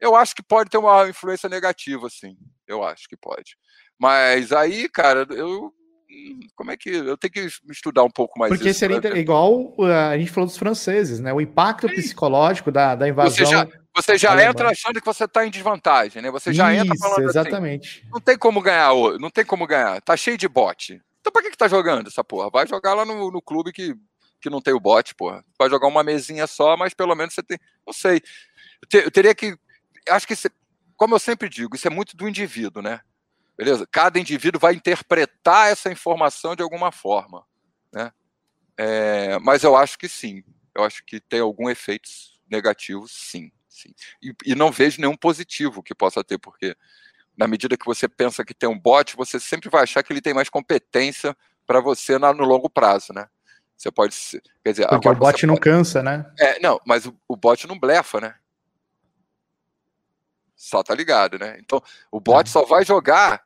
Eu acho que pode ter uma influência negativa, assim. Eu acho que pode. Mas aí, cara, eu. Como é que. Eu tenho que estudar um pouco mais Porque seria igual a gente falou dos franceses, né? O impacto Sim. psicológico da, da invasão. Você já, você já entra achando que você está em desvantagem, né? Você já Isso, entra falando assim, exatamente. Assim, não tem como ganhar, não tem como ganhar. Tá cheio de bot. Então pra que, que tá jogando essa porra? Vai jogar lá no, no clube que que não tem o bot, porra. Vai jogar uma mesinha só, mas pelo menos você tem. Não sei. Eu, teria que. Acho que, como eu sempre digo, isso é muito do indivíduo, né? Beleza? Cada indivíduo vai interpretar essa informação de alguma forma, né? É, mas eu acho que sim. Eu acho que tem algum efeito negativo, sim. sim. E, e não vejo nenhum positivo que possa ter, porque na medida que você pensa que tem um bot, você sempre vai achar que ele tem mais competência para você na, no longo prazo, né? Você pode. Quer dizer, Porque o bot não pode... cansa, né? É, não, mas o, o bot não blefa, né? Só tá ligado, né? Então, o bot é. só vai jogar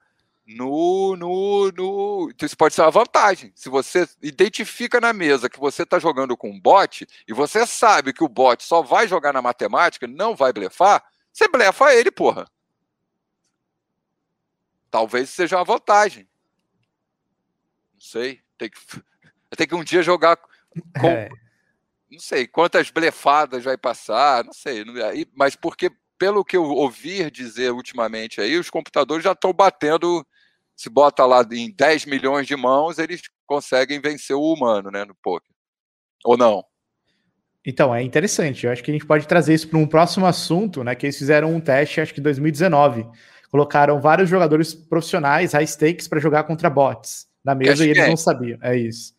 no, no, no. Então, isso pode ser uma vantagem. Se você identifica na mesa que você está jogando com um bot e você sabe que o bot só vai jogar na matemática, não vai blefar, você blefa ele, porra. Talvez seja uma vantagem. Não sei. Tem que ter que um dia jogar com. É. Não sei quantas blefadas vai passar, não sei. Mas porque, pelo que eu ouvi dizer ultimamente aí, os computadores já estão batendo. Se bota lá em 10 milhões de mãos, eles conseguem vencer o humano, né, no poker. Ou não? Então, é interessante. Eu acho que a gente pode trazer isso para um próximo assunto, né? Que eles fizeram um teste, acho que em 2019. Colocaram vários jogadores profissionais, high stakes, para jogar contra bots na mesa Cash e eles game. não sabiam. É isso.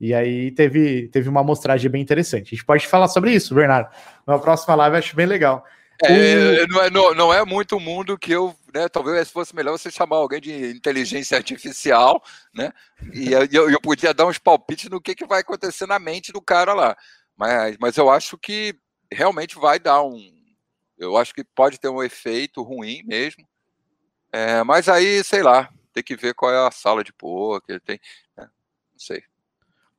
E aí teve, teve uma amostragem bem interessante. A gente pode falar sobre isso, Bernardo. Na próxima live eu acho bem legal. É, não, é, não, não, é muito o mundo que eu, né? Talvez fosse melhor você chamar alguém de inteligência artificial, né? E eu, eu podia dar uns palpites no que, que vai acontecer na mente do cara lá. Mas, mas eu acho que realmente vai dar um. Eu acho que pode ter um efeito ruim mesmo. É, mas aí, sei lá, tem que ver qual é a sala de poker, tem. Né? Não sei.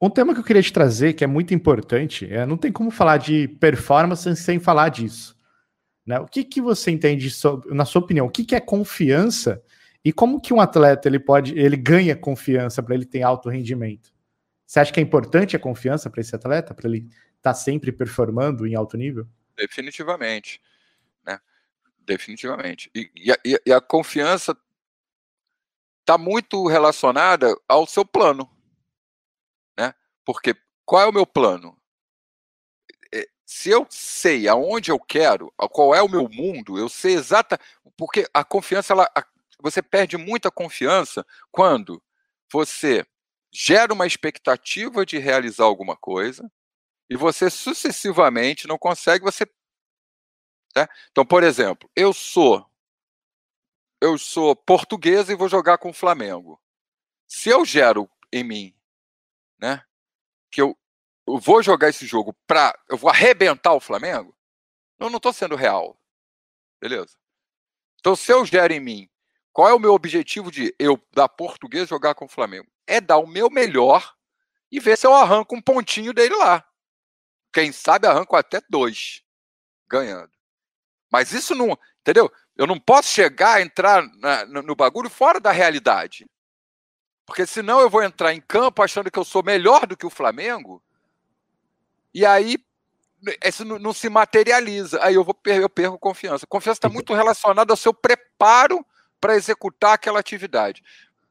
Um tema que eu queria te trazer, que é muito importante, é, não tem como falar de performance sem falar disso. Né? O que, que você entende, sobre, na sua opinião, o que, que é confiança e como que um atleta ele pode, ele ganha confiança para ele ter alto rendimento? Você acha que é importante a confiança para esse atleta, para ele estar tá sempre performando em alto nível? Definitivamente, né? Definitivamente. E, e, a, e a confiança está muito relacionada ao seu plano. Porque qual é o meu plano? É, se eu sei aonde eu quero, qual é o meu mundo, eu sei exata. Porque a confiança, ela, você perde muita confiança quando você gera uma expectativa de realizar alguma coisa e você sucessivamente não consegue, você. Né? Então, por exemplo, eu sou eu sou português e vou jogar com o Flamengo. Se eu gero em mim, né, que eu, eu vou jogar esse jogo para eu vou arrebentar o Flamengo, eu não estou sendo real. Beleza? Então, se eu gero em mim, qual é o meu objetivo de eu, da português, jogar com o Flamengo? É dar o meu melhor e ver se eu arranco um pontinho dele lá. Quem sabe arranco até dois ganhando. Mas isso não. Entendeu? Eu não posso chegar, entrar na, no, no bagulho fora da realidade. Porque senão eu vou entrar em campo achando que eu sou melhor do que o Flamengo. E aí isso não, se materializa. Aí eu, vou, eu perco confiança. Confiança está muito relacionada ao seu preparo para executar aquela atividade.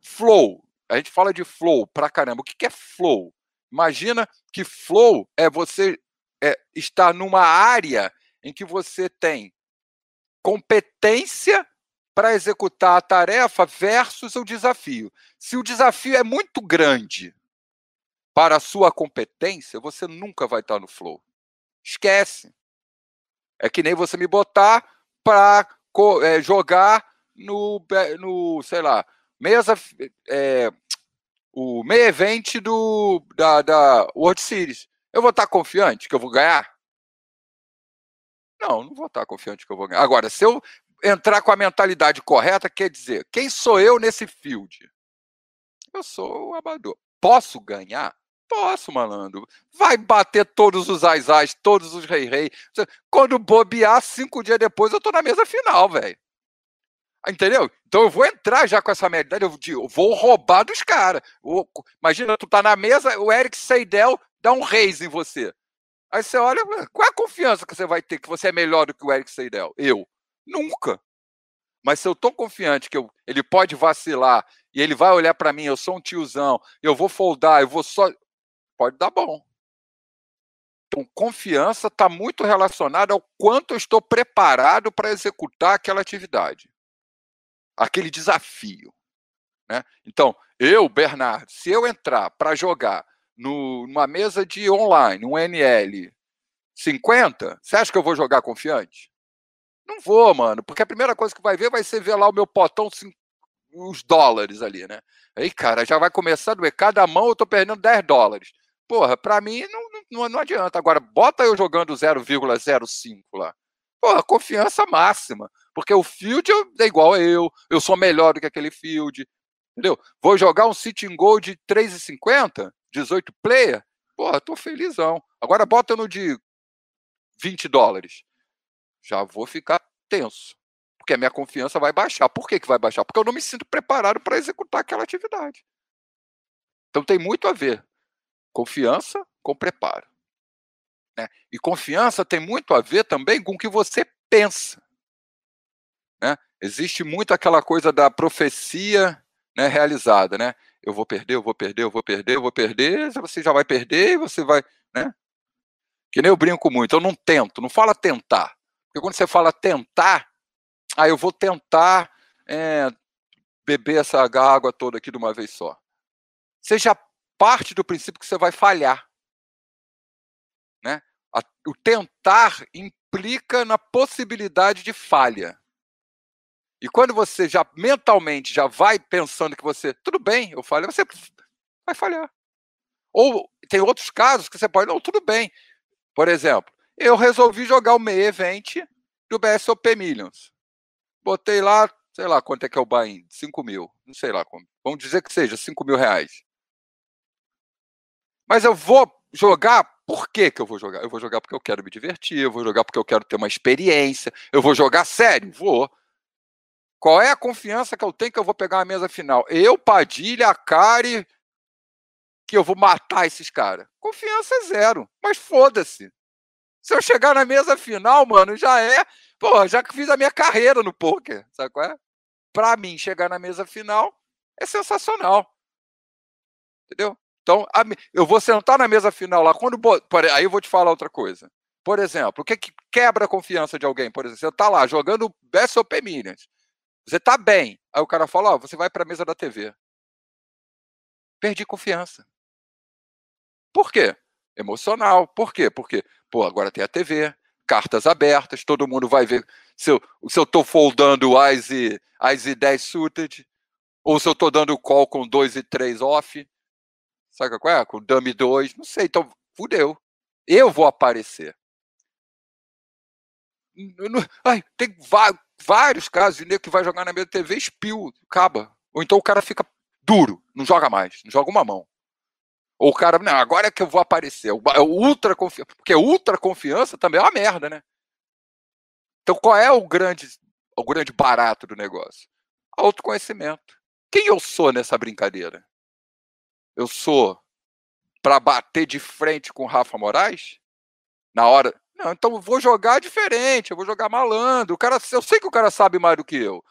Flow. A gente fala de flow pra caramba. O que é flow? Imagina que flow é você é, estar numa área em que você tem competência para executar a tarefa versus o desafio. Se o desafio é muito grande para a sua competência, você nunca vai estar no flow. Esquece. É que nem você me botar para é, jogar no, no, sei lá, mesa, é, o meio event do, da, da World Series. Eu vou estar confiante que eu vou ganhar? Não, não vou estar confiante que eu vou ganhar. Agora, se eu entrar com a mentalidade correta, quer dizer, quem sou eu nesse field? Eu sou o amador. Posso ganhar? Posso, malandro. Vai bater todos os ais todos os rei-rei. Quando bobear, cinco dias depois, eu tô na mesa final, velho. Entendeu? Então eu vou entrar já com essa mentalidade, eu, vou roubar dos caras. Imagina, tu tá na mesa, o Eric Seidel dá um reis em você. Aí você olha, qual é a confiança que você vai ter que você é melhor do que o Eric Seidel? Eu. Nunca. Mas se eu estou confiante que eu, ele pode vacilar e ele vai olhar para mim, eu sou um tiozão, eu vou foldar, eu vou só. Pode dar bom. Então, confiança está muito relacionada ao quanto eu estou preparado para executar aquela atividade, aquele desafio. Né? Então, eu, Bernardo, se eu entrar para jogar no, numa mesa de online, um NL 50, você acha que eu vou jogar confiante? Não vou, mano, porque a primeira coisa que vai ver vai ser ver lá o meu potão, os dólares ali, né? Aí, cara, já vai começar a doer. Cada mão eu tô perdendo 10 dólares. Porra, pra mim não, não, não adianta. Agora, bota eu jogando 0,05 lá. Porra, confiança máxima. Porque o field é igual a eu, eu sou melhor do que aquele field. Entendeu? Vou jogar um sitting goal de 3,50, 18 player. Porra, tô felizão. Agora bota no de 20 dólares já vou ficar tenso. Porque a minha confiança vai baixar. Por que, que vai baixar? Porque eu não me sinto preparado para executar aquela atividade. Então tem muito a ver confiança com preparo. Né? E confiança tem muito a ver também com o que você pensa. Né? Existe muito aquela coisa da profecia né, realizada. Né? Eu vou perder, eu vou perder, eu vou perder, eu vou perder. Você já vai perder você vai. Né? Que nem eu brinco muito, eu não tento, não fala tentar. Porque quando você fala tentar, ah, eu vou tentar é, beber essa água toda aqui de uma vez só. Já parte do princípio que você vai falhar. Né? O tentar implica na possibilidade de falha. E quando você já mentalmente já vai pensando que você, tudo bem, eu falho, você vai falhar. Ou tem outros casos que você pode, não, tudo bem. Por exemplo, eu resolvi jogar o meio event do BSOP Millions. Botei lá, sei lá quanto é que é o buy-in, 5 mil, não sei lá como. Vamos dizer que seja 5 mil reais. Mas eu vou jogar, por que, que eu vou jogar? Eu vou jogar porque eu quero me divertir, eu vou jogar porque eu quero ter uma experiência, eu vou jogar sério? Vou. Qual é a confiança que eu tenho que eu vou pegar a mesa final? Eu, Padilha, a Kari, que eu vou matar esses caras? Confiança é zero. Mas foda-se. Se eu chegar na mesa final, mano, já é. Pô, já fiz a minha carreira no poker, sabe qual é? Pra mim, chegar na mesa final é sensacional. Entendeu? Então, eu vou sentar na mesa final lá. Quando. Aí eu vou te falar outra coisa. Por exemplo, o que, que quebra a confiança de alguém? Por exemplo, você tá lá jogando BSOP Minions. Você tá bem. Aí o cara fala, ó, oh, você vai para a mesa da TV. Perdi confiança. Por quê? Emocional. Por quê? Porque, pô, agora tem a TV, cartas abertas, todo mundo vai ver se eu, se eu tô foldando As e, As e 10 suited, ou se eu tô dando call com 2 e 3 off. Sabe qual é? Com dummy 2, não sei, então fudeu. Eu vou aparecer. Ai, tem vários casos de nego que vai jogar na minha TV espio, acaba. Ou então o cara fica duro, não joga mais, não joga uma mão. Ou o cara, não, agora é que eu vou aparecer. É o ultra confiança. Porque ultra confiança também é uma merda, né? Então qual é o grande, o grande barato do negócio? Autoconhecimento. Quem eu sou nessa brincadeira? Eu sou para bater de frente com o Rafa Moraes? Na hora, não, então eu vou jogar diferente, eu vou jogar malandro. O cara, eu sei que o cara sabe mais do que eu.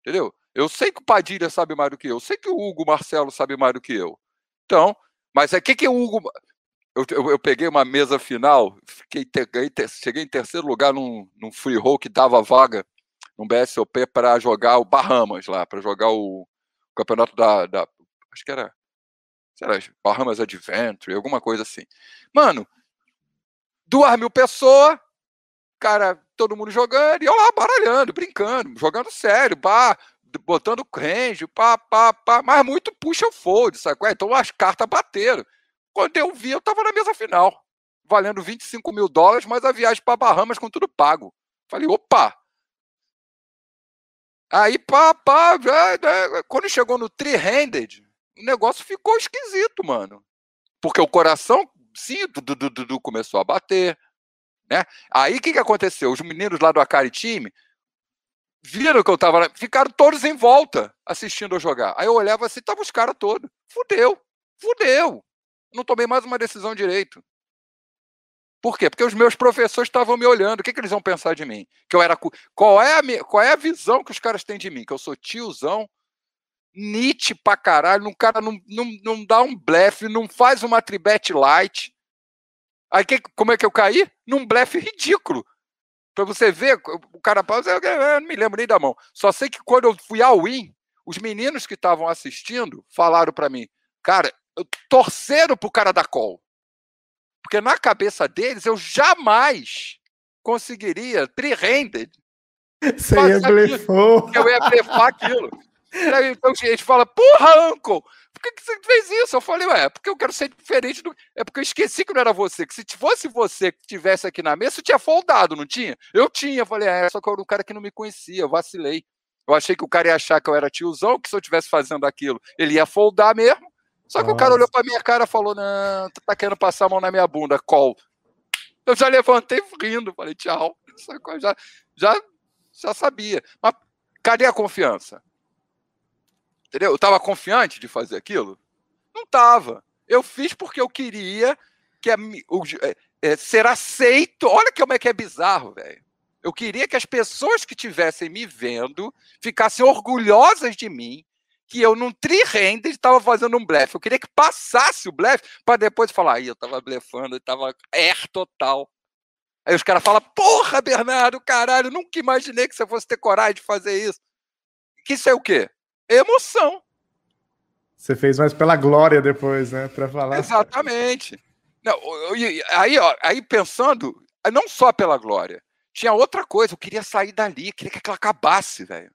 Entendeu? Eu sei que o Padilha sabe mais do que eu. Eu sei que o Hugo Marcelo sabe mais do que eu. Então, mas é que que o Hugo. Eu, eu, eu, peguei uma mesa final, fiquei, cheguei em terceiro lugar num, num free roll que dava vaga no BSOP para jogar o Bahamas lá, para jogar o, o, campeonato da, da. Acho que era. Será Bahamas Adventure, alguma coisa assim. Mano, duas mil pessoas, cara, todo mundo jogando, e eu lá baralhando, brincando, jogando sério, pá, botando range, pá, pá, pá, mas muito puxa o fold, sabe? Então as cartas bateram. Quando eu vi, eu tava na mesa final, valendo 25 mil dólares, mas a viagem para Bahamas com tudo pago. Falei, opa! Aí, pá, pá, quando chegou no three-handed, o negócio ficou esquisito, mano. Porque o coração sim, du, du, du, começou a bater. Né? Aí o que, que aconteceu? Os meninos lá do Akari Time viram que eu tava ficaram todos em volta assistindo eu jogar. Aí eu olhava assim, tava os caras todos. Fudeu, fudeu. Não tomei mais uma decisão direito. Por quê? Porque os meus professores estavam me olhando. O que, que eles vão pensar de mim? Que eu era. Qual é, a, qual é a visão que os caras têm de mim? Que eu sou tiozão, Nietzsche pra caralho, um cara não, não, não dá um blefe, não faz uma tribete light. Aí que, como é que eu caí? Num blefe ridículo. Pra você ver, o cara pausa, eu não me lembro nem da mão. Só sei que quando eu fui ao win, os meninos que estavam assistindo falaram para mim, cara, eu torceram pro cara da call. Porque na cabeça deles eu jamais conseguiria three-handed. Você ia blefar. Eu ia blefar aquilo. Então a gente fala, porra, Uncle, por que, que você fez isso? Eu falei, ué, porque eu quero ser diferente do. É porque eu esqueci que não era você. Que se fosse você que estivesse aqui na mesa, você tinha foldado, não tinha? Eu tinha. Eu falei, é, só que eu era um cara que não me conhecia, eu vacilei. Eu achei que o cara ia achar que eu era tiozão, que se eu estivesse fazendo aquilo, ele ia foldar mesmo. Só que Nossa. o cara olhou pra minha cara e falou: Não, tu tá querendo passar a mão na minha bunda, call. Eu já levantei rindo, falei, tchau. [laughs] Já, já, já sabia. Mas cadê a confiança? Entendeu? Eu estava confiante de fazer aquilo? Não estava. Eu fiz porque eu queria que a, o, é, é, ser aceito. Olha como é que é bizarro, velho. Eu queria que as pessoas que estivessem me vendo ficassem orgulhosas de mim, que eu num tri-render estava fazendo um blefe. Eu queria que passasse o blefe para depois falar, aí eu estava blefando, estava er total. Aí os caras falam, porra, Bernardo, caralho, nunca imaginei que você fosse ter coragem de fazer isso. Que isso é o quê? Emoção. Você fez mais pela glória depois, né? Para falar. Exatamente. Não, aí, ó, aí pensando, não só pela glória, tinha outra coisa, eu queria sair dali, queria que aquilo acabasse, velho.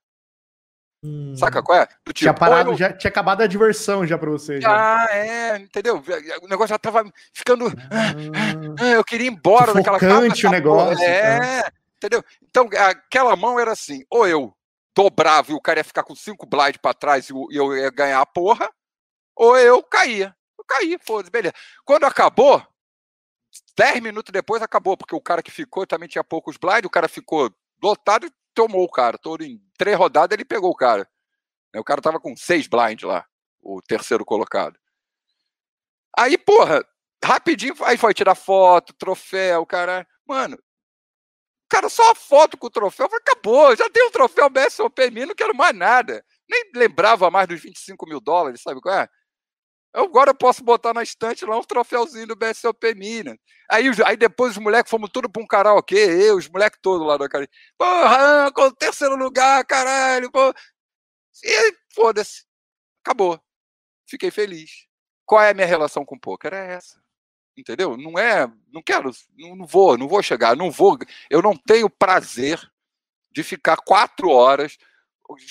Hum. Saca qual é? Tipo, tinha parado, eu... já tinha acabado a diversão já pra você. Ah, é, entendeu? O negócio já tava ficando. Ah. ah [laughs] eu queria ir embora daquela casa. o negócio. É, tá. entendeu? Então, aquela mão era assim: ou eu dobrava e o cara ia ficar com cinco blind pra trás e eu ia ganhar a porra, ou eu caía. Eu caí, foda-se, beleza. Quando acabou, dez minutos depois acabou, porque o cara que ficou também tinha poucos blind, o cara ficou lotado e tomou o cara. Todo em três rodadas ele pegou o cara. O cara tava com seis blind lá, o terceiro colocado. Aí, porra, rapidinho, aí foi tirar foto, troféu, cara. Mano, cara, só a foto com o troféu, acabou, já tem o troféu BSOP mim, não quero mais nada. Nem lembrava mais dos 25 mil dólares, sabe qual é? Agora eu posso botar na estante lá um troféuzinho do BSOP Minas. Aí, aí depois os moleques fomos tudo para um karaokê, eu, os moleques todos lá do cara. Porra, com o terceiro lugar, caralho. Pô. E foda-se. Acabou. Fiquei feliz. Qual é a minha relação com o poker? É essa. Entendeu? Não é. Não quero. Não, vou, não vou chegar. Não vou. Eu não tenho prazer de ficar quatro horas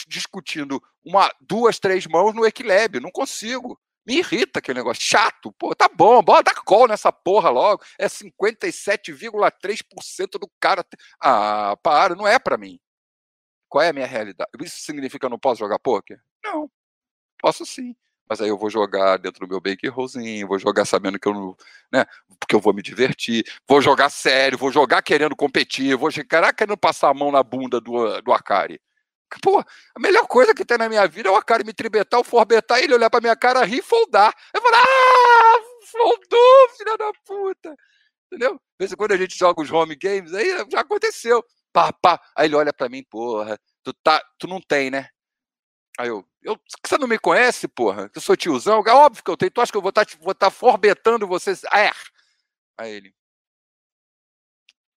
discutindo uma, duas, três mãos no equilíbrio. Não consigo. Me irrita aquele negócio. Chato. Pô, tá bom, bota call nessa porra logo. É 57,3% do cara. Ah, para, não é para mim. Qual é a minha realidade? Isso significa que eu não posso jogar poker? Não. Posso sim. Mas aí eu vou jogar dentro do meu bankrollzinho, vou jogar sabendo que eu não. Né, porque eu vou me divertir, vou jogar sério, vou jogar querendo competir, vou jogar querendo passar a mão na bunda do, do Akari. Pô, a melhor coisa que tem na minha vida é o cara me tribetar, o forbetar, ele olhar pra minha cara, rir e foldar. Eu falo, ah, foldou, filha da puta. Entendeu? Pensa quando a gente joga os home games, aí já aconteceu. Pá, pá. Aí ele olha pra mim, porra, tu, tá, tu não tem, né? Aí eu, eu, você não me conhece, porra? Eu sou tiozão? É óbvio que eu tenho. Tu acha que eu vou estar tá, vou tá forbetando vocês? Ah, é. Aí ele.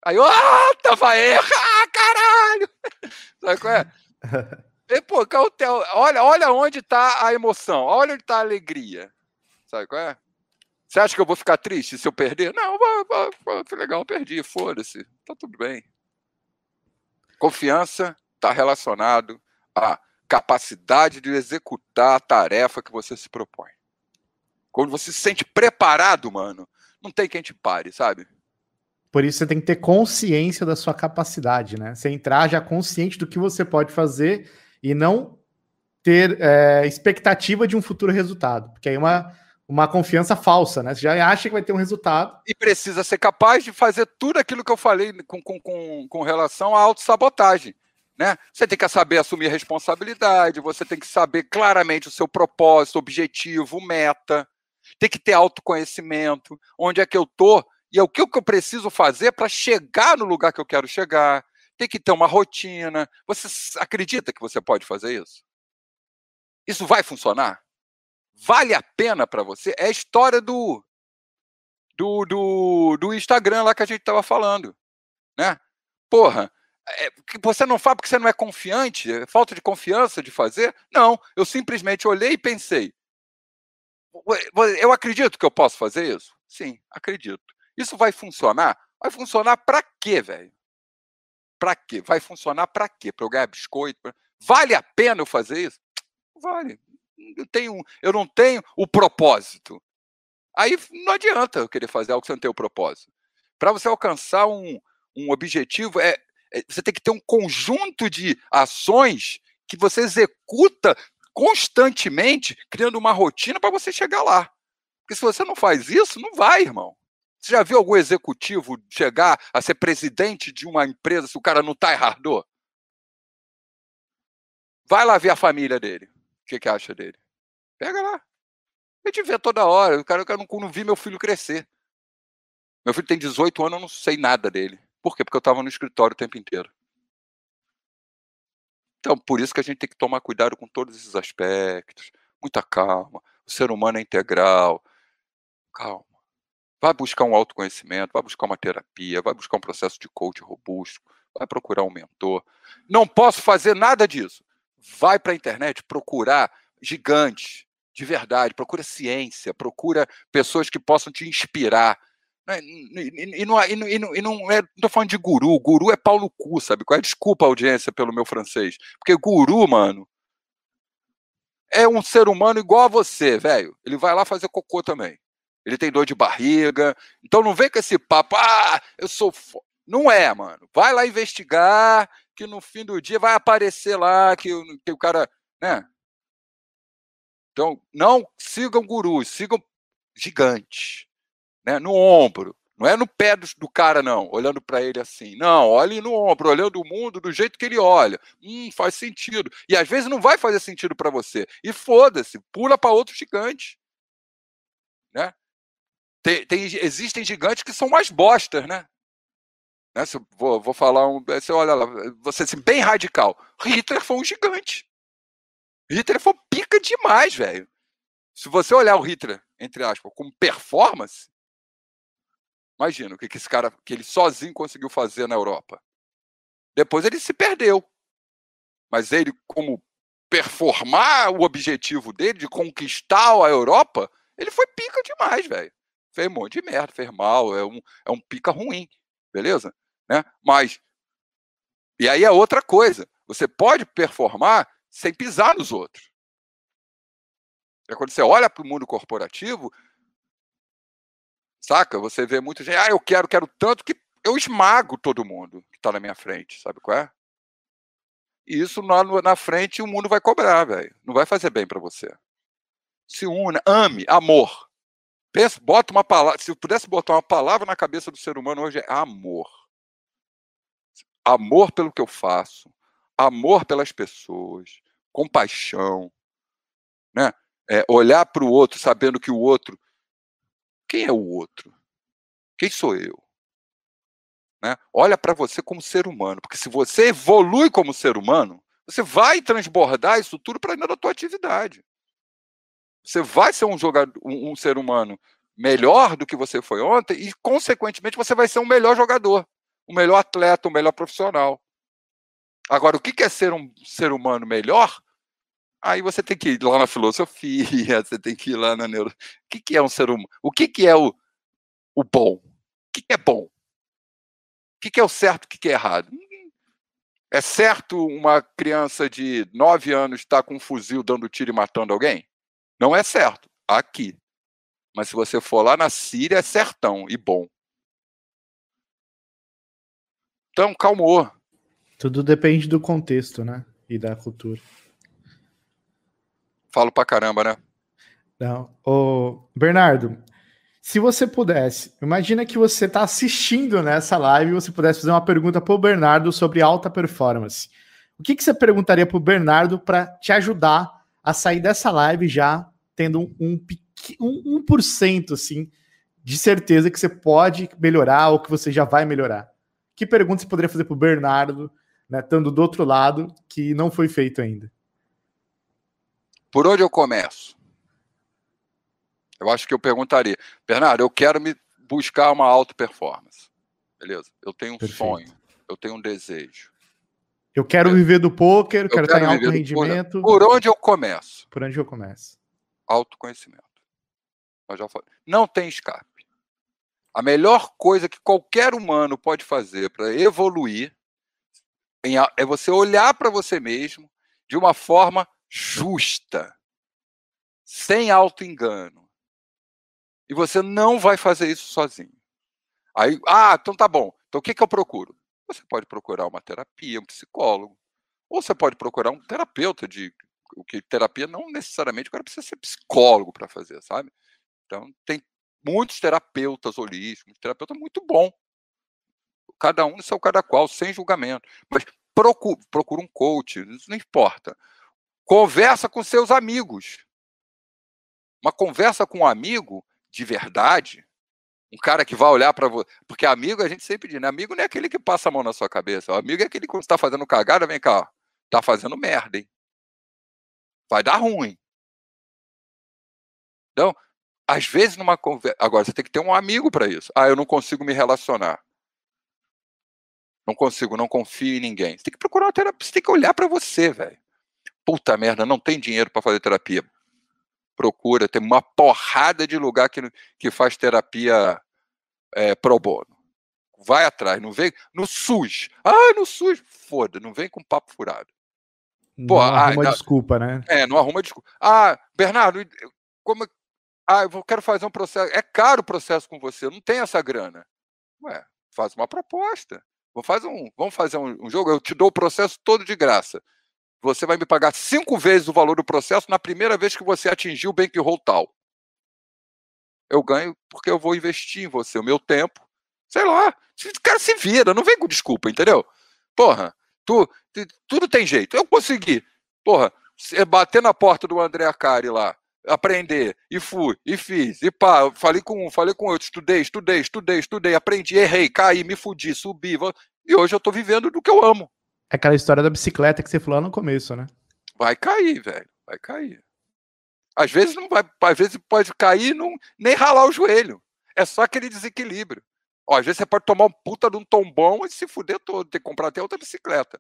Aí eu, ah, tava erra, ah, caralho! [laughs] Sabe qual é? [laughs] E, pô, cautela. Olha, olha onde está a emoção, olha onde está a alegria. Sabe qual é? Você acha que eu vou ficar triste se eu perder? Não, vai, vai, foi legal, perdi, foda-se. Tá tudo bem. Confiança está relacionado à capacidade de executar a tarefa que você se propõe. Quando você se sente preparado, mano, não tem quem te pare, sabe? Por isso você tem que ter consciência da sua capacidade, né? Você entrar já consciente do que você pode fazer e não ter é, expectativa de um futuro resultado. Porque aí é uma, uma confiança falsa, né? Você já acha que vai ter um resultado. E precisa ser capaz de fazer tudo aquilo que eu falei com, com, com, com relação à autossabotagem. Né? Você tem que saber assumir responsabilidade, você tem que saber claramente o seu propósito, objetivo, meta, tem que ter autoconhecimento, onde é que eu estou e é o que eu preciso fazer para chegar no lugar que eu quero chegar. Tem que ter uma rotina. Você acredita que você pode fazer isso? Isso vai funcionar? Vale a pena para você? É a história do, do, do, do Instagram lá que a gente estava falando. Né? Porra, é, você não faz porque você não é confiante? É falta de confiança de fazer? Não, eu simplesmente olhei e pensei. Eu acredito que eu posso fazer isso? Sim, acredito. Isso vai funcionar? Vai funcionar para quê, velho? Para quê? Vai funcionar para quê? Para eu ganhar biscoito? Pra... Vale a pena eu fazer isso? Vale. Eu, tenho, eu não tenho o propósito. Aí não adianta eu querer fazer algo que não tem o propósito. Para você alcançar um, um objetivo, é, você tem que ter um conjunto de ações que você executa constantemente, criando uma rotina para você chegar lá. Porque se você não faz isso, não vai, irmão. Você já viu algum executivo chegar a ser presidente de uma empresa se o cara não está errado? Vai lá ver a família dele. O que, que acha dele? Pega lá. A gente vê toda hora. O cara, eu não, não vi meu filho crescer. Meu filho tem 18 anos, eu não sei nada dele. Por quê? Porque eu estava no escritório o tempo inteiro. Então, por isso que a gente tem que tomar cuidado com todos esses aspectos. Muita calma. O ser humano é integral. Calma. Vai buscar um autoconhecimento, vai buscar uma terapia, vai buscar um processo de coach robusto, vai procurar um mentor. Não posso fazer nada disso. Vai para a internet procurar gigantes de verdade, procura ciência, procura pessoas que possam te inspirar. Né, e não, e não, e não, e não é, não tô falando de guru, guru é Paulo Cu, sabe? Qual é? Desculpa a audiência pelo meu francês. Porque guru, mano, é um ser humano igual a você, velho. Ele vai lá fazer cocô também. Ele tem dor de barriga. Então não vem com esse papo, ah, eu sou. Fo... Não é, mano. Vai lá investigar, que no fim do dia vai aparecer lá que, que o cara. Né? Então, não sigam gurus, sigam gigantes. Né? No ombro. Não é no pé do, do cara, não, olhando para ele assim. Não, olhe no ombro, olhando o mundo do jeito que ele olha. Hum, faz sentido. E às vezes não vai fazer sentido para você. E foda-se, pula para outro gigante. Né? Tem, tem, existem gigantes que são mais bostas, né? né? Se, vou, vou falar um. Você olha lá, você assim, bem radical. Hitler foi um gigante. Hitler foi pica demais, velho. Se você olhar o Hitler, entre aspas, como performance, imagina o que, que esse cara, que ele sozinho conseguiu fazer na Europa. Depois ele se perdeu. Mas ele, como performar o objetivo dele de conquistar a Europa, ele foi pica demais, velho. Fez um monte de merda, fez mal, é um, é um pica ruim, beleza? Né? Mas, e aí é outra coisa, você pode performar sem pisar nos outros. É quando você olha para o mundo corporativo, saca? Você vê muita gente, ah, eu quero, quero tanto que eu esmago todo mundo que está na minha frente, sabe qual é? E isso lá na frente o mundo vai cobrar, velho. Não vai fazer bem para você. Se una, ame, amor. Pensa, bota uma palavra. Se eu pudesse botar uma palavra na cabeça do ser humano hoje é amor amor pelo que eu faço, amor pelas pessoas, compaixão, né? É, olhar para o outro sabendo que o outro. Quem é o outro? Quem sou eu? Né? Olha para você como ser humano, porque se você evolui como ser humano, você vai transbordar isso tudo para dentro da tua atividade. Você vai ser um jogador, um, um ser humano melhor do que você foi ontem e, consequentemente, você vai ser um melhor jogador o melhor atleta, o melhor profissional. Agora, o que é ser um ser humano melhor? Aí você tem que ir lá na filosofia, [laughs] você tem que ir lá na neuro. O que é um ser humano? O que é o, o bom? O que é bom? O que é o certo? O que é errado? É certo uma criança de 9 anos estar com um fuzil dando tiro e matando alguém? Não é certo. Aqui. Mas se você for lá na Síria, é certão e bom. Então, calmou. Tudo depende do contexto, né? E da cultura. Falo pra caramba, né? Não. Ô, Bernardo, se você pudesse, imagina que você está assistindo nessa live e você pudesse fazer uma pergunta para o Bernardo sobre alta performance. O que, que você perguntaria para o Bernardo para te ajudar a sair dessa live já tendo um, um, um 1% assim, de certeza que você pode melhorar ou que você já vai melhorar? Que pergunta você poderia fazer para o Bernardo, né, estando do outro lado, que não foi feito ainda? Por onde eu começo? Eu acho que eu perguntaria, Bernardo, eu quero me buscar uma alta performance. Beleza? Eu tenho um Perfeito. sonho, eu tenho um desejo. Eu quero viver do poker, eu quero, quero estar em alto rendimento. Por onde eu começo? Por onde eu começo? Autoconhecimento. Eu já falei. Não tem escape. A melhor coisa que qualquer humano pode fazer para evoluir é você olhar para você mesmo de uma forma justa, sem auto-engano. E você não vai fazer isso sozinho. Aí, ah, então tá bom. Então o que, que eu procuro? Você pode procurar uma terapia, um psicólogo. Ou você pode procurar um terapeuta de. O que terapia não necessariamente o cara precisa ser psicólogo para fazer, sabe? Então tem muitos terapeutas holísticos, terapeuta muito bom. Cada um no seu cada qual, sem julgamento. Mas procura, procura um coach, isso não importa. Conversa com seus amigos. Uma conversa com um amigo de verdade, um cara que vai olhar para você. Porque amigo, a gente sempre diz, né? amigo não é aquele que passa a mão na sua cabeça. O amigo é aquele que quando está fazendo cagada, vem cá, ó, tá fazendo merda, hein? Vai dar ruim. Então, às vezes, numa conversa. Agora, você tem que ter um amigo para isso. Ah, eu não consigo me relacionar. Não consigo, não confio em ninguém. Você tem que procurar uma terapia. Você tem que olhar para você, velho. Puta merda, não tem dinheiro para fazer terapia. procura, tem uma porrada de lugar que, que faz terapia é, pro bono. Vai atrás, não vem no SUS. Ah, no SUS, foda, não vem com papo furado. Pô, não arruma ah, desculpa, né? É, não arruma desculpa. Ah, Bernardo, como ah, eu quero fazer um processo. É caro o processo com você, não tem essa grana. Ué, faz uma proposta. Vamos fazer um, vamos fazer um, um jogo, eu te dou o processo todo de graça. Você vai me pagar cinco vezes o valor do processo na primeira vez que você atingir o bankroll tal. Eu ganho porque eu vou investir em você o meu tempo. Sei lá. O cara se vira, não vem com desculpa, entendeu? Porra, tu, tu tudo tem jeito. Eu consegui. Porra, bater na porta do André Acari lá, aprender, e fui, e fiz, e pá, falei com um, falei com outro, estudei, estudei, estudei, estudei, aprendi, errei, caí, me fudi, subi, e hoje eu tô vivendo do que eu amo. É aquela história da bicicleta que você falou no começo, né? Vai cair, velho. Vai cair. Às vezes não vai, às vezes pode cair não nem ralar o joelho. É só aquele desequilíbrio. Ó, às vezes você pode tomar um puta de um tombão e se fuder todo, ter que comprar até outra bicicleta.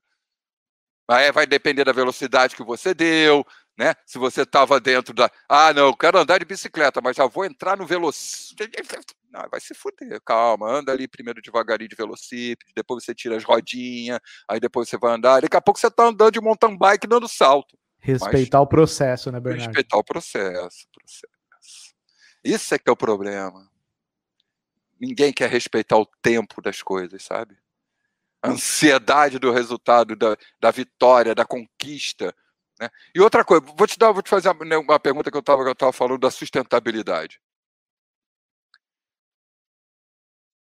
Aí vai depender da velocidade que você deu, né? Se você estava dentro da. Ah, não, eu quero andar de bicicleta, mas já vou entrar no velocípede. [laughs] Não, vai se fuder, calma, anda ali primeiro devagarinho de velocípede, depois você tira as rodinhas, aí depois você vai andar. Daqui a pouco você está andando de mountain bike dando salto. Respeitar mas, o processo, né, Bernardo? Respeitar o processo, processo. Isso é que é o problema. Ninguém quer respeitar o tempo das coisas, sabe? A ansiedade do resultado, da, da vitória, da conquista. Né? E outra coisa, vou te dar, vou te fazer uma, né, uma pergunta que eu estava falando da sustentabilidade.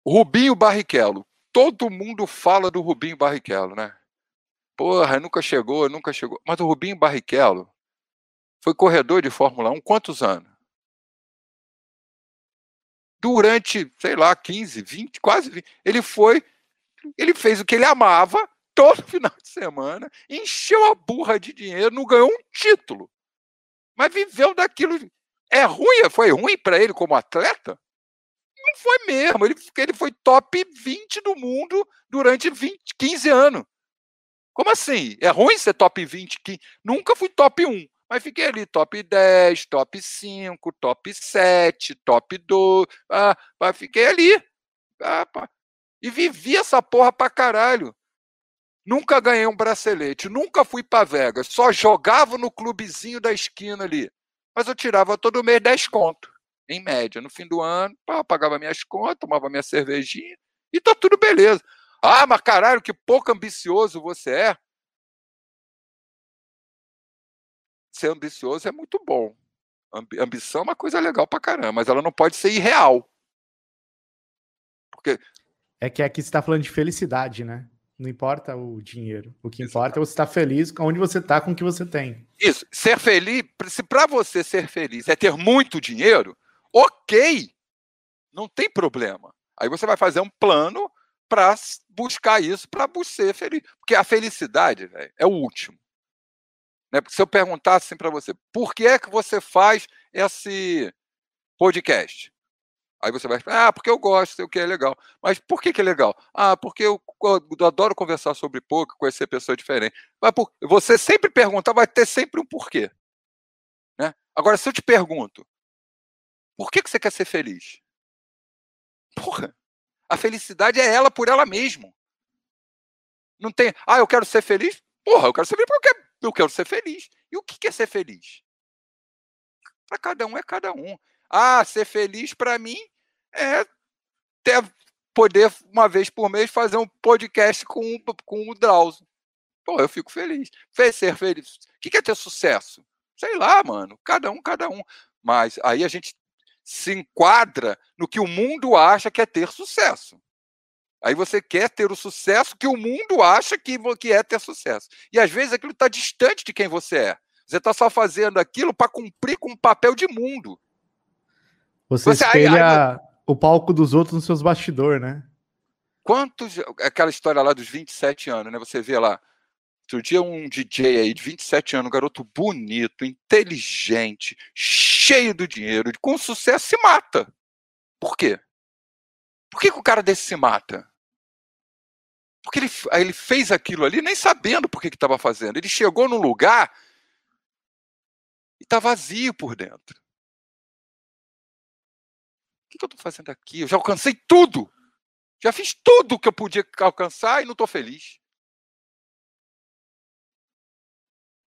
Rubinho Barrichello. Todo mundo fala do Rubinho Barrichello, né? Porra, nunca chegou, nunca chegou. Mas o Rubinho Barrichello foi corredor de Fórmula 1 quantos anos? Durante, sei lá, 15, 20, quase 20. Ele foi, ele fez o que ele amava todo [laughs] final de semana, encheu a burra de dinheiro, não ganhou um título. Mas viveu daquilo. É ruim? Foi ruim para ele como atleta? Não foi mesmo. Ele, ele foi top 20 do mundo durante 20, 15 anos. Como assim? É ruim ser top 20? Que nunca fui top 1, mas fiquei ali top 10, top 5, top 7, top 2. Ah, fiquei ali. Ah, e vivi essa porra pra caralho. Nunca ganhei um bracelete, nunca fui para Vegas, só jogava no clubezinho da esquina ali. Mas eu tirava todo mês 10 conto em média. No fim do ano, pá, pagava minhas contas, tomava minha cervejinha e tá tudo beleza. Ah, mas caralho, que pouco ambicioso você é. Ser ambicioso é muito bom. Ambição é uma coisa legal pra caramba, mas ela não pode ser irreal. Porque. É que aqui você está falando de felicidade, né? Não importa o dinheiro. O que importa é você estar feliz com onde você está, com o que você tem. Isso. Ser feliz, se para você ser feliz é ter muito dinheiro, ok, não tem problema. Aí você vai fazer um plano para buscar isso, para ser feliz. Porque a felicidade véio, é o último. Né? Se eu perguntasse assim para você, por que é que você faz esse podcast? Aí você vai ah, porque eu gosto, sei o que é legal. Mas por que, que é legal? Ah, porque eu, eu adoro conversar sobre pouco, conhecer pessoas diferentes. Mas por, você sempre pergunta, vai ter sempre um porquê. Né? Agora, se eu te pergunto, por que, que você quer ser feliz? Porra, a felicidade é ela por ela mesma. Não tem, ah, eu quero ser feliz? Porra, eu quero ser feliz porque eu quero ser feliz. E o que é ser feliz? Para cada um é cada um. Ah, ser feliz para mim é ter, poder, uma vez por mês, fazer um podcast com, com o Drauzio. Pô, eu fico feliz. Ser feliz. O que é ter sucesso? Sei lá, mano. Cada um, cada um. Mas aí a gente se enquadra no que o mundo acha que é ter sucesso. Aí você quer ter o sucesso que o mundo acha que, que é ter sucesso. E às vezes aquilo está distante de quem você é. Você está só fazendo aquilo para cumprir com um papel de mundo. Você, você espelha aí, aí, o palco dos outros nos seus bastidores, né? Quantos. Aquela história lá dos 27 anos, né? Você vê lá. Outro dia um DJ aí de 27 anos, um garoto bonito, inteligente, cheio do dinheiro, com sucesso, se mata. Por quê? Por que, que o cara desse se mata? Porque ele, ele fez aquilo ali nem sabendo por que estava fazendo. Ele chegou num lugar E está vazio por dentro. O que, que eu estou fazendo aqui? Eu já alcancei tudo. Já fiz tudo que eu podia alcançar e não estou feliz.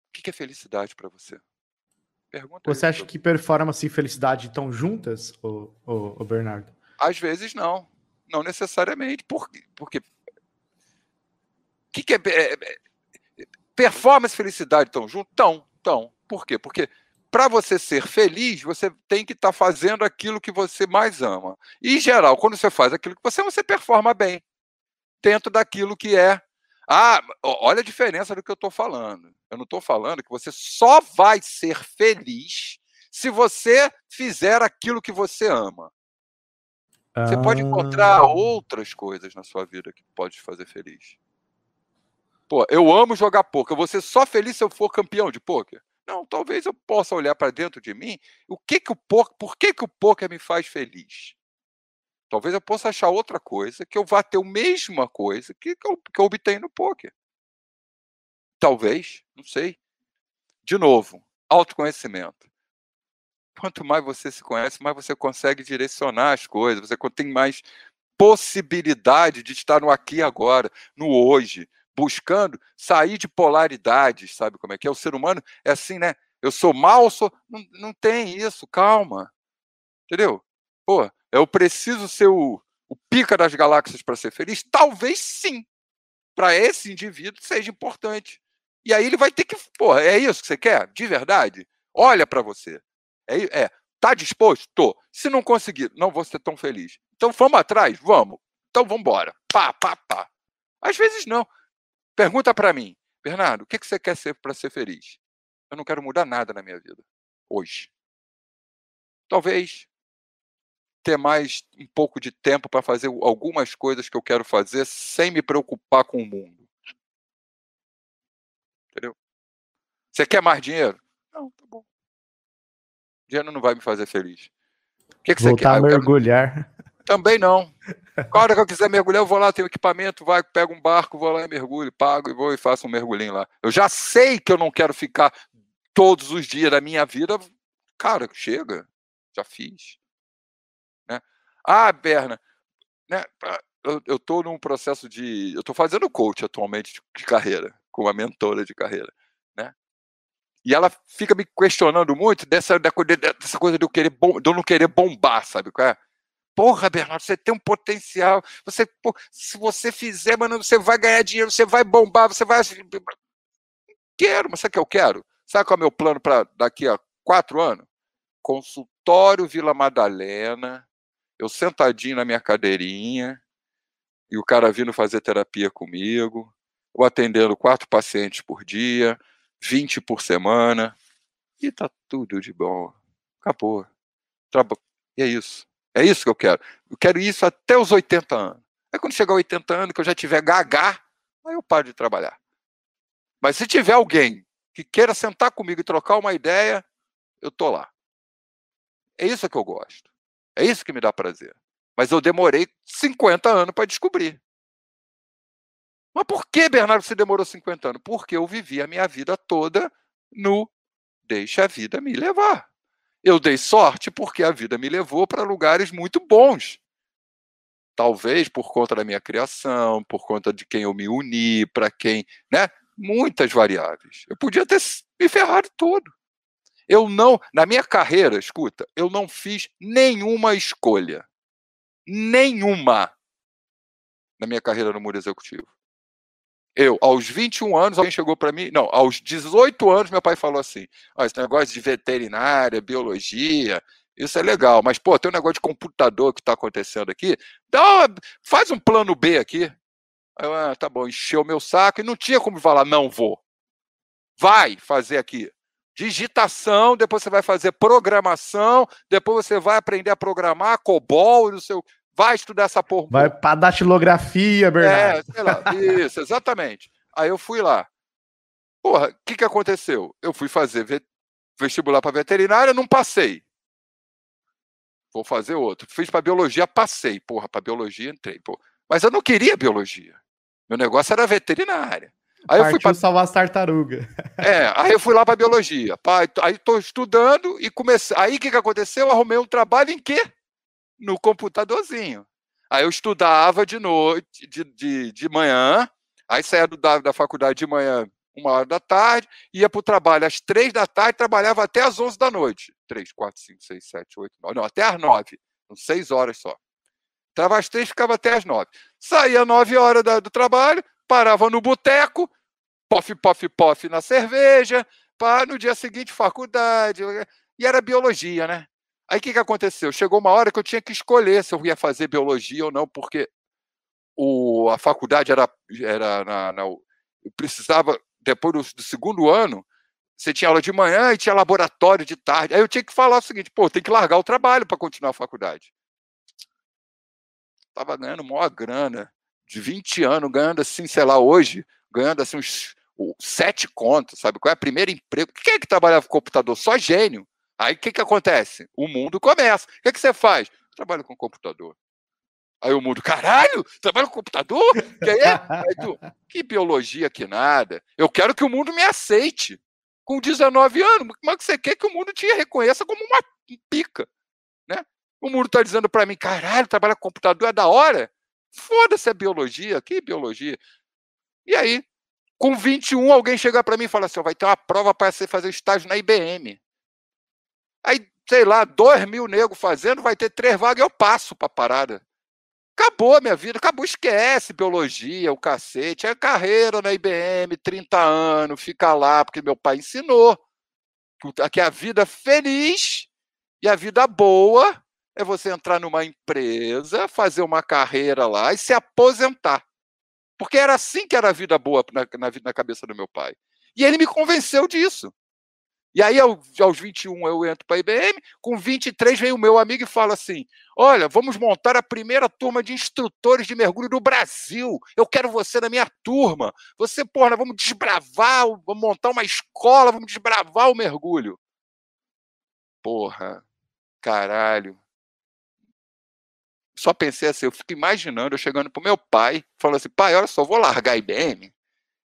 O que é felicidade para você? Pergunta você acha que performance e felicidade estão juntas, ô, Bernardo? Às vezes não. Não necessariamente. Por, porque. O que, que é, é, é. Performance e felicidade estão juntos? Estão, estão. Por quê? Porque para você ser feliz, você tem que estar tá fazendo aquilo que você mais ama. E, em geral, quando você faz aquilo que você ama, você performa bem. Dentro daquilo que é. Ah, olha a diferença do que eu estou falando. Eu não estou falando que você só vai ser feliz se você fizer aquilo que você ama. Você pode encontrar ah. outras coisas na sua vida que pode te fazer feliz. Pô, eu amo jogar poker. Eu vou ser só feliz se eu for campeão de poker. Não, talvez eu possa olhar para dentro de mim. O que que o poker, por que que o poker me faz feliz? Talvez eu possa achar outra coisa que eu vá ter a mesma coisa que, que, eu, que eu obtenho no poker. Talvez, não sei. De novo, autoconhecimento. Quanto mais você se conhece, mais você consegue direcionar as coisas, você tem mais possibilidade de estar no aqui e agora, no hoje, buscando sair de polaridades, sabe como é que é? O ser humano é assim, né? Eu sou mal, sou. Não, não tem isso, calma. Entendeu? Pô, eu preciso ser o, o pica das galáxias para ser feliz? Talvez sim. Para esse indivíduo seja importante. E aí ele vai ter que. Pô, é isso que você quer? De verdade? Olha para você. É, é. Tá disposto? Tô. Se não conseguir, não vou ser tão feliz. Então vamos atrás? Vamos. Então vamos embora. Pá, pá, pá. Às vezes não. Pergunta para mim, Bernardo, o que, que você quer ser para ser feliz? Eu não quero mudar nada na minha vida hoje. Talvez ter mais um pouco de tempo para fazer algumas coisas que eu quero fazer sem me preocupar com o mundo. Entendeu? Você quer mais dinheiro? Não, tá bom. Dinheiro não vai me fazer feliz. O que, que você quer? a mergulhar. Também não. A hora que eu quiser mergulhar, eu vou lá, tenho equipamento, vai, pego um barco, vou lá e mergulho, pago e vou e faço um mergulhinho lá. Eu já sei que eu não quero ficar todos os dias da minha vida. Cara, chega, já fiz. Né? Ah, Berna, né? eu estou num processo de. Eu estou fazendo coach atualmente de, de carreira, com uma mentora de carreira. Né? E ela fica me questionando muito dessa, dessa coisa de eu, querer bom, de eu não querer bombar, sabe? Qual é? Porra, Bernardo, você tem um potencial. Você, pô, se você fizer, mano, você vai ganhar dinheiro, você vai bombar, você vai. Quero, mas sabe o que eu quero? Sabe qual é o meu plano para daqui a quatro anos? Consultório Vila Madalena, eu sentadinho na minha cadeirinha, e o cara vindo fazer terapia comigo, eu atendendo quatro pacientes por dia, 20 por semana, e tá tudo de bom. Acabou. E é isso. É isso que eu quero. Eu quero isso até os 80 anos. Aí quando chegar aos 80 anos, que eu já tiver gaga, aí eu paro de trabalhar. Mas se tiver alguém que queira sentar comigo e trocar uma ideia, eu tô lá. É isso que eu gosto. É isso que me dá prazer. Mas eu demorei 50 anos para descobrir. Mas por que, Bernardo, você demorou 50 anos? Porque eu vivi a minha vida toda no deixa a vida me levar. Eu dei sorte porque a vida me levou para lugares muito bons. Talvez por conta da minha criação, por conta de quem eu me uni, para quem, né? Muitas variáveis. Eu podia ter me ferrado todo. Eu não, na minha carreira, escuta, eu não fiz nenhuma escolha. Nenhuma na minha carreira no mundo executivo. Eu, aos 21 anos, alguém chegou para mim. Não, aos 18 anos, meu pai falou assim: ah, esse negócio de veterinária, biologia, isso é legal, mas, pô, tem um negócio de computador que está acontecendo aqui. Dá uma, faz um plano B aqui. Aí eu, ah, tá bom, encheu o meu saco e não tinha como falar, não vou. Vai fazer aqui. Digitação, depois você vai fazer programação, depois você vai aprender a programar, COBOL, no seu Vai estudar essa porra. Vai para datilografia, Bernardo. É, sei lá, isso, exatamente. Aí eu fui lá. Porra, o que, que aconteceu? Eu fui fazer vestibular para veterinária, não passei. Vou fazer outro. Fiz para biologia, passei. Porra, para biologia entrei. Porra. Mas eu não queria biologia. Meu negócio era veterinária. Aí Partiu eu fui para salvar as tartarugas. É, aí eu fui lá para biologia. Pai, aí estou estudando e comecei. Aí o que, que aconteceu? Eu arrumei um trabalho em quê? No computadorzinho. Aí eu estudava de noite, de, de, de manhã, aí saía da, da faculdade de manhã, uma hora da tarde, ia para o trabalho às três da tarde, trabalhava até às onze da noite. Três, quatro, cinco, seis, sete, oito, nove. Não, até às nove. Seis horas só. Trabalhava às três, ficava até às nove. Saía às nove horas da, do trabalho, parava no boteco, pof, pof, pof na cerveja, para no dia seguinte faculdade. E era biologia, né? Aí o que, que aconteceu? Chegou uma hora que eu tinha que escolher se eu ia fazer biologia ou não, porque o, a faculdade era, era na, na, eu precisava, depois do, do, segundo ano, você tinha aula de manhã e tinha laboratório de tarde. Aí eu tinha que falar o seguinte: pô, tem que largar o trabalho para continuar a faculdade. Estava ganhando maior grana, de 20 anos, ganhando assim, sei lá, hoje, ganhando assim uns sete contos, sabe? Qual é o primeiro emprego? Quem é que trabalhava com computador? Só gênio. Aí o que, que acontece? O mundo começa. O que, que você faz? Trabalho com computador. Aí o mundo, caralho, trabalho com computador? Que, é? tu, que biologia, que nada. Eu quero que o mundo me aceite. Com 19 anos, como é que você quer que o mundo te reconheça como uma pica? Né? O mundo está dizendo para mim, caralho, trabalhar com computador é da hora. Foda-se a biologia, que biologia. E aí, com 21, alguém chega para mim e fala assim: vai ter uma prova para você fazer estágio na IBM. Aí, sei lá, dois mil negros fazendo, vai ter três vagas, eu passo para a parada. Acabou a minha vida, acabou, esquece biologia, o cacete. É carreira na IBM, 30 anos, fica lá, porque meu pai ensinou que a vida feliz e a vida boa é você entrar numa empresa, fazer uma carreira lá e se aposentar. Porque era assim que era a vida boa na, na, na cabeça do meu pai. E ele me convenceu disso. E aí, aos 21, eu entro para a IBM, com 23 vem o meu amigo e fala assim: Olha, vamos montar a primeira turma de instrutores de mergulho do Brasil. Eu quero você na minha turma. Você, porra, vamos desbravar, vamos montar uma escola, vamos desbravar o mergulho. Porra, caralho. Só pensei assim, eu fico imaginando eu chegando pro meu pai, falando assim: pai, olha só, vou largar a IBM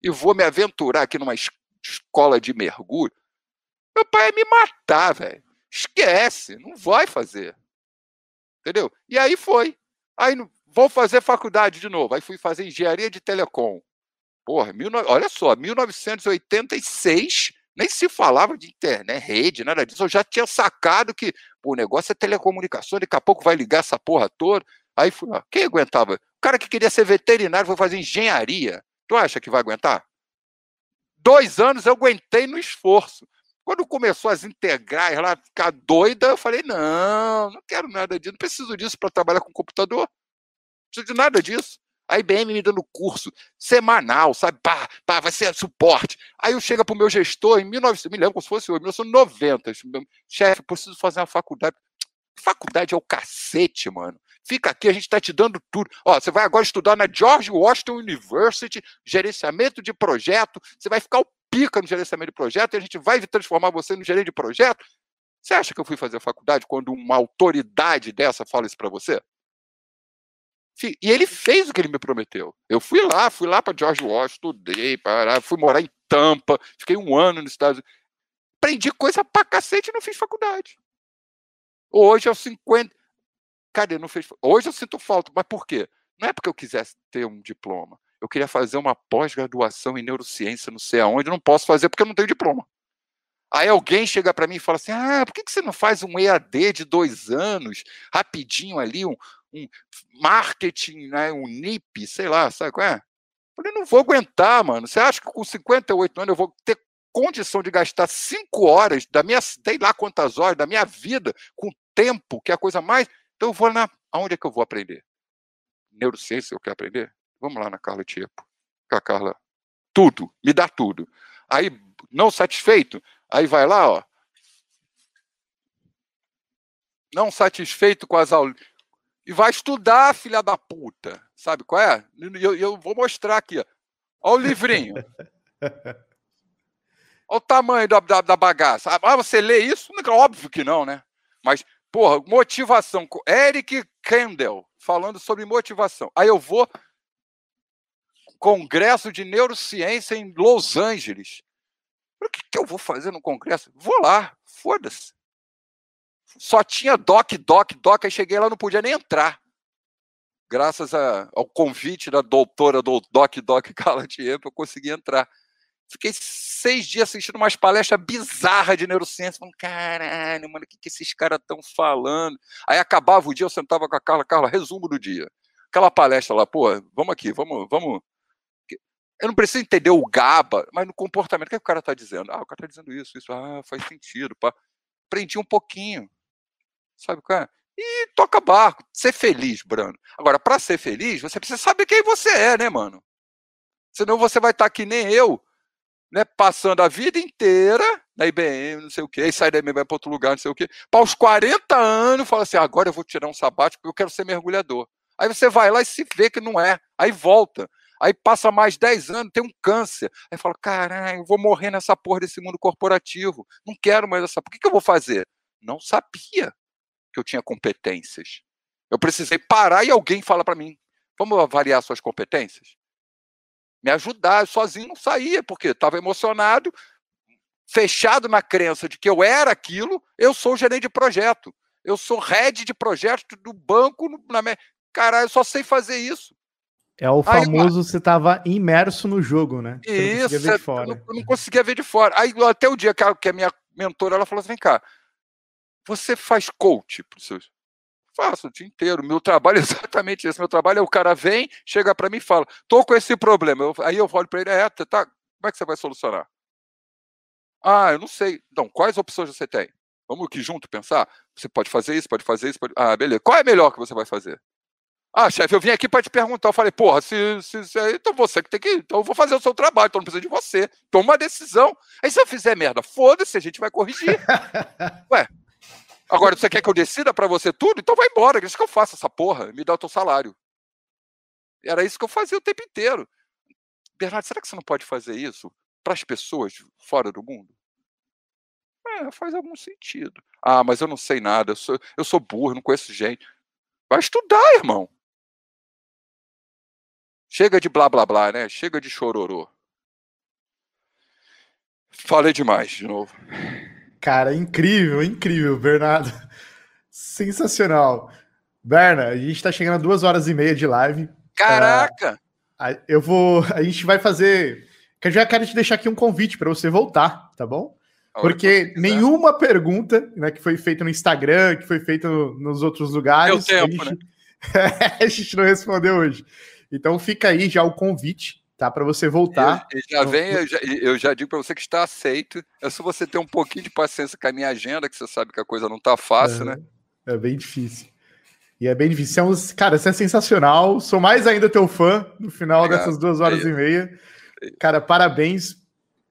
e vou me aventurar aqui numa escola de mergulho meu pai ia me matar, velho. Esquece, não vai fazer. Entendeu? E aí foi. Aí vou fazer faculdade de novo. Aí fui fazer engenharia de telecom. Porra, mil, olha só, 1986 nem se falava de internet, rede, nada disso. Eu já tinha sacado que pô, o negócio é telecomunicação, daqui a pouco vai ligar essa porra toda. Aí fui lá. Quem aguentava? O cara que queria ser veterinário foi fazer engenharia. Tu acha que vai aguentar? Dois anos eu aguentei no esforço. Quando começou as integrais lá, ficar doida, eu falei: não, não quero nada disso, não preciso disso para trabalhar com computador. Não preciso de nada disso. A IBM me dando curso semanal, sabe? Pá, pá, vai ser suporte. Aí eu chego para o meu gestor em 1900, me lembro como se fosse 1990. Chefe, preciso fazer uma faculdade. Faculdade é o cacete, mano. Fica aqui, a gente está te dando tudo. Ó, você vai agora estudar na George Washington University, gerenciamento de projeto. Você vai ficar o pica no gerenciamento de projeto e a gente vai transformar você no gerente de projeto. Você acha que eu fui fazer faculdade quando uma autoridade dessa fala isso para você? E ele fez o que ele me prometeu. Eu fui lá, fui lá para George Washington, estudei, fui morar em Tampa, fiquei um ano nos Estados Unidos. Aprendi coisa pra cacete e não fiz faculdade. Hoje, aos 50. Cadê? Não fez. Hoje eu sinto falta. Mas por quê? Não é porque eu quisesse ter um diploma eu queria fazer uma pós-graduação em neurociência, não sei aonde, não posso fazer porque eu não tenho diploma. Aí alguém chega para mim e fala assim: ah, por que, você não faz um EAD de dois anos, rapidinho ali, um, um marketing, né, um NIP, sei lá, sabe qual é? Eu falei, não vou aguentar, mano. Você acha que com 58 anos eu vou ter condição de gastar cinco horas da minha, sei lá quantas horas da minha vida com tempo, que é a coisa mais. Então eu vou na. Aonde é que eu vou aprender? Neurociência eu quero aprender? Vamos lá na Carla Tiepo. A Carla, tudo, me dá tudo. Aí, não satisfeito, aí vai lá, ó. Não satisfeito com as aulas. E vai estudar, filha da puta. Sabe qual é? Eu, eu vou mostrar aqui, ó. Olha o livrinho. [laughs] Olha o tamanho da, da, da, bagaça. Ah, você lê isso? Óbvio que não, né? Mas, porra, motivação. Eric Kendall falando sobre motivação. Aí eu vou congresso de neurociência em Los Angeles. O que, que eu vou fazer no congresso? Vou lá, foda-se. Só tinha doc, doc, doc, aí cheguei lá, não podia nem entrar. Graças a, ao convite da doutora do Doc Doc [laughs] Carla Tiepo, eu consegui entrar. Fiquei seis dias assistindo umas palestras bizarras de neurociência, falando, caralho, mano, o que, que esses caras estão falando? Aí acabava o dia, eu sentava com a Carla, Carla, resumo do dia. Aquela palestra lá, pô, vamos aqui, vamos, vamos. Eu não preciso entender o GABA, mas no comportamento, o que, é que o cara está dizendo? Ah, o cara está dizendo isso, isso, ah, faz sentido. Pá. Aprendi um pouquinho. Sabe qual é? E toca barco. Ser feliz, Brano. Agora, para ser feliz, você precisa saber quem você é, né, mano? Senão você vai estar tá que nem eu, né, passando a vida inteira na IBM, não sei o quê, aí sai da IBM, vai para outro lugar, não sei o quê. Para os 40 anos, fala assim: agora eu vou tirar um sabático porque eu quero ser mergulhador. Aí você vai lá e se vê que não é, aí volta. Aí passa mais 10 anos, tem um câncer. Aí fala: caralho, eu vou morrer nessa porra desse mundo corporativo. Não quero mais essa. Por que, que eu vou fazer? Não sabia que eu tinha competências. Eu precisei parar e alguém fala para mim: vamos avaliar suas competências? me ajudar. Eu sozinho não saía, porque estava emocionado, fechado na crença de que eu era aquilo, eu sou gerente de projeto. Eu sou head de projeto do banco. Na minha... Cara, eu só sei fazer isso. É o famoso, Aí, você estava imerso no jogo, né? Você isso, não ver de fora. Eu não, eu não, conseguia ver de fora. Aí até o dia que a, que a minha mentora ela falou assim: vem cá, você faz coach para os seus Faço o dia inteiro. Meu trabalho é [laughs] exatamente esse. Meu trabalho é o cara vem, chega para mim e fala: tô com esse problema. Eu, aí eu olho para ele: é, tá, como é que você vai solucionar? Ah, eu não sei. Então, quais opções você tem? Vamos aqui junto pensar? Você pode fazer isso, pode fazer isso. Pode... Ah, beleza. Qual é melhor que você vai fazer? Ah, chefe, eu vim aqui para te perguntar. Eu falei, porra, se, se, se, então você que tem que. Então eu vou fazer o seu trabalho, então não precisa de você. Toma uma decisão. Aí se eu fizer merda, foda-se, a gente vai corrigir. [laughs] Ué, Agora, você quer que eu decida para você tudo? Então vai embora, isso que eu faço essa porra, me dá o teu salário. Era isso que eu fazia o tempo inteiro. Bernardo, será que você não pode fazer isso para as pessoas fora do mundo? É, faz algum sentido. Ah, mas eu não sei nada, eu sou, eu sou burro, não conheço gente. Vai estudar, irmão. Chega de blá blá blá, né? Chega de chororô. Falei demais de novo. Cara, incrível, incrível, Bernardo. Sensacional. Berna, a gente está chegando a duas horas e meia de live. Caraca! Uh, eu vou. A gente vai fazer. Que eu já quero te deixar aqui um convite para você voltar, tá bom? Porque nenhuma pergunta né, que foi feita no Instagram, que foi feita no, nos outros lugares, tempo, a, gente... Né? [laughs] a gente não respondeu hoje. Então fica aí já o convite tá? Para você voltar. Eu, já vem, eu já, eu já digo para você que está aceito. É só você ter um pouquinho de paciência com a minha agenda, que você sabe que a coisa não tá fácil, é, né? É bem difícil. E é bem difícil. É cara, você é sensacional. Sou mais ainda teu fã no final Obrigado. dessas duas horas é e meia. Cara, parabéns.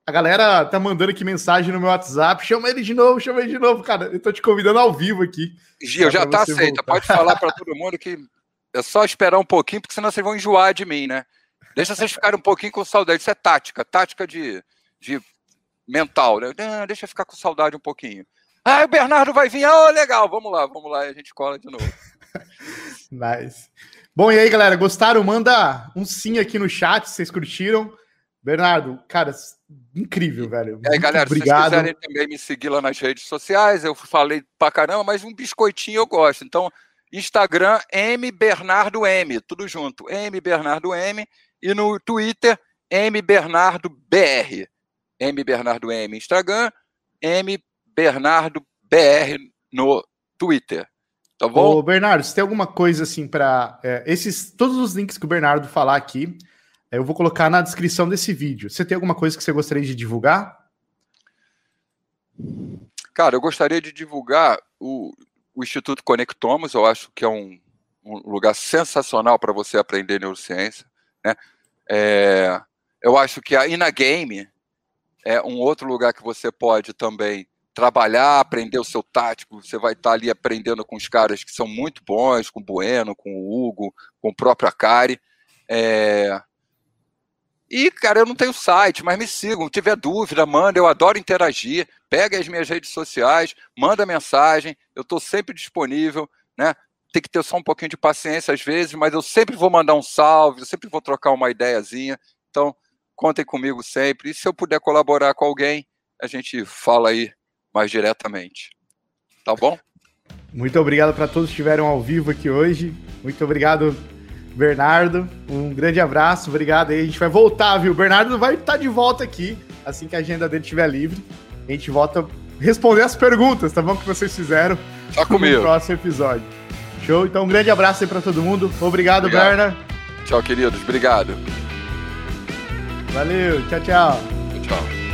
A galera tá mandando aqui mensagem no meu WhatsApp. Chama ele de novo, chama ele de novo. Cara, eu tô te convidando ao vivo aqui. Gil, já tá aceita. Pode falar para todo mundo que é só esperar um pouquinho, porque senão vocês vão enjoar de mim, né? Deixa vocês ficarem um pouquinho com saudade. Isso é tática, tática de, de mental, né? Ah, deixa eu ficar com saudade um pouquinho. Ah, o Bernardo vai vir. Ah, oh, legal, vamos lá, vamos lá e a gente cola de novo. [laughs] nice. Bom, e aí, galera, gostaram? Manda um sim aqui no chat, se vocês curtiram. Bernardo, cara, incrível, velho. E aí, galera, obrigado. se vocês quiserem também me seguir lá nas redes sociais, eu falei pra caramba, mas um biscoitinho eu gosto. Então, Instagram, M Bernardo M, tudo junto. M Bernardo M e no Twitter, M Bernardo BR. M Bernardo M Instagram, M Bernardo BR no Twitter. Tá bom? Ô, Bernardo, se tem alguma coisa assim para é, esses todos os links que o Bernardo falar aqui, eu vou colocar na descrição desse vídeo. Você tem alguma coisa que você gostaria de divulgar? Cara, eu gostaria de divulgar o, o Instituto Conectomos, eu acho que é um, um lugar sensacional para você aprender neurociência. Né? É, eu acho que a Inagame é um outro lugar que você pode também trabalhar, aprender o seu tático. Você vai estar ali aprendendo com os caras que são muito bons, com o Bueno, com o Hugo, com o próprio Akari. É... E, cara, eu não tenho site, mas me sigam. Se tiver dúvida, manda. Eu adoro interagir. Pega as minhas redes sociais, manda mensagem. Eu estou sempre disponível. Né? tem que ter só um pouquinho de paciência às vezes, mas eu sempre vou mandar um salve, eu sempre vou trocar uma ideiazinha. Então, contem comigo sempre. E se eu puder colaborar com alguém, a gente fala aí mais diretamente. Tá bom? Muito obrigado para todos que estiveram ao vivo aqui hoje. Muito obrigado, Bernardo. Um grande abraço, obrigado aí. A gente vai voltar, viu? O Bernardo vai estar de volta aqui assim que a agenda dele estiver livre. A gente volta responder as perguntas, tá bom? Que vocês fizeram tá comigo. no próximo episódio. Show? Então, um grande abraço aí para todo mundo. Obrigado, obrigado, Berna. Tchau, queridos. Obrigado. Valeu. Tchau, tchau. Tchau.